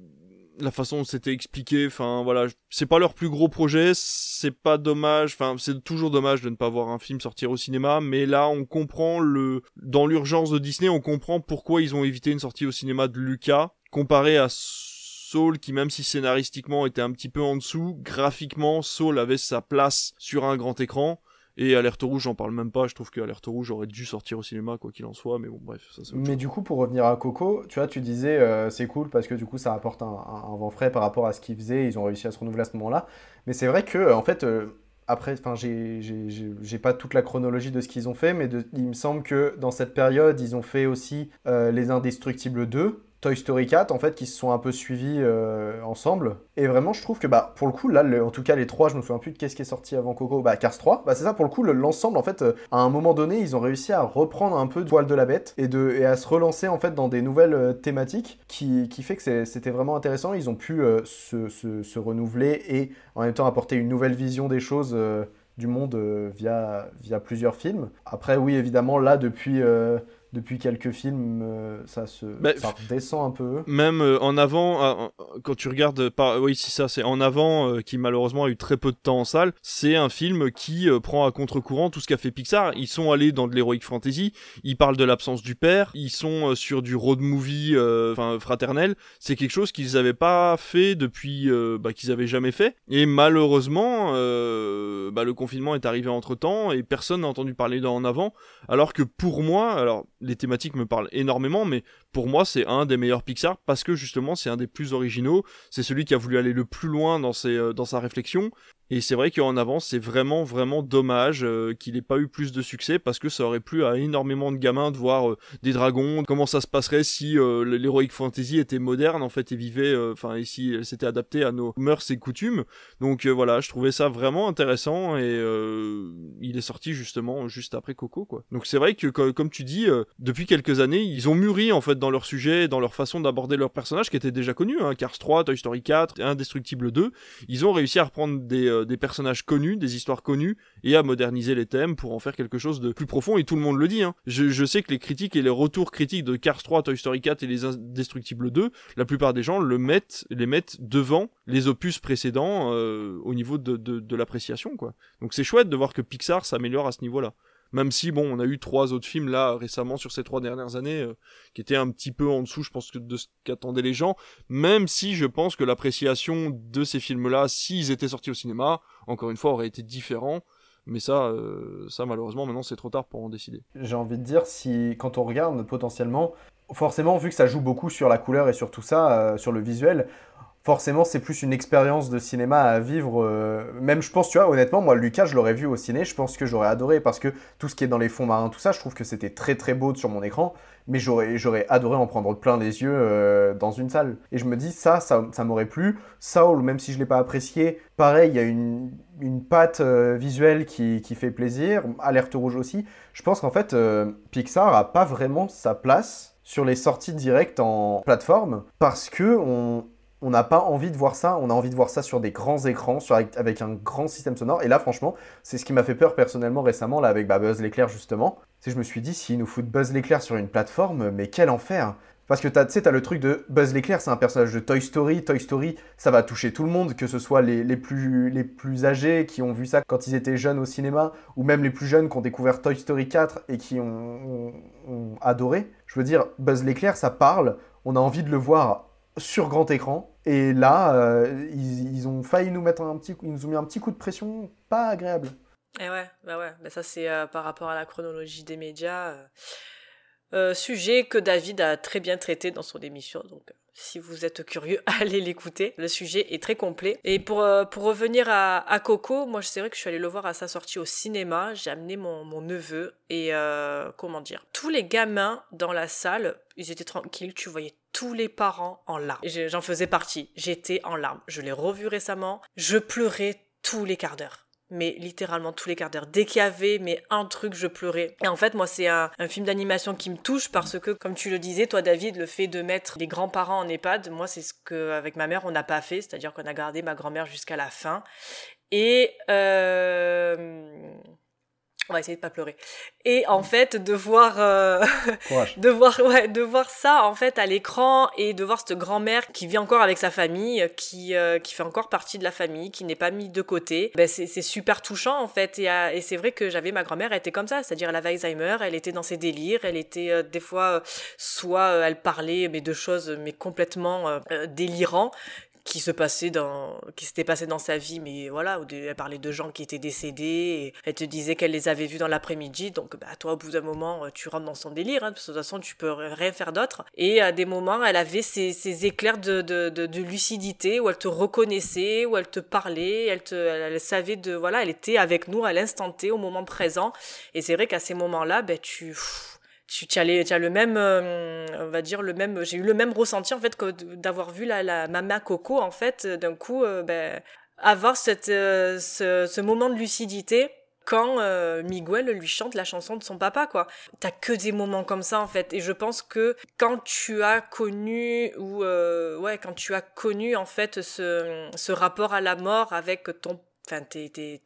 la façon dont c'était expliqué, enfin voilà, c'est pas leur plus gros projet, c'est pas dommage, enfin c'est toujours dommage de ne pas voir un film sortir au cinéma, mais là on comprend le, dans l'urgence de Disney, on comprend pourquoi ils ont évité une sortie au cinéma de Lucas comparé à Soul qui même si scénaristiquement était un petit peu en dessous, graphiquement Soul avait sa place sur un grand écran. Et Alerte Rouge, j'en parle même pas. Je trouve que Alerte Rouge aurait dû sortir au cinéma, quoi qu'il en soit. Mais bon, bref. Ça, c'est Mais chose. du coup, pour revenir à Coco, tu vois, tu disais euh, c'est cool parce que du coup, ça apporte un, un- un vent frais par rapport à ce qu'ils faisaient. Ils ont réussi à se renouveler à ce moment-là. Mais c'est vrai que, euh, en fait, euh, après, enfin, j'ai- pas toute la chronologie de ce qu'ils ont fait, mais de- il me semble que dans cette période, ils ont fait aussi euh, Les Indestructibles 2. Toy Story 4 en fait qui se sont un peu suivis euh, ensemble et vraiment je trouve que bah pour le coup là en tout cas les trois je me souviens plus de qu'est-ce qui est sorti avant Coco bah Cars 3 bah c'est ça pour le coup le- l'ensemble en fait euh, à un moment donné ils ont réussi à reprendre un peu de poil de la bête et de et à se relancer en fait dans des nouvelles euh, thématiques qui, qui fait que c'était vraiment intéressant ils ont pu se, se- renouveler et en même temps apporter une nouvelle vision des choses du monde via, via plusieurs films. Après, oui, évidemment, là, depuis, depuis quelques films, euh, ça, se, Bah, ça redescend un peu. Même euh, en avant, euh, quand tu regardes, par... oui, c'est ça, c'est en avant qui malheureusement a eu très peu de temps en salle. C'est un film qui prend à contre-courant tout ce qu'a fait Pixar. Ils sont allés dans de l'heroic fantasy. Ils parlent de l'absence du père. Ils sont sur du road movie, euh, enfin fraternel. C'est quelque chose qu'ils n'avaient pas fait depuis, euh, bah, qu'ils avaient jamais fait. Et malheureusement, euh, bah, le confinement est arrivé entre temps et personne n'a entendu parler d'en avant. Alors que pour moi, alors les thématiques me parlent énormément, mais pour moi c'est un des meilleurs Pixar parce que justement c'est un des plus originaux. C'est celui qui a voulu aller le plus loin dans, euh, sa réflexion. Et c'est vrai qu'en avant, c'est vraiment, vraiment dommage euh, qu'il n'ait pas eu plus de succès parce que ça aurait plu à énormément de gamins de voir euh, des dragons, comment ça se passerait si euh, l'heroic fantasy était moderne en fait et vivait, euh, enfin, et si s'était adaptée à nos mœurs et coutumes. Donc voilà, je trouvais ça vraiment intéressant et il est sorti justement juste après Coco quoi. Donc c'est vrai que co- comme tu dis, depuis quelques années, ils ont mûri en fait dans leur sujet, dans leur façon d'aborder leurs personnages qui étaient déjà connus, hein, Cars 3, Toy Story 4, Indestructible 2. Ils ont réussi à reprendre des, euh, des personnages connus, des histoires connues et à moderniser les thèmes pour en faire quelque chose de plus profond et tout le monde le dit. Hein. Je, sais que les critiques et les retours critiques de Cars 3, Toy Story 4 et les Indestructibles 2, la plupart des gens le mettent, les mettent devant les opus précédents euh, au niveau de, de, de l'appréciation quoi. Donc c'est chouette de voir que Pixar s'améliore à ce niveau-là. Même si, bon, on a eu trois autres films là récemment sur ces trois dernières années euh, qui étaient un petit peu en dessous, je pense, que de ce qu'attendaient les gens. Même si je pense que l'appréciation de ces films-là, s'ils étaient sortis au cinéma, encore une fois, aurait été différent. Mais ça, euh, ça malheureusement, maintenant c'est trop tard pour en décider. J'ai envie de dire, si quand on regarde potentiellement, forcément, vu que ça joue beaucoup sur la couleur et sur tout ça, euh, sur le visuel, forcément, c'est plus une expérience de cinéma à vivre. euh, Même, je pense, tu vois, honnêtement, moi, Lucas, je l'aurais vu au ciné, je pense que j'aurais adoré parce que tout ce qui est dans les fonds marins, tout ça, je trouve que c'était très très beau sur mon écran, mais j'aurais adoré en prendre plein les yeux euh, dans une salle. Et je me dis, ça, ça, ça m'aurait plu. Saul, même si je l'ai pas apprécié, pareil, il y a une, une patte euh, visuelle qui, qui fait plaisir. Alerte rouge aussi. Je pense qu'en fait, Pixar a pas vraiment sa place sur les sorties directes en plateforme parce que on on n'a pas envie de voir ça, on a envie de voir ça sur des grands écrans, avec, un grand système sonore. Et là, franchement, c'est ce qui m'a fait peur personnellement récemment, là, avec bah, Buzz l'éclair, justement. C'est je me suis dit, s'ils nous foutent Buzz l'éclair sur une plateforme, mais quel enfer Parce que tu sais, t'as le truc de Buzz l'éclair, c'est un personnage de Toy Story. Toy Story, ça va toucher tout le monde, que ce soit les, les plus, les plus âgés qui ont vu ça quand ils étaient jeunes au cinéma, ou même les plus jeunes qui ont découvert Toy Story 4 et qui ont- ont adoré. Je veux dire, Buzz l'éclair, ça parle, on a envie de le voir sur grand écran. Et là, euh, ils, ils ont failli nous mettre un petit, ils nous ont mis un petit coup de pression pas agréable. Et ouais, bah ouais, bah ça c'est euh, par rapport à la chronologie des médias. euh, sujet que David a très bien traité dans son émission, donc si vous êtes curieux, allez l'écouter. Le sujet est très complet. Et pour, euh, pour revenir à, Coco, moi c'est vrai que je suis allée le voir à sa sortie au cinéma. J'ai amené mon, mon neveu et euh, comment dire, tous les gamins dans la salle, ils étaient tranquilles. Tu voyais tous les parents en larmes. J'en faisais partie. J'étais en larmes. Je l'ai revu récemment. Je pleurais tous les quarts d'heure mais littéralement tous les quarts d'heure. Dès qu'il y avait mais un truc, je pleurais. Et en fait, moi, c'est un, film d'animation qui me touche parce que, comme tu le disais, toi, David, le fait de mettre les grands-parents en EHPAD, moi, c'est ce que avec ma mère on n'a pas fait, c'est-à-dire qu'on a gardé ma grand-mère jusqu'à la fin. Et euh, On va essayer de pas pleurer. Et en fait, de voir, euh, de voir, ouais, de voir ça en fait à l'écran et de voir cette grand-mère qui vit encore avec sa famille, qui euh, qui fait encore partie de la famille, qui n'est pas mise de côté. Ben c'est super touchant en fait. Et, euh, et c'est vrai que j'avais ma grand-mère, elle était comme ça, c'est-à-dire elle avait Alzheimer, elle était dans ses délires, elle était des fois soit elle parlait mais de choses mais complètement délirants qui se passait dans qui s'était passé dans sa vie mais voilà elle parlait de gens qui étaient décédés et elle te disait qu'elle les avait vus dans l'après-midi donc bah toi au bout d'un moment tu rentres dans son délire hein, parce que de toute façon tu peux rien faire d'autre. Et à des moments elle avait ces, éclairs de, de, lucidité où elle te reconnaissait où elle te parlait elle te elle, savait de voilà elle était avec nous à l'instant T au moment présent. Et c'est vrai qu'à ces moments là ben tu tu, tu, as, tu as le même, euh, on va dire le même, j'ai eu le même ressenti en fait que d'avoir vu la, la Mama Coco en fait d'un coup, euh, ben, avoir cette, euh, ce, ce, moment de lucidité quand Miguel lui chante la chanson de son papa quoi. T'as que des moments comme ça en fait et je pense que quand tu as connu ou ouais quand tu as connu en fait ce, ce rapport à la mort avec ton enfin tes, tes,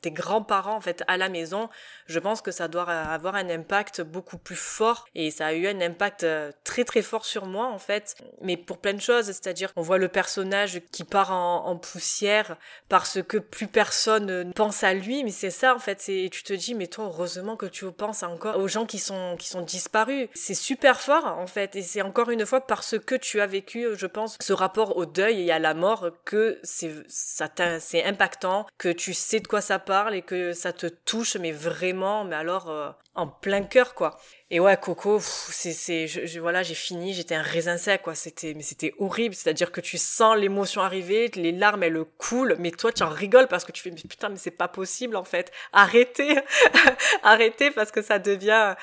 tes grands-parents en fait à la maison, je pense que ça doit avoir un impact beaucoup plus fort. Et ça a eu un impact euh, très très fort sur moi en fait, mais pour plein de choses, c'est-à-dire qu'on voit le personnage qui part en, poussière parce que plus personne ne pense à lui, mais c'est ça en fait, c'est tu te dis mais toi heureusement que tu penses encore aux gens qui sont qui sont disparus, c'est super fort en fait. Et c'est encore une fois parce que tu as vécu, je pense, ce rapport au deuil et à la mort que c'est ça c'est impactant que tu sais de quoi ça parle et que ça te touche, mais vraiment, mais alors euh, en plein cœur, quoi. Et ouais, Coco, c'est, c'est, je, voilà, j'ai fini, j'étais un raisin sec, quoi. C'était, mais c'était horrible. C'est-à-dire que tu sens l'émotion arriver, les larmes, elles coulent, mais toi, tu en rigoles parce que tu fais, putain, mais c'est pas possible, en fait. Arrêtez, arrêtez parce que ça devient,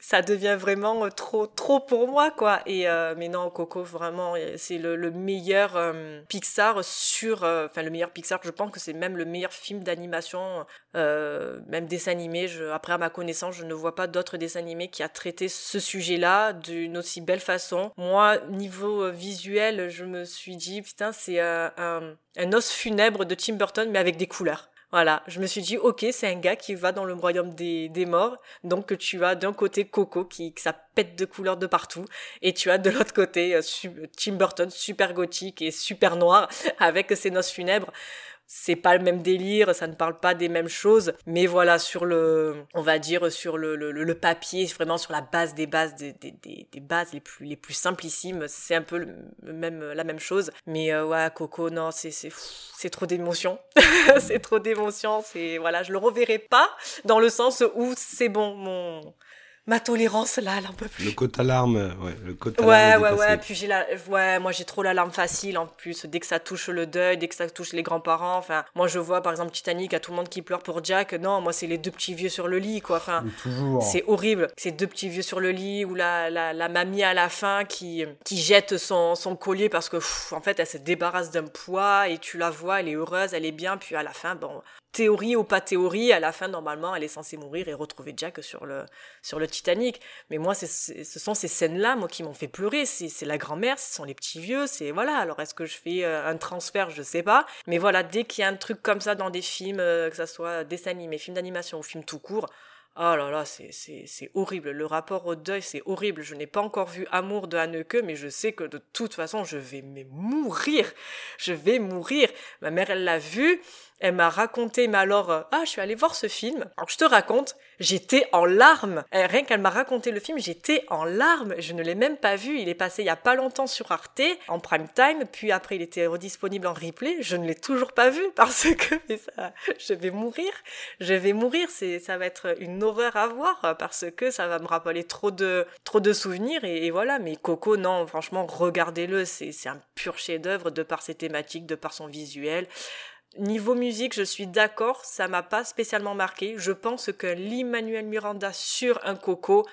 ça devient vraiment euh, trop trop pour moi quoi. Et euh, mais non Coco vraiment euh, c'est le, le, meilleur Pixar sur enfin le meilleur Pixar. Je pense que c'est même le meilleur film d'animation même dessin animé. Je, après à ma connaissance je ne vois pas d'autres dessins animés qui a traité ce sujet là d'une aussi belle façon. Moi niveau visuel je me suis dit putain c'est un, un os funèbre de Tim Burton mais avec des couleurs voilà, je me suis dit, ok, c'est un gars qui va dans le royaume des, des morts, donc tu as d'un côté Coco qui, ça pète de couleurs de partout, et tu as de l'autre côté euh, Tim Burton, super gothique et super noir, avec ses noces funèbres c'est pas le même délire, ça ne parle pas des mêmes choses, mais voilà, sur le, on va dire, sur le, le, le papier, vraiment sur la base des bases, des, des, des, bases les plus, les plus simplissimes, c'est un peu le même, la même chose. Mais euh, ouais, Coco, non, c'est, c'est, c'est trop d'émotions. c'est trop d'émotions, c'est, voilà, je le reverrai pas dans le sens où c'est bon, mon, ma tolérance là, elle un peu plus. Le quota larme, ouais, le quota Ouais, ouais, ouais, puis j'ai la, ouais, moi j'ai trop l'alarme facile en plus. Dès que ça touche le deuil, dès que ça touche les grands-parents, enfin, moi je vois par exemple Titanic, à tout le monde qui pleure pour Jack. Non, moi c'est les deux petits vieux sur le lit, quoi. Enfin, c'est horrible. Ces deux petits vieux sur le lit ou la, la, la mamie à la fin qui, qui jette son, son collier parce que, en fait, elle se débarrasse d'un poids et tu la vois, elle est heureuse, elle est bien, puis à la fin, bon, théorie ou pas théorie, à la fin, normalement, elle est censée mourir et retrouver Jack sur le, sur le Titanic. Mais moi, ce sont ces scènes-là, moi, qui m'ont fait pleurer. C'est la grand-mère, ce sont les petits vieux, c'est, voilà. Alors, est-ce que je fais euh, un transfert? Je sais pas. Mais voilà, dès qu'il y a un truc comme ça dans des films, euh, que ça soit dessins animés, films d'animation ou films tout court, Oh là là, c'est, horrible. Le rapport au deuil, c'est horrible. Je n'ai pas encore vu Amour de Hanneke, mais je sais que de toute façon, je vais mourir. Je vais mourir. Ma mère, elle l'a vu. Elle m'a raconté, mais alors, euh, ah, je suis allée voir ce film. Alors, je te raconte, j'étais en larmes. Euh, rien qu'elle m'a raconté le film, j'étais en larmes. Je ne l'ai même pas vu. Il est passé il y a pas longtemps sur Arte, en prime time, puis après il était redisponible en replay. Je ne l'ai toujours pas vu parce que ça, je vais mourir. Je vais mourir. C'est, ça va être une horreur à voir parce que ça va me rappeler trop de, trop de souvenirs et, et voilà. Mais Coco, non, franchement, regardez-le. C'est, c'est un pur chef-d'œuvre de par ses thématiques, de par son visuel. Niveau musique, je suis d'accord, ça m'a pas spécialement marqué. Je pense que l'Immanuel Miranda sur un coco,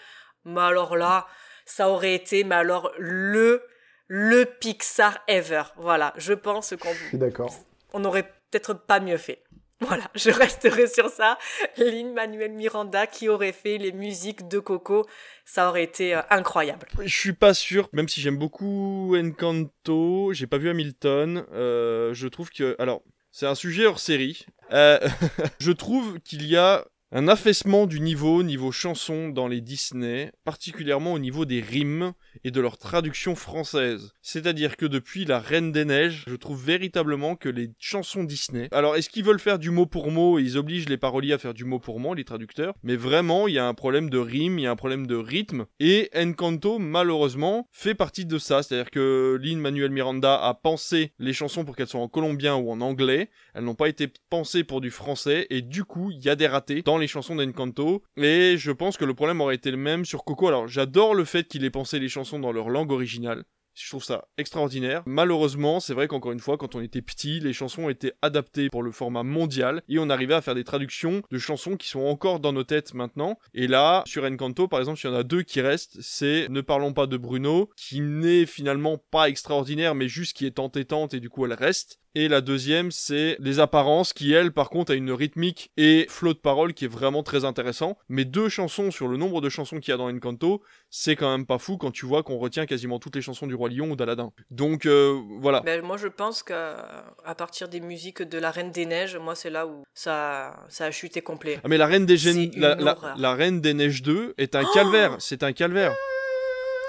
mais alors là, ça aurait été, mais alors le, le Pixar ever. Voilà, je pense qu'on. d'accord. On aurait peut-être pas mieux fait. Voilà, je resterai sur ça. Lin-Manuel Miranda qui aurait fait les musiques de Coco, ça aurait été euh, incroyable. Je suis pas sûr, même si j'aime beaucoup Encanto, j'ai pas vu Hamilton. Euh, je trouve que, alors, c'est un sujet hors série. Euh, je trouve qu'il y a un affaissement du niveau, niveau chanson dans les Disney, particulièrement au niveau des rimes et de leur traduction française. C'est-à-dire que depuis La Reine des Neiges, je trouve véritablement que les chansons Disney... Alors, est-ce qu'ils veulent faire du mot pour mot ils obligent les paroliers à faire du mot pour mot, les traducteurs? Mais vraiment, il y a un problème de rime, il y a un problème de rythme. Et Encanto, malheureusement, fait partie de ça. C'est-à-dire que Lin-Manuel Miranda a pensé les chansons pour qu'elles soient en colombien ou en anglais. Elles n'ont pas été pensées pour du français. Et du coup, il y a des ratés les chansons d'Encanto. Et je pense que le problème aurait été le même sur Coco. Alors, j'adore le fait qu'il ait pensé les chansons dans leur langue originale. Je trouve ça extraordinaire. Malheureusement, c'est vrai qu'encore une fois, quand on était petit, les chansons étaient adaptées pour le format mondial et on arrivait à faire des traductions de chansons qui sont encore dans nos têtes maintenant. Et là, sur Encanto, par exemple, il y en a deux qui restent. C'est Ne parlons pas de Bruno, qui n'est finalement pas extraordinaire, mais juste qui est entêtante et du coup elle reste. Et la deuxième, c'est Les Apparences, qui elle, par contre, a une rythmique et flot de parole qui est vraiment très intéressant. Mais deux chansons sur le nombre de chansons qu'il y a dans Encanto, c'est quand même pas fou quand tu vois qu'on retient quasiment toutes les chansons du Roi Lion ou d'Aladin. Donc euh, voilà. Ben, moi, je pense qu'à partir des musiques de La Reine des Neiges, moi, c'est là où ça, ça a chuté complet. Ah, mais la Reine des, Gén- C'est la, une la- horreur. la Reine des Neiges 2 est un Oh calvaire. C'est un calvaire.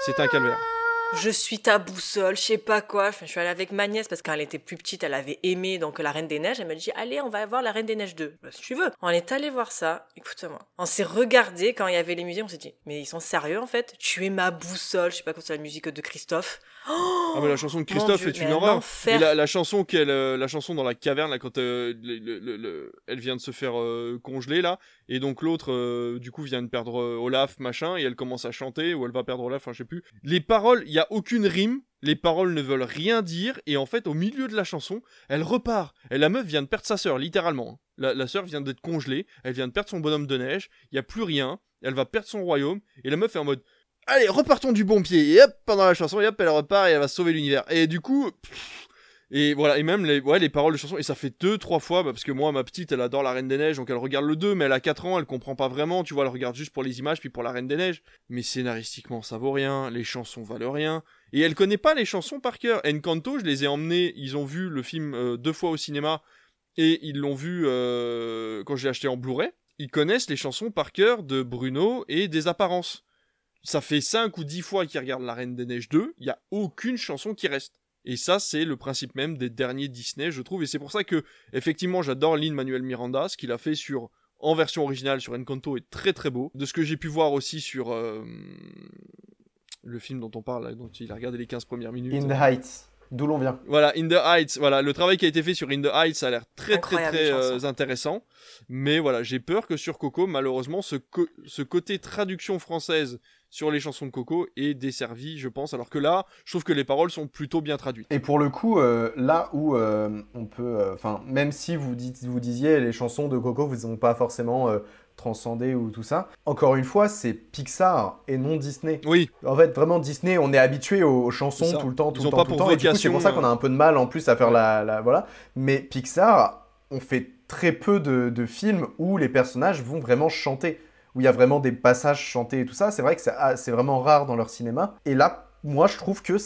C'est un calvaire. Je suis ta boussole, je sais pas quoi. Je suis allée avec ma nièce parce qu'elle était plus petite, elle avait aimé donc la Reine des Neiges. Elle m'a dit allez, on va voir la Reine des Neiges 2. Bah, si tu veux. On est allé voir ça. Écoute-moi. On s'est regardé quand il y avait les musiques. On s'est dit mais ils sont sérieux en fait? Tu es ma boussole. Je sais pas quoi c'est la musique de Christophe. Oh Ah mais la chanson de Christophe Dieu, est une un horreur. Et la, la chanson qu'elle, euh, la chanson dans la caverne là quand euh, le- le- le- le- elle vient de se faire euh, congeler là, et donc l'autre du coup vient de perdre Olaf machin et elle commence à chanter ou elle va perdre Olaf, je sais plus. Les paroles, il y a aucune rime. Les paroles ne veulent rien dire et en fait au milieu de la chanson, elle repart. Et la meuf vient de perdre sa sœur littéralement. hein. La, la sœur vient d'être congelée, elle vient de perdre son bonhomme de neige. Il y a plus rien. Elle va perdre son royaume et la meuf est en mode Allez, repartons du bon pied. Et hop, pendant la chanson, et hop, elle repart et elle va sauver l'univers. Et du coup, et voilà, et même les, les paroles de chanson, et ça fait deux, trois fois, bah, parce que moi, ma petite, elle adore la Reine des Neiges, donc elle regarde le 2, mais elle a 4 ans, elle comprend pas vraiment, tu vois, elle regarde juste pour les images, puis pour la Reine des Neiges. Mais scénaristiquement, ça vaut rien, les chansons valent rien. Et elle connaît pas les chansons par cœur. Encanto, je les ai emmenés, ils ont vu le film euh, deux fois au cinéma, et ils l'ont vu euh, quand j'ai acheté en Blu-ray. Ils connaissent les chansons par cœur de Bruno et des apparences ça fait 5 ou 10 fois qu'ils regardent La Reine des Neiges 2, il n'y a aucune chanson qui reste. Et ça, c'est le principe même des derniers Disney, je trouve. Et c'est pour ça que, effectivement, j'adore Lin-Manuel Miranda. Ce qu'il a fait sur, en version originale sur Encanto est très très beau. De ce que j'ai pu voir aussi sur euh, le film dont on parle, dont il a regardé les 15 premières minutes. In the Heights, d'où l'on vient. Voilà, In the Heights, voilà, le travail qui a été fait sur In the Heights a l'air très Incroyable très très euh, intéressant. Mais voilà, j'ai peur que sur Coco, malheureusement, ce, co- ce côté traduction française sur les chansons de Coco est desservi, je pense. Alors que là, je trouve que les paroles sont plutôt bien traduites. Et pour le coup, euh, là où euh, on peut, enfin, même si vous, dites, vous disiez les chansons de Coco vous ont pas forcément euh, transcendé ou tout ça, encore une fois, c'est Pixar et non Disney. Oui. En fait, vraiment Disney, on est habitué aux, chansons tout le temps, tout Ils le temps, pas tout le temps. Et du coup, c'est pour ça qu'on a euh, un peu de mal en plus à faire la, la- voilà. Mais Pixar, on fait très peu de, de films où les personnages vont vraiment chanter où il y a vraiment des passages chantés et tout ça. C'est vrai que c'est ah, vraiment rare dans leur cinéma. Et là, moi, je trouve que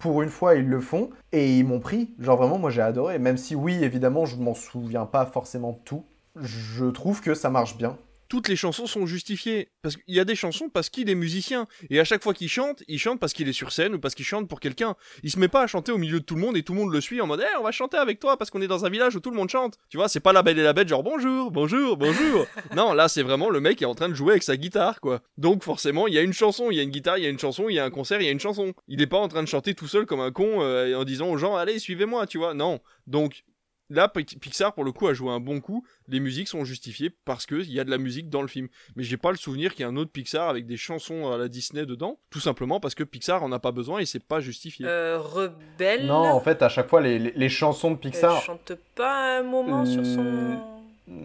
pour une fois, ils le font et ils m'ont pris. Genre vraiment, moi, j'ai adoré. Même si, oui, évidemment, je m'en souviens pas forcément tout. Je trouve que ça marche bien. Toutes les chansons sont justifiées. Parce qu'il y a des chansons parce qu'il est musicien. Et à chaque fois qu'il chante, il chante parce qu'il est sur scène ou parce qu'il chante pour quelqu'un. Il se met pas à chanter au milieu de tout le monde et tout le monde le suit en mode Eh, on va chanter avec toi parce qu'on est dans un village où tout le monde chante. Tu vois, c'est pas la belle et la bête genre bonjour, bonjour, bonjour. non, là c'est vraiment le mec qui est en train de jouer avec sa guitare quoi. Donc forcément, il y a une chanson, il y a une guitare, il y a une chanson, il y a un concert, il y a une chanson. Il est pas en train de chanter tout seul comme un con euh, en disant aux gens allez, suivez-moi, tu vois. Non. Donc Là, Pi- Pixar, pour le coup, a joué un bon coup. Les musiques sont justifiées parce qu'il y a de la musique dans le film. Mais j'ai pas le souvenir qu'il y ait un autre Pixar avec des chansons à la Disney dedans. Tout simplement parce que Pixar en a pas besoin et c'est pas justifié. Euh, Rebelle? Non, en fait, à chaque fois, les, les- les chansons de Elle Pixar, chante pas un moment sur son.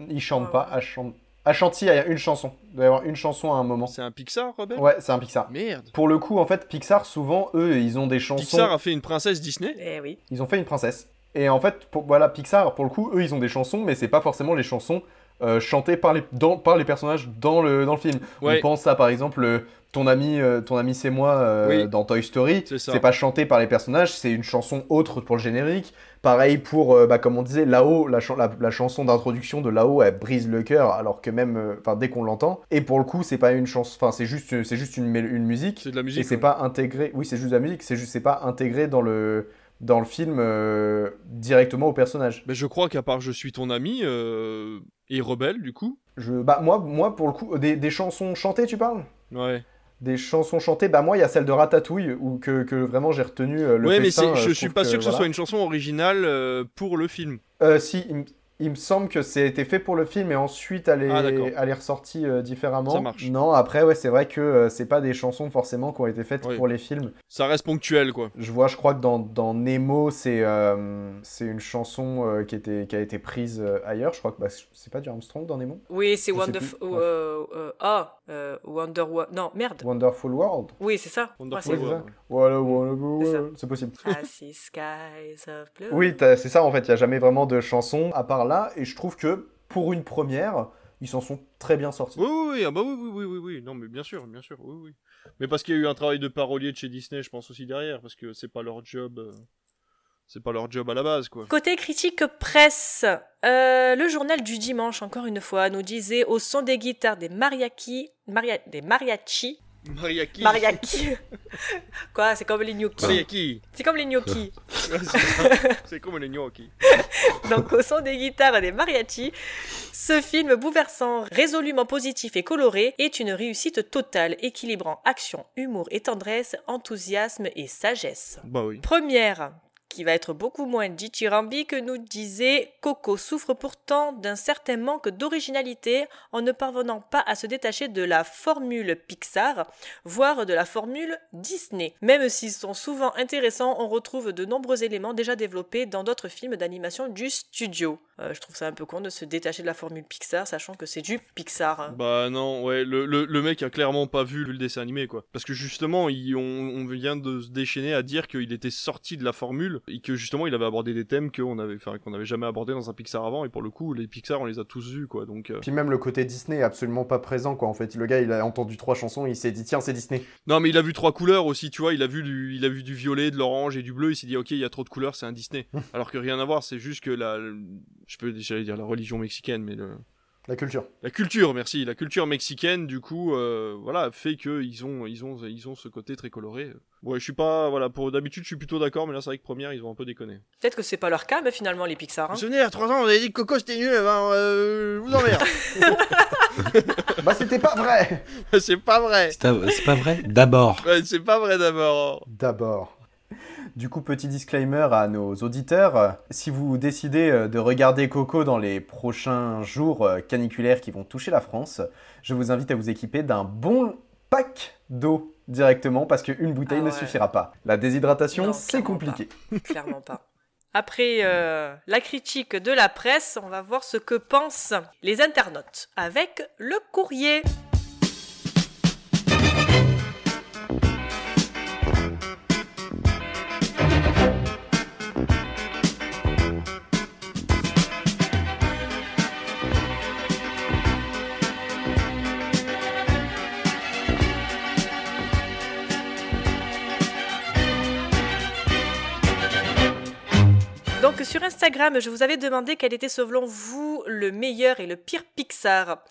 ils chantent pas. Ashanti, Ashanti, il y a une chanson. Il doit y avoir une chanson à un moment. C'est un Pixar, Rebelle? Ouais, c'est un Pixar. Merde. Pour le coup, en fait, Pixar, souvent, eux, ils ont des chansons. Pixar a fait une princesse Disney? Eh oui. Ils ont fait une princesse. Et en fait, pour- voilà, Pixar, pour le coup, eux, ils ont des chansons, mais c'est pas forcément les chansons euh, chantés par les, dans, par les personnages dans le, dans le film. Ouais. On pense à par exemple euh, ton ami, euh, ton ami c'est moi euh, Oui. dans Toy Story. C'est pas chanté par les personnages, c'est une chanson autre pour le générique. Pareil pour, bah, comme on disait, là-haut, la, la, la chanson d'introduction de là-haut, elle brise le cœur, alors que même, enfin, dès qu'on l'entend. Et pour le coup, c'est pas une chanson, enfin, c'est juste, c'est juste une, une musique. C'est de la musique. Et c'est pas intégré. Oui, c'est juste de la musique. C'est juste, c'est pas intégré dans le dans le film euh, directement au personnage. Mais je crois qu'à part Je suis ton ami euh, et Rebelle, du coup. Je, bah moi, moi pour le coup, des, des chansons chantées, tu parles? Ouais. Des chansons chantées, bah moi, il y a celle de Ratatouille où que, que vraiment j'ai retenu euh, le ouais, mais festin, euh, je suis pas sûr que ce soit une chanson originale euh, pour le film. Euh, si, il, me- semble que c'était fait pour le film et ensuite elle est, Ah, d'accord. elle est ressortie euh, différemment. Ça marche. Non, après, ouais, c'est vrai que euh, c'est pas des chansons forcément qui ont été faites Oui. pour les films. Ça reste ponctuel, quoi. Je vois, je crois que dans, dans Nemo, c'est euh, c'est une chanson euh, qui, était, qui a été prise euh, ailleurs. Je crois que bah, c'est pas du Armstrong dans Nemo? Oui, c'est Wonderful. ah, Wonder Wo- Non, merde. Wonderful World Oui, c'est ça. Wonderful Ouais, World, ça. Voilà, Wonderful C'est ça. World. C'est possible. Classy skies of blue. Oui, c'est ça en fait. Il y a jamais vraiment de chanson à part là. Et je trouve que pour une première, ils s'en sont très bien sortis. Oui, oui, oui, ah bah oui, oui, oui, oui, oui, non, mais bien sûr, bien sûr, oui, oui. Mais parce qu'il y a eu un travail de parolier de chez Disney, je pense aussi derrière, parce que c'est pas leur job, euh, c'est pas leur job à la base, quoi. Côté critique presse, euh, le journal du dimanche, encore une fois, nous disait au son des guitares des mariachi, maria- des mariachi, Mariaki. mariachi. Quoi, c'est comme les gnocchi. Mariaki. C'est comme les gnocchi. c'est comme les gnocchi. Donc au son des guitares et des mariachis, ce film bouleversant, résolument positif et coloré est une réussite totale, équilibrant action, humour et tendresse, enthousiasme et sagesse. Bah oui. Première, qui va être beaucoup moins dithyrambique, nous disait Coco souffre pourtant d'un certain manque d'originalité en ne parvenant pas à se détacher de la formule Pixar, voire de la formule Disney. Même s'ils sont souvent intéressants, on retrouve de nombreux éléments déjà développés dans d'autres films d'animation du studio. Euh, je trouve ça un peu con de se détacher de la formule Pixar, sachant que c'est du Pixar. Bah non, ouais, le, le, le mec a clairement pas vu le dessin animé, quoi. Parce que justement, il, on, on vient de se déchaîner à dire qu'il était sorti de la formule et que justement, il avait abordé des thèmes qu'on avait, enfin, qu'on avait jamais abordé dans un Pixar avant. Et pour le coup, les Pixar, on les a tous vus, quoi. Donc, euh, Puis même le côté Disney est absolument pas présent quoi. En fait, le gars il a entendu trois chansons, il s'est dit tiens c'est Disney. Non, mais il a vu trois couleurs aussi, tu vois. Il a vu du, il a vu du violet, de l'orange et du bleu. Il s'est dit, ok, il y a trop de couleurs, c'est un Disney. Alors que rien à voir, c'est juste que la, je peux déjà dire la religion mexicaine, mais le, La culture. la culture, merci, la culture mexicaine, du coup, euh, voilà, fait que ils ont, ils ont, ils ont ce côté très coloré. Ouais, je suis pas, voilà, pour d'habitude, je suis plutôt d'accord, mais là, c'est vrai que première, ils ont un peu déconné. Peut-être que c'est pas leur cas, mais finalement, les Pixar. hein. Vous vous souvenez, il y a 3 ans, on avait dit que Coco c'était nul, eh ben, euh, je vous emmerde. bah c'était pas vrai. c'est pas vrai. C'est pas vrai D'abord. Ouais, c'est pas vrai d'abord. D'abord. Du coup, petit disclaimer à nos auditeurs, si vous décidez euh, de regarder Coco dans les prochains jours euh, caniculaires qui vont toucher la France, je vous invite à vous équiper d'un bon pack d'eau directement parce qu'une bouteille Ah ne suffira pas. La déshydratation, c'est compliqué. Clairement pas. Après euh, la critique de la presse, on va voir ce que pensent les internautes avec le courrier. Sur Instagram, je vous avais demandé quel était selon vous le meilleur et le pire Pixar.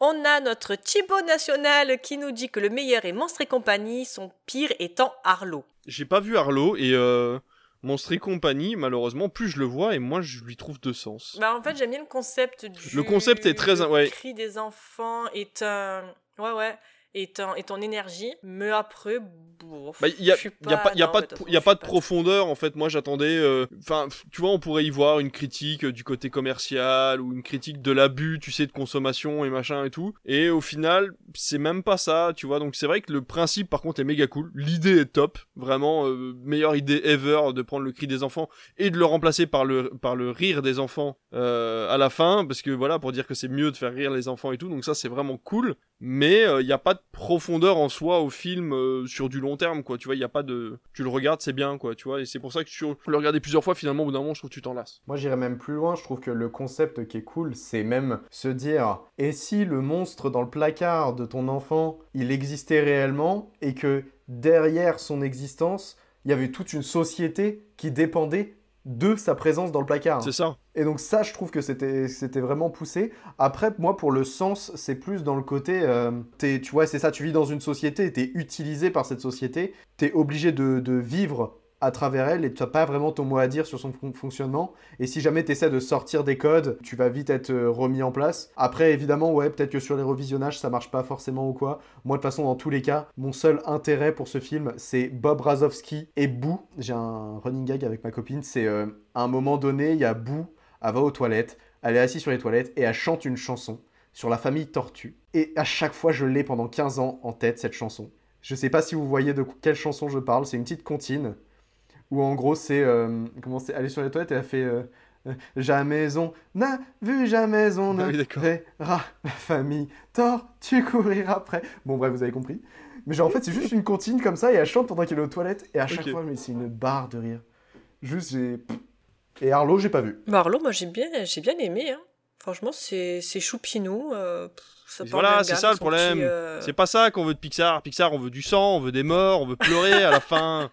On a notre Thibaut National qui nous dit que le meilleur est Monstre et compagnie, son pire étant Arlo. J'ai pas vu Arlo et euh, Monstre et compagnie, malheureusement, plus je le vois et moins je lui trouve de sens. Bah en fait j'aime bien le concept du Le concept est très- le ouais. cri des enfants est un ouais ouais est en énergie mais après bon, Bah, il y a, je suis y a pas, y a non, pas de, de toute y a pas de profondeur en fait. Moi, j'attendais. euh, Enfin, tu vois, on pourrait y voir une critique euh, du côté commercial ou une critique de l'abus, tu sais, de consommation et machin et tout. Et au final, c'est même pas ça, tu vois. Donc c'est vrai que le principe, par contre, est méga cool. L'idée est top, vraiment euh, meilleure idée ever de prendre le cri des enfants et de le remplacer par le par le rire des enfants à la fin, parce que voilà, pour dire que c'est mieux de faire rire les enfants et tout. Donc ça, c'est vraiment cool. Mais il n'y a pas de profondeur en soi au film euh, sur du long terme, quoi. Tu vois, il y a pas de. Tu le regardes, c'est bien, quoi, tu vois, et c'est pour ça que tu le regarder plusieurs fois, finalement, au bout d'un moment, je trouve que tu t'en lasses. Moi, j'irais même plus loin, je trouve que le concept qui est cool, c'est même se dire et si le monstre dans le placard de ton enfant, il existait réellement, et que derrière son existence, il y avait toute une société qui dépendait de sa présence dans le placard. C'est ça. Et donc ça, je trouve que c'était c'était vraiment poussé. Après, moi, pour le sens, c'est plus dans le côté, euh, tu vois, c'est ça, tu vis dans une société, tu es utilisé par cette société, tu es obligé de, de vivre à travers elle et tu n'as pas vraiment ton mot à dire sur son fonctionnement. Et si jamais tu essaies de sortir des codes, tu vas vite être euh, remis en place. Après, évidemment, ouais, peut-être que sur les revisionnages, ça marche pas forcément ou quoi. Moi, de toute façon, dans tous les cas, mon seul intérêt pour ce film, c'est Bob Razowski et Boo. J'ai un running gag avec ma copine, c'est euh, à un moment donné, il y a Boo, elle va aux toilettes, elle est assise sur les toilettes et elle chante une chanson sur la famille Tortue. Et à chaque fois, je l'ai pendant 15 ans en tête, cette chanson. Je sais pas si vous voyez de quelle chanson je parle, c'est une petite comptine où en gros c'est euh, comment c'est aller sur les toilettes et elle fait euh, euh, jamais on n'a vu jamais on Ah ne oui, d'accord. verra la famille tort tu courir après bon bref vous avez compris mais genre en fait c'est juste une comptine comme ça et elle chante pendant qu'elle est aux toilettes et à chaque fois mais c'est une barre de rire juste j'ai et Arlo j'ai pas vu Marlo, moi j'ai bien, j'ai bien aimé. Hein. Franchement, c'est c'est choupinou. euh, ça Voilà, c'est ça le problème. petit, euh, C'est pas ça qu'on veut de Pixar. Pixar, on veut du sang, on veut des morts, on veut pleurer à la fin.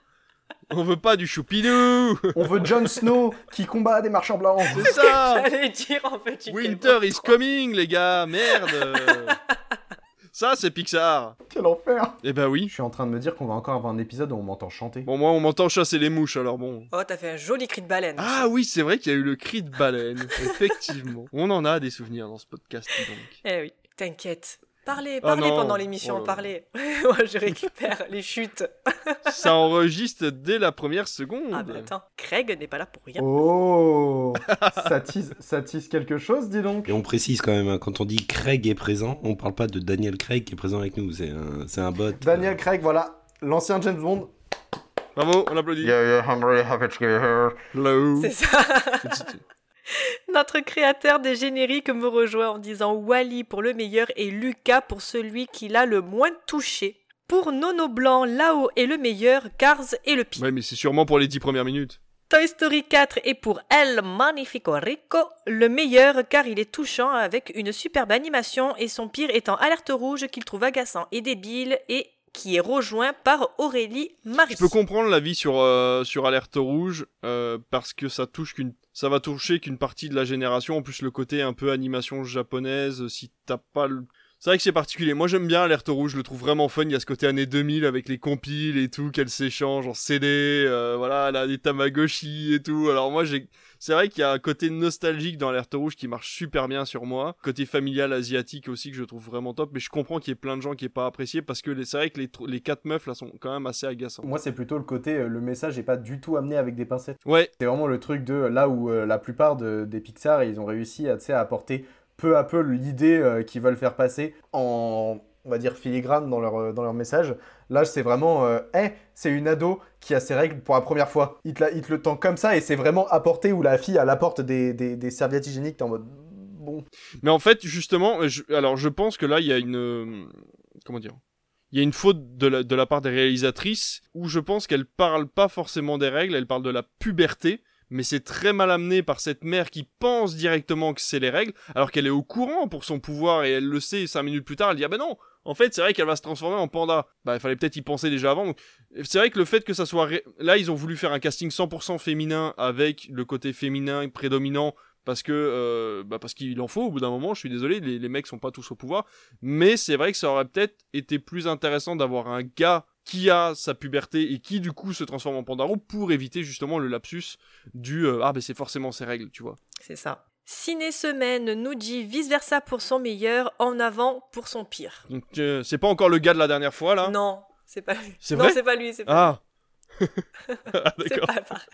On veut pas du choupinou. on veut Jon Snow qui combat des marchands blancs C'est ça. J'allais dire en fait. Winter is coming, les gars. Merde. Ça, c'est Pixar. quel enfer Eh ben oui. je suis en train de me dire qu'on va encore avoir un épisode où on m'entend chanter Bon, moi, on m'entend chasser les mouches, alors bon. Oh, t'as fait un joli cri de baleine. Ah oui, c'est vrai qu'il y a eu le cri de baleine. Effectivement. On en a des souvenirs dans ce podcast, donc. Eh oui, t'inquiète. Parlez, Ah parlez pendant l'émission, Oh parlez. Moi, je récupère les chutes. Ça enregistre dès la première seconde. Ah bah attends, Craig n'est pas là pour rien. oh ça tease ça tease quelque chose dis donc Et on précise quand même, hein, quand on dit Craig est présent, on parle pas de Daniel Craig qui est présent avec nous, c'est un, c'est un bot. Daniel Craig voilà l'ancien James Bond Bravo, on applaudit. I'm really happy to be here. Hello. C'est ça. Notre créateur des génériques me rejoint en disant Wally pour le meilleur et Lucas pour celui qui l'a le moins touché. Pour Nono Blanc, Lao est le meilleur, Cars est le pire. Ouais, mais c'est sûrement pour les dix premières minutes. Toy Story 4 est pour El Magnifico Rico le meilleur car il est touchant avec une superbe animation et son pire étant Alerte Rouge qu'il trouve agaçant et débile et qui est rejoint par Aurélie Marie. Je peux comprendre l'avis sur euh, sur alerte rouge euh, parce que ça touche qu'une ça va toucher qu'une partie de la génération en plus le côté un peu animation japonaise si t'as pas le c'est vrai que c'est particulier. Moi j'aime bien Alerte Rouge, je le trouve vraiment fun. Il y a ce côté années 2000 avec les compiles et tout qu'elle s'échange en CD, euh, voilà, elle a des Tamagotchi et tout. Alors moi j'ai, c'est vrai qu'il y a un côté nostalgique dans Alerte Rouge qui marche super bien sur moi. Côté familial asiatique aussi que je trouve vraiment top. Mais je comprends qu'il y ait plein de gens qui aient pas apprécié parce que c'est vrai que les, les quatre meufs là sont quand même assez agaçants. Moi, c'est plutôt le côté, euh, le message n'est pas du tout amené avec des pincettes. Ouais. C'est vraiment le truc de là où euh, la plupart de- des Pixar, ils ont réussi à, apporter peu à peu l'idée euh, qu'ils veulent faire passer en, on va dire, filigrane dans leur, dans leur message. Là, c'est vraiment, Eh, c'est une ado qui a ses règles pour la première fois. Il te, le tend comme ça et c'est vraiment apporté où la fille, elle apporte des, des, serviettes hygiéniques, t'es en mode, bon. Mais en fait, justement, alors je pense que là, il y a une... Comment dire Il y a une faute de la, de la part des réalisatrices où je pense qu'elles parlent pas forcément des règles, elles parlent de la puberté. Mais c'est très mal amené par cette mère qui pense directement que c'est les règles, alors qu'elle est au courant pour son pouvoir et elle le sait cinq minutes plus tard, elle dit ah ben non, en fait c'est vrai qu'elle va se transformer en panda. Bah il fallait peut-être y penser déjà avant. C'est vrai que le fait que ça soit... ré- Là ils ont voulu faire un casting 100% féminin avec le côté féminin prédominant parce que euh, bah parce qu'il en faut au bout d'un moment je suis désolé les, les mecs sont pas tous au pouvoir mais c'est vrai que ça aurait peut-être été plus intéressant d'avoir un gars qui a sa puberté et qui du coup se transforme en pandaro pour éviter justement le lapsus du euh, ah ben c'est forcément ses règles tu vois C'est ça. Ciné Semaine nous dit vice versa pour son meilleur, en avant pour son pire. donc euh, c'est pas encore le gars de la dernière fois là? Non, c'est pas lui. C'est non, c'est pas lui, c'est pas ah Ah, c'est d'accord. pas pareil.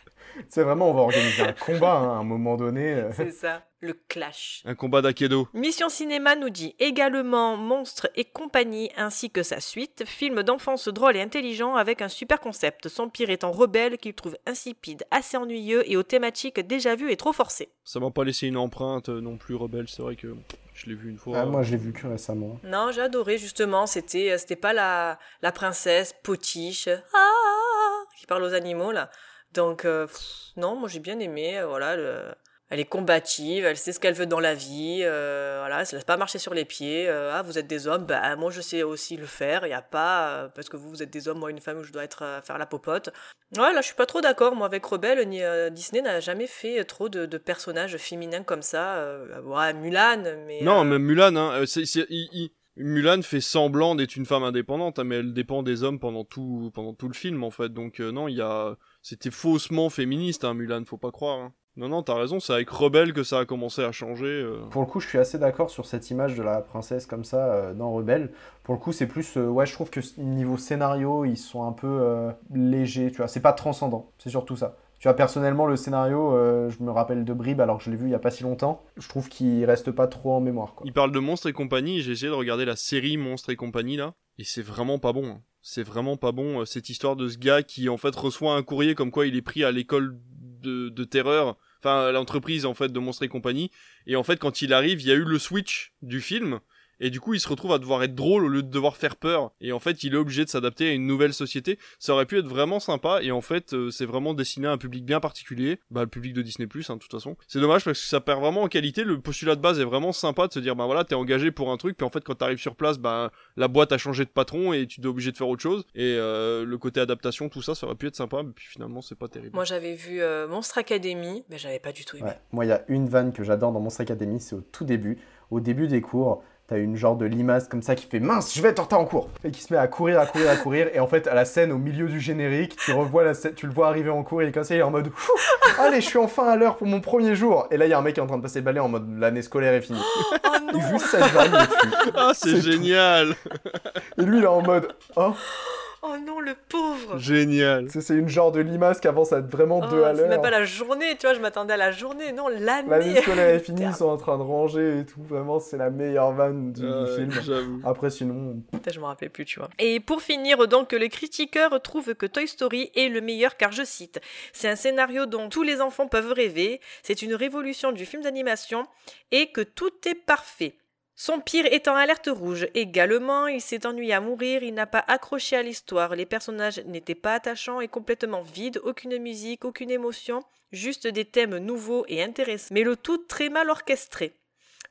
C'est vraiment, on va organiser un combat hein, à un moment donné. euh. C'est ça, le clash. Un combat d'Akedo. Mission Cinéma nous dit également Monstres et compagnie ainsi que sa suite, film d'enfance drôle et intelligent avec un super concept, son pire étant rebelle qu'il trouve insipide, assez ennuyeux et aux thématiques déjà vues et trop forcées. Ça m'a pas laissé une empreinte euh, non plus rebelle, c'est vrai que je l'ai vu une fois. Ah, moi, je l'ai vu que récemment. Non, j'ai adoré justement, c'était euh, c'était pas la, la princesse potiche ah, qui parle aux animaux là. Donc euh, pff, non, moi j'ai bien aimé, euh, voilà, le- elle est combative, elle sait ce qu'elle veut dans la vie, euh, voilà, elle se laisse pas marcher sur les pieds. euh, ah, vous êtes des hommes, bah moi je sais aussi le faire, il y a pas parce que vous vous êtes des hommes, moi une femme où je dois être faire la popote. Ouais, là je suis pas trop d'accord, moi avec Rebelle, ni, Disney n'a jamais fait trop de, de personnages féminins comme ça. ouais, Mulan, mais Non, même Mulan, hein, c'est, c'est- il- il- Mulan fait semblant d'être une femme indépendante, hein, mais elle dépend des hommes pendant tout, pendant tout le film en fait. Donc euh, non, il y a, c'était faussement féministe, hein, Mulan, faut pas croire. hein. Non, non, t'as raison, c'est avec Rebelle que ça a commencé à changer. euh. Pour le coup, je suis assez d'accord sur cette image de la princesse comme ça euh, dans Rebelle. Pour le coup, c'est plus. ouais, je trouve que niveau scénario, ils sont un peu légers, tu vois. C'est pas transcendant, c'est surtout ça. Tu vois, personnellement, le scénario, euh, je me rappelle de bribes alors que je l'ai vu il y a pas si longtemps. Je trouve qu'il reste pas trop en mémoire. Il parle de Monstres et compagnie, j'ai essayé de regarder la série Monstres et compagnie là, et c'est vraiment pas bon. hein. C'est vraiment pas bon euh, cette histoire de ce gars qui en fait reçoit un courrier comme quoi il est pris à l'école de, de terreur, enfin l'entreprise en fait de Monstres et compagnie, et en fait quand il arrive, il y a eu le switch du film. Et du coup, il se retrouve à devoir être drôle au lieu de devoir faire peur. Et en fait, il est obligé de s'adapter à une nouvelle société. Ça aurait pu être vraiment sympa. Et en fait, euh, c'est vraiment destiné à un public bien particulier. Bah, le public de Disney+, hein, de toute façon. C'est dommage parce que ça perd vraiment en qualité. Le postulat de base est vraiment sympa de se dire, bah voilà, t'es engagé pour un truc. Puis en fait, quand t'arrives sur place, bah, la boîte a changé de patron et tu es obligé de faire autre chose. Et euh, le côté adaptation, tout ça, ça aurait pu être sympa. Mais puis finalement, c'est pas terrible. Moi, j'avais vu euh, Monstre Academy, mais j'avais pas du tout aimé. Ouais. Moi, il y a une vanne que j'adore dans Monstre Academy, c'est au tout début. Au début des cours, t'as une genre de limace comme ça qui fait mince, je vais être en retard en cours. Et qui se met à courir, à courir, à courir. Et en fait, à la scène, au milieu du générique, tu revois la scène, tu le vois arriver en cours, il est comme ça, il est en mode Allez, je suis enfin à l'heure pour mon premier jour. Et là, il y a un mec qui est en train de passer le balai en mode l'année scolaire est finie. Et juste cette vanne dessus. Ah, c'est tout. génial! Et lui, il est en mode Oh, Oh non, le pauvre Génial! c'est une genre de limace qui avance à vraiment Oh, deux à C'est même l'heure. pas la journée, tu vois, je m'attendais à la journée, non, l'année L'année scolaire est finie, ils sont en train de ranger et tout. Vraiment, c'est la meilleure vanne du, film. Après, sinon, Putain, je me rappelais plus, tu vois. Et pour finir, donc, les critiqueurs trouvent que Toy Story est le meilleur car, je cite, c'est un scénario dont tous les enfants peuvent rêver, c'est une révolution du film d'animation et que tout est parfait. Son pire étant Alerte Rouge. Également, il s'est ennuyé à mourir, il n'a pas accroché à l'histoire, les personnages n'étaient pas attachants et complètement vides, aucune musique, aucune émotion, juste des thèmes nouveaux et intéressants, mais le tout très mal orchestré.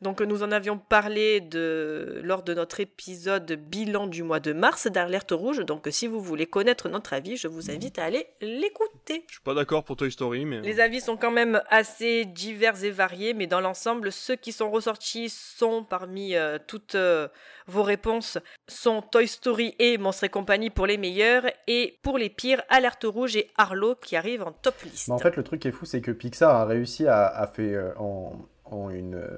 Donc nous en avions parlé de, lors de notre épisode bilan du mois de mars d'Alerte Rouge. Donc si vous voulez connaître notre avis, je vous invite à aller l'écouter. Je suis pas d'accord pour Toy Story, mais. Les avis sont quand même assez divers et variés, mais dans l'ensemble, ceux qui sont ressortis sont parmi euh, toutes euh, vos réponses sont Toy Story et Monstres et compagnie pour les meilleurs, et pour les pires, Alerte Rouge et Arlo qui arrivent en top liste. Mais en fait, le truc qui est fou, c'est que Pixar a réussi à, à faire euh, en, en une euh,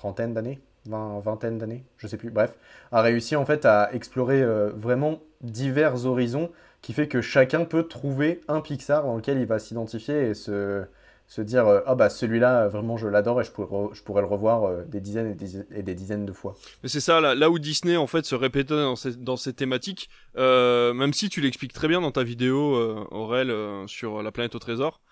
trentaine d'années, vingt, vingtaine d'années, je sais plus, bref, a réussi en fait à explorer euh, vraiment divers horizons qui fait que chacun peut trouver un Pixar dans lequel il va s'identifier et se, se dire euh, ah bah celui-là vraiment je l'adore et je pourrais, je pourrais le revoir euh, des dizaines et des, dizaines de fois. Mais c'est ça, là, où Disney en fait se répétait dans ces, dans thématiques, même si tu l'expliques très bien dans ta vidéo, Aurel, sur la planète au trésor,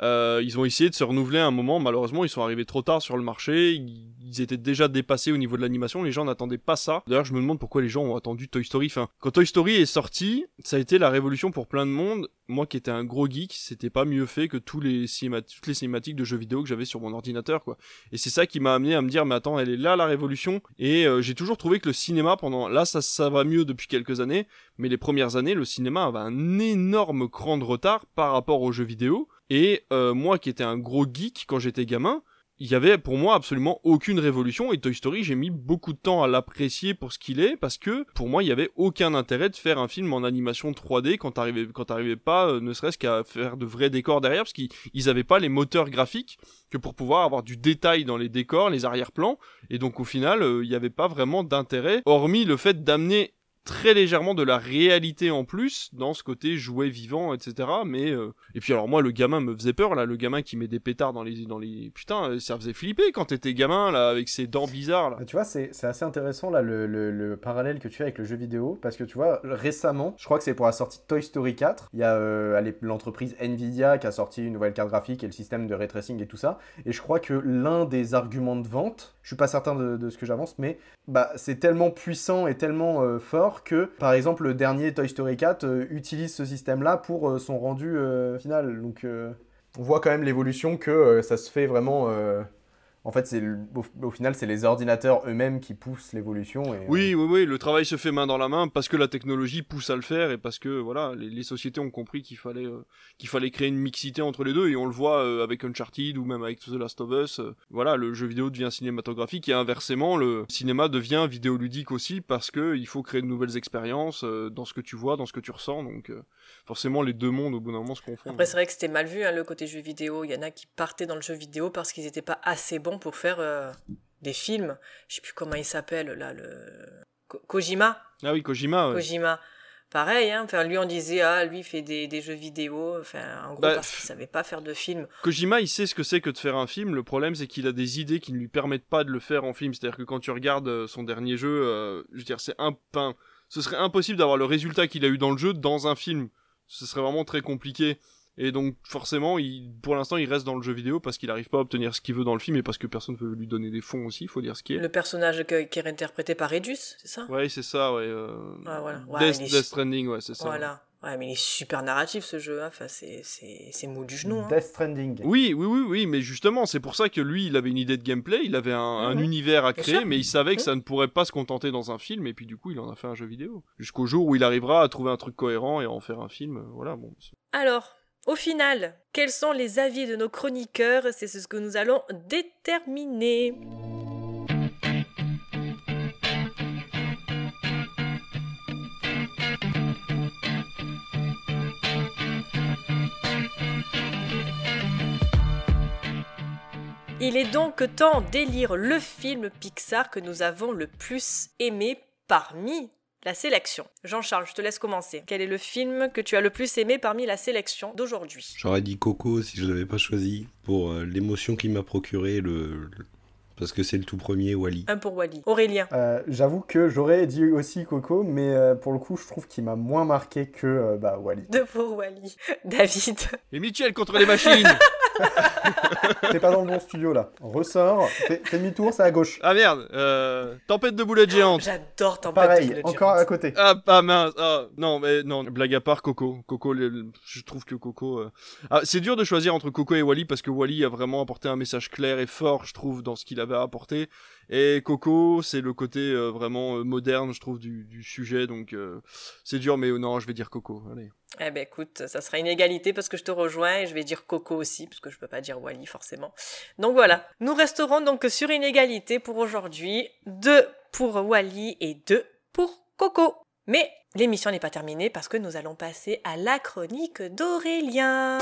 euh, ils ont essayé de se renouveler à un moment. Malheureusement, ils sont arrivés trop tard sur le marché. Ils, étaient déjà dépassés au niveau de l'animation. Les gens n'attendaient pas ça. D'ailleurs, je me demande pourquoi les gens ont attendu Toy Story. Enfin, quand Toy Story est sorti, ça a été la révolution pour plein de monde. Moi, qui étais un gros geek, c'était pas mieux fait que tous les toutes les cinématiques de jeux vidéo que j'avais sur mon ordinateur, quoi. Et c'est ça qui m'a amené à me dire, mais attends, elle est là la révolution. Et euh, j'ai toujours trouvé que le cinéma, pendant, là, ça, ça va mieux depuis quelques années, mais les premières années, le cinéma avait un énorme cran de retard par rapport aux jeux vidéo. Et euh, moi, qui étais un gros geek quand j'étais gamin, il y avait pour moi absolument aucune révolution et Toy Story j'ai mis beaucoup de temps à l'apprécier pour ce qu'il est parce que pour moi il y avait aucun intérêt de faire un film en animation 3D quand t'arrivais quand pas euh, ne serait-ce qu'à faire de vrais décors derrière parce qu'ils ils avaient pas les moteurs graphiques que pour pouvoir avoir du détail dans les décors les arrière-plans. Et donc au final euh, il y avait pas vraiment d'intérêt hormis le fait d'amener très légèrement de la réalité en plus dans ce côté jouet vivant, etc. Mais euh, et puis alors moi le gamin me faisait peur là, le gamin qui met des pétards dans les dans les putain, euh, ça faisait flipper quand t'étais gamin là avec ses dents bizarres là. Tu vois, c'est assez intéressant là le, le- le parallèle que tu as avec le jeu vidéo parce que tu vois récemment, je crois que c'est pour la sortie de Toy Story 4, il y a euh, l'entreprise Nvidia qui a sorti une nouvelle carte graphique et le système de ray tracing et tout ça. Et je crois que l'un des arguments de vente, je suis pas certain de, ce que j'avance, mais bah c'est tellement puissant et tellement euh, fort que par exemple le dernier Toy Story 4 euh, utilise ce système-là pour euh, son rendu final. Donc on voit quand même l'évolution que ça se fait vraiment. En fait, c'est au, au final, c'est les ordinateurs eux-mêmes qui poussent l'évolution. Et, euh, Oui, oui, oui, le travail se fait main dans la main parce que la technologie pousse à le faire et parce que voilà, les, les sociétés ont compris qu'il fallait euh, qu'il fallait créer une mixité entre les deux et on le voit euh, avec Uncharted ou même avec The Last of Us. euh, voilà, le jeu vidéo devient cinématographique et inversement, le cinéma devient vidéoludique aussi parce que il faut créer de nouvelles expériences euh, dans ce que tu vois, dans ce que tu ressens. Donc euh, forcément, les deux mondes au bout d'un moment se confondent. Après, c'est vrai que c'était mal vu, hein, le côté jeu vidéo. Il y en a qui partaient dans le jeu vidéo parce qu'ils n'étaient pas assez bons pour faire euh, des films. Je sais plus comment il s'appelle, là, le... Ko- Kojima Ah oui, Kojima. ouais. Kojima. Pareil, hein. Enfin, lui, on disait, ah, lui, il fait des, des jeux vidéo. Enfin, en gros, Bah, parce qu'il savait pas faire de film. Kojima, il sait ce que c'est que de faire un film. Le problème, c'est qu'il a des idées qui ne lui permettent pas de le faire en film. C'est-à-dire que quand tu regardes euh, son dernier jeu, euh, je veux dire, c'est un pain. Ce serait impossible d'avoir le résultat qu'il a eu dans le jeu dans un film. Ce serait vraiment très compliqué. Et donc, forcément, il, pour l'instant, il reste dans le jeu vidéo parce qu'il n'arrive pas à obtenir ce qu'il veut dans le film et parce que personne ne veut lui donner des fonds aussi, il faut dire ce qui est. Le personnage que- qui est interprété par Redus, c'est ça? Ouais, c'est ça, ouais. euh, voilà. Ouais, Death, Death Stranding, ouais, c'est ça. Voilà. Ouais, mais il est super narratif, ce jeu. hein. Enfin, c'est, c'est, c'est mou du genou. hein. Death Stranding. Oui, oui, oui, oui, mais justement, c'est pour ça que lui, il avait une idée de gameplay, il avait un, un Mhm. univers à créer, mais il savait que Mhm. ça ne pourrait pas se contenter dans un film, et puis du coup, il en a fait un jeu vidéo. Jusqu'au jour où il arrivera à trouver un truc cohérent et à en faire un film, euh, voilà, bon. Alors, au final, quels sont les avis de nos chroniqueurs? C'est ce que nous allons déterminer. Il est donc temps d'élire le film Pixar que nous avons le plus aimé parmi la sélection. Jean-Charles, je te laisse commencer. Quel est le film que tu as le plus aimé parmi la sélection d'aujourd'hui? J'aurais dit Coco si je l'avais pas choisi pour euh, l'émotion qu'il m'a procuré le- parce que c'est le tout premier Wally. Un pour Wally. Aurélien. Euh, J'avoue que j'aurais dit aussi Coco, mais euh, pour le coup, je trouve qu'il m'a moins marqué que euh, bah, Wally. Deux pour Wally. David. Et Mitchell contre les machines T'es pas dans le bon studio là. Ressort, fais, fais demi-tour, c'est à gauche. Ah merde, euh, Tempête de boulettes géantes. J'adore Tempête Pareil, de Boulettes encore géantes. à côté. Ah, ah mince, ah, non, mais non, blague à part, Coco. Coco, le- le- je trouve que Coco. euh, Ah, c'est dur de choisir entre Coco et Wally parce que Wally a vraiment apporté un message clair et fort, je trouve, dans ce qu'il apporté. Et Coco, c'est le côté euh, vraiment euh, moderne, je trouve, du, sujet. Donc, euh, c'est dur, mais non, je vais dire Coco. Allez. Eh ben écoute, ça sera une égalité parce que je te rejoins et je vais dire Coco aussi parce que je peux pas dire Wally forcément. Donc voilà, nous resterons donc sur une égalité pour aujourd'hui, deux pour Wally et deux pour Coco. Mais l'émission n'est pas terminée parce que nous allons passer à la chronique d'Aurélien.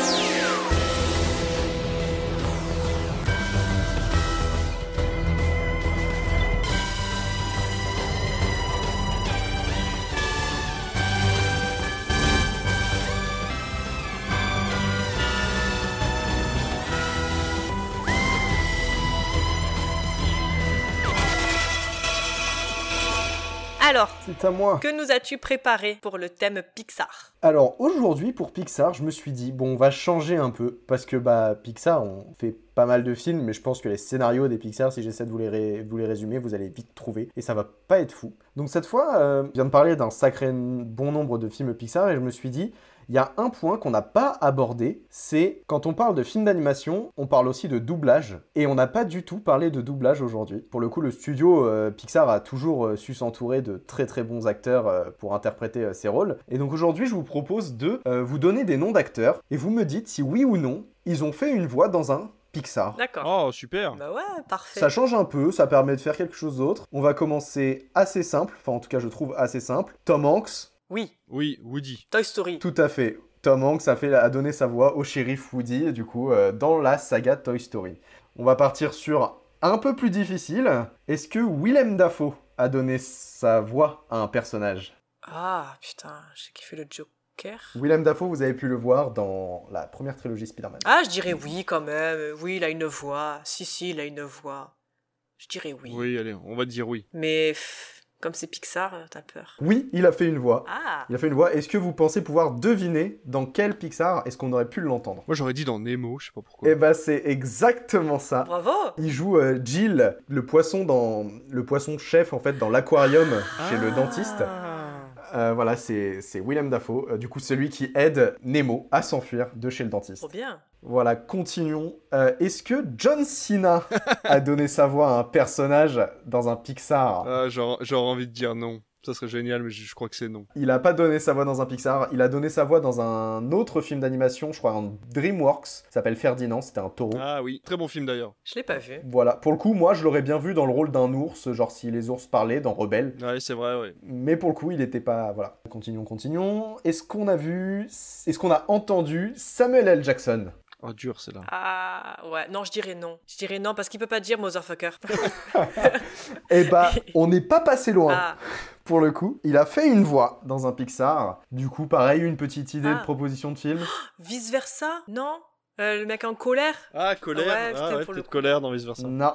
Alors, C'est à moi. que nous as-tu préparé pour le thème Pixar? Alors aujourd'hui pour Pixar, je me suis dit bon, on va changer un peu parce que bah Pixar, on fait pas mal de films, mais je pense que les scénarios des Pixar, si j'essaie de vous les, ré- vous les résumer, vous allez vite trouver et ça va pas être fou. Donc cette fois, euh, je viens de parler d'un sacré bon nombre de films Pixar et je me suis dit il y a un point qu'on n'a pas abordé, c'est quand on parle de films d'animation, on parle aussi de doublage. Et on n'a pas du tout parlé de doublage aujourd'hui. Pour le coup, le studio euh, Pixar a toujours euh, su s'entourer de très très bons acteurs euh, pour interpréter euh, ces rôles. Et donc aujourd'hui, je vous propose de euh, vous donner des noms d'acteurs et vous me dites si oui ou non ils ont fait une voix dans un Pixar. D'accord. Oh, super. Bah ouais, parfait. Ça change un peu, ça permet de faire quelque chose d'autre. On va commencer assez simple, enfin en tout cas je trouve assez simple. Tom Hanks, Oui, Oui, Woody. Toy Story. Tout à fait. Tom Hanks a, fait, a donné sa voix au shérif Woody, du coup, euh, dans la saga Toy Story. On va partir sur un peu plus difficile. Est-ce que Willem Dafoe a donné sa voix à un personnage? Ah, putain, j'ai kiffé le Joker. Willem Dafoe, vous avez pu le voir dans la première trilogie Spider-Man. Ah, je dirais oui quand même. Oui, il a une voix. Si, si, il a une voix. Je dirais oui. Oui, allez, on va dire oui. Mais comme c'est Pixar, euh, t'as peur. Oui, il a fait une voix. Ah Il a fait une voix. Est-ce que vous pensez pouvoir deviner dans quel Pixar est-ce qu'on aurait pu l'entendre? Moi, j'aurais dit dans Nemo, je sais pas pourquoi. Eh bah, c'est exactement ça. Bravo Il joue euh, Jill, le poisson dans le poisson chef en fait dans l'aquarium chez le dentiste. Euh, voilà, c'est c'est Willem Dafoe, euh, du coup celui qui aide Nemo à s'enfuir de chez le dentiste. Trop bien. Voilà, continuons. Euh, Est-ce que John Cena a donné sa voix à un personnage dans un Pixar? Ah, j'aurais envie de dire non. Ça serait génial, mais je, je crois que c'est non. Il a pas donné sa voix dans un Pixar, il a donné sa voix dans un autre film d'animation, je crois un DreamWorks, ça s'appelle Ferdinand, c'était un taureau. Ah oui, très bon film d'ailleurs. Je l'ai pas vu. Voilà, pour le coup, moi je l'aurais bien vu dans le rôle d'un ours, genre si les ours parlaient dans Rebelle. Ouais, c'est vrai, ouais. Mais pour le coup, il était pas. Voilà. Continuons, continuons. Est-ce qu'on a vu. Est-ce qu'on a entendu Samuel L. Jackson? Oh, dur, c'est là. Ah, ouais. Non, je dirais non. Je dirais non parce qu'il peut pas dire motherfucker. Eh bah, on n'est pas passé loin. Ah. Pour le coup, il a fait une voix dans un Pixar. Du coup, pareil, une petite idée Ah. de proposition de film. Vice versa Non? Euh, Le mec en colère? Ah, colère. Ouais, ah, putain, ouais, pour le peut-être colère dans Vice Versa. Non,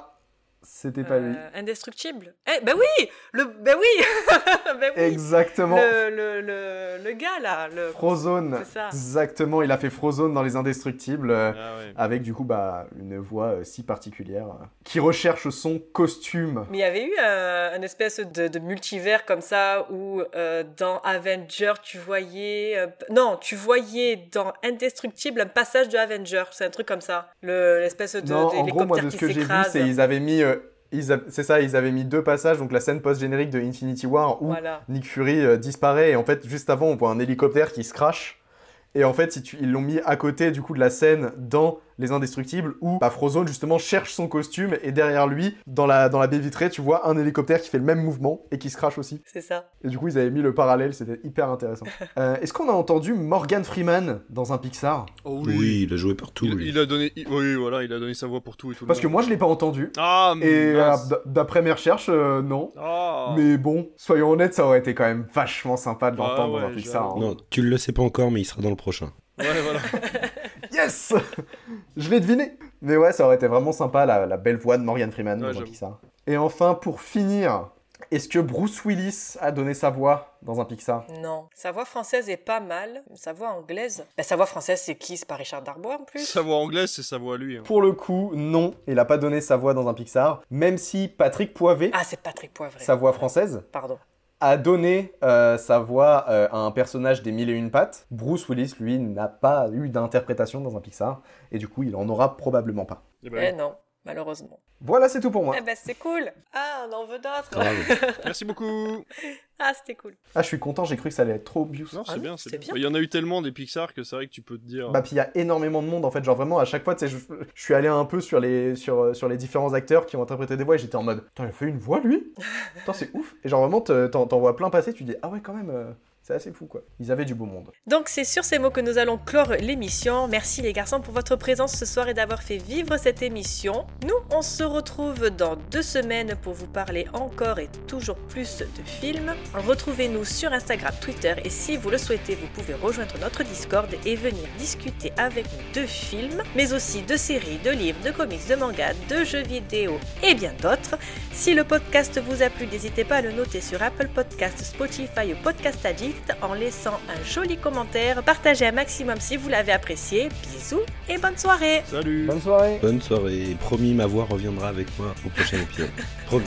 c'était pas lui. Euh, Indestructible Eh, ben oui le, Ben oui Ben oui Exactement. le, le, le, le gars là. Le... Frozone. C'est ça. Exactement, il a fait Frozone dans Les Indestructibles. euh, Ah ouais. Avec du coup bah, une voix euh, si particulière. euh, qui recherche son costume. Mais il y avait eu euh, une espèce de, de multivers comme ça où euh, dans Avenger tu voyais euh, non tu voyais dans Indestructible un passage de Avenger c'est un truc comme ça le l'espèce de non, en gros, moi, de ce que j'ai vu, c'est ils avaient mis. C'est ça, ils avaient mis deux passages, donc la scène post-générique de Infinity War où Voilà. Nick Fury euh, disparaît et en fait juste avant on voit un hélicoptère qui se crache et en fait ils l'ont mis à côté du coup de la scène dans Les Indestructibles où bah, Frozone justement cherche son costume et derrière lui dans la, dans la baie vitrée tu vois un hélicoptère qui fait le même mouvement et qui se crache aussi c'est ça et du coup ils avaient mis le parallèle c'était hyper intéressant Euh, est-ce qu'on a entendu Morgan Freeman dans un Pixar? Oh Oui, il a joué partout. Il, a donné, il- oui, voilà, il a donné sa voix pour tout et tout. le parce que moi je l'ai pas entendu Ah, et euh, d'après mes recherches euh, non Ah. mais bon soyons honnêtes ça aurait été quand même vachement sympa de Ah l'entendre ouais, dans un Pixar hein. Non, tu le sais pas encore, mais il sera dans le prochain. Ouais, voilà. Yes! Je l'ai deviné Mais ouais, ça aurait été vraiment sympa, la, la belle voix de Morgan Freeman Ouais, dans un j'avoue. Pixar. Et enfin, pour finir, est-ce que Bruce Willis a donné sa voix dans un Pixar? Non. Sa voix française est pas mal. Sa voix anglaise. Ben, sa voix française c'est qui? C'est pas Richard Darbois en plus. Sa voix anglaise, c'est sa voix à lui. hein. Pour le coup, non, il a pas donné sa voix dans un Pixar, même si Patrick Poivet, ah c'est Patrick Poivret sa voix française, pardon a donné euh, sa voix euh, à un personnage des Mille et Une Pattes. Bruce Willis, lui, n'a pas eu d'interprétation dans un Pixar, et du coup, il en aura probablement pas. Eh eh ben, non malheureusement Voilà, c'est tout pour moi. eh ben c'est cool ah on en veut d'autres. Merci beaucoup. ah c'était cool Ah, je suis content, j'ai cru que ça allait être trop obvious. Non, c'est Ah bien, c'est bien. bien. Il y en a eu tellement des Pixar que c'est vrai que tu peux te dire. Bah puis il y a énormément de monde en fait, genre vraiment à chaque fois, tu sais, je, je suis allé un peu sur les, sur, sur les différents acteurs qui ont interprété des voix et j'étais en mode, putain, il a fait une voix lui? Putain, c'est ouf Et genre vraiment, te- t'en t'en vois plein passer, tu dis, ah ouais, quand même, euh, c'est assez fou quoi. Ils avaient du beau monde. Donc c'est sur ces mots que nous allons clore l'émission. Merci les garçons pour votre présence ce soir et d'avoir fait vivre cette émission. Nous, on se retrouve dans deux semaines pour vous parler encore et toujours plus de films. Retrouvez-nous sur Instagram, Twitter et si vous le souhaitez, vous pouvez rejoindre notre Discord et venir discuter avec nous de films, mais aussi de séries, de livres, de comics, de mangas, de jeux vidéo et bien d'autres. Si le podcast vous a plu, n'hésitez pas à le noter sur Apple Podcast, Spotify ou Podcast Addict en laissant un joli commentaire. Partagez un maximum si vous l'avez apprécié. Bisous et bonne soirée Salut. Bonne soirée Bonne soirée. Promis, ma voix reviendra avec moi au prochain épisode. Promis.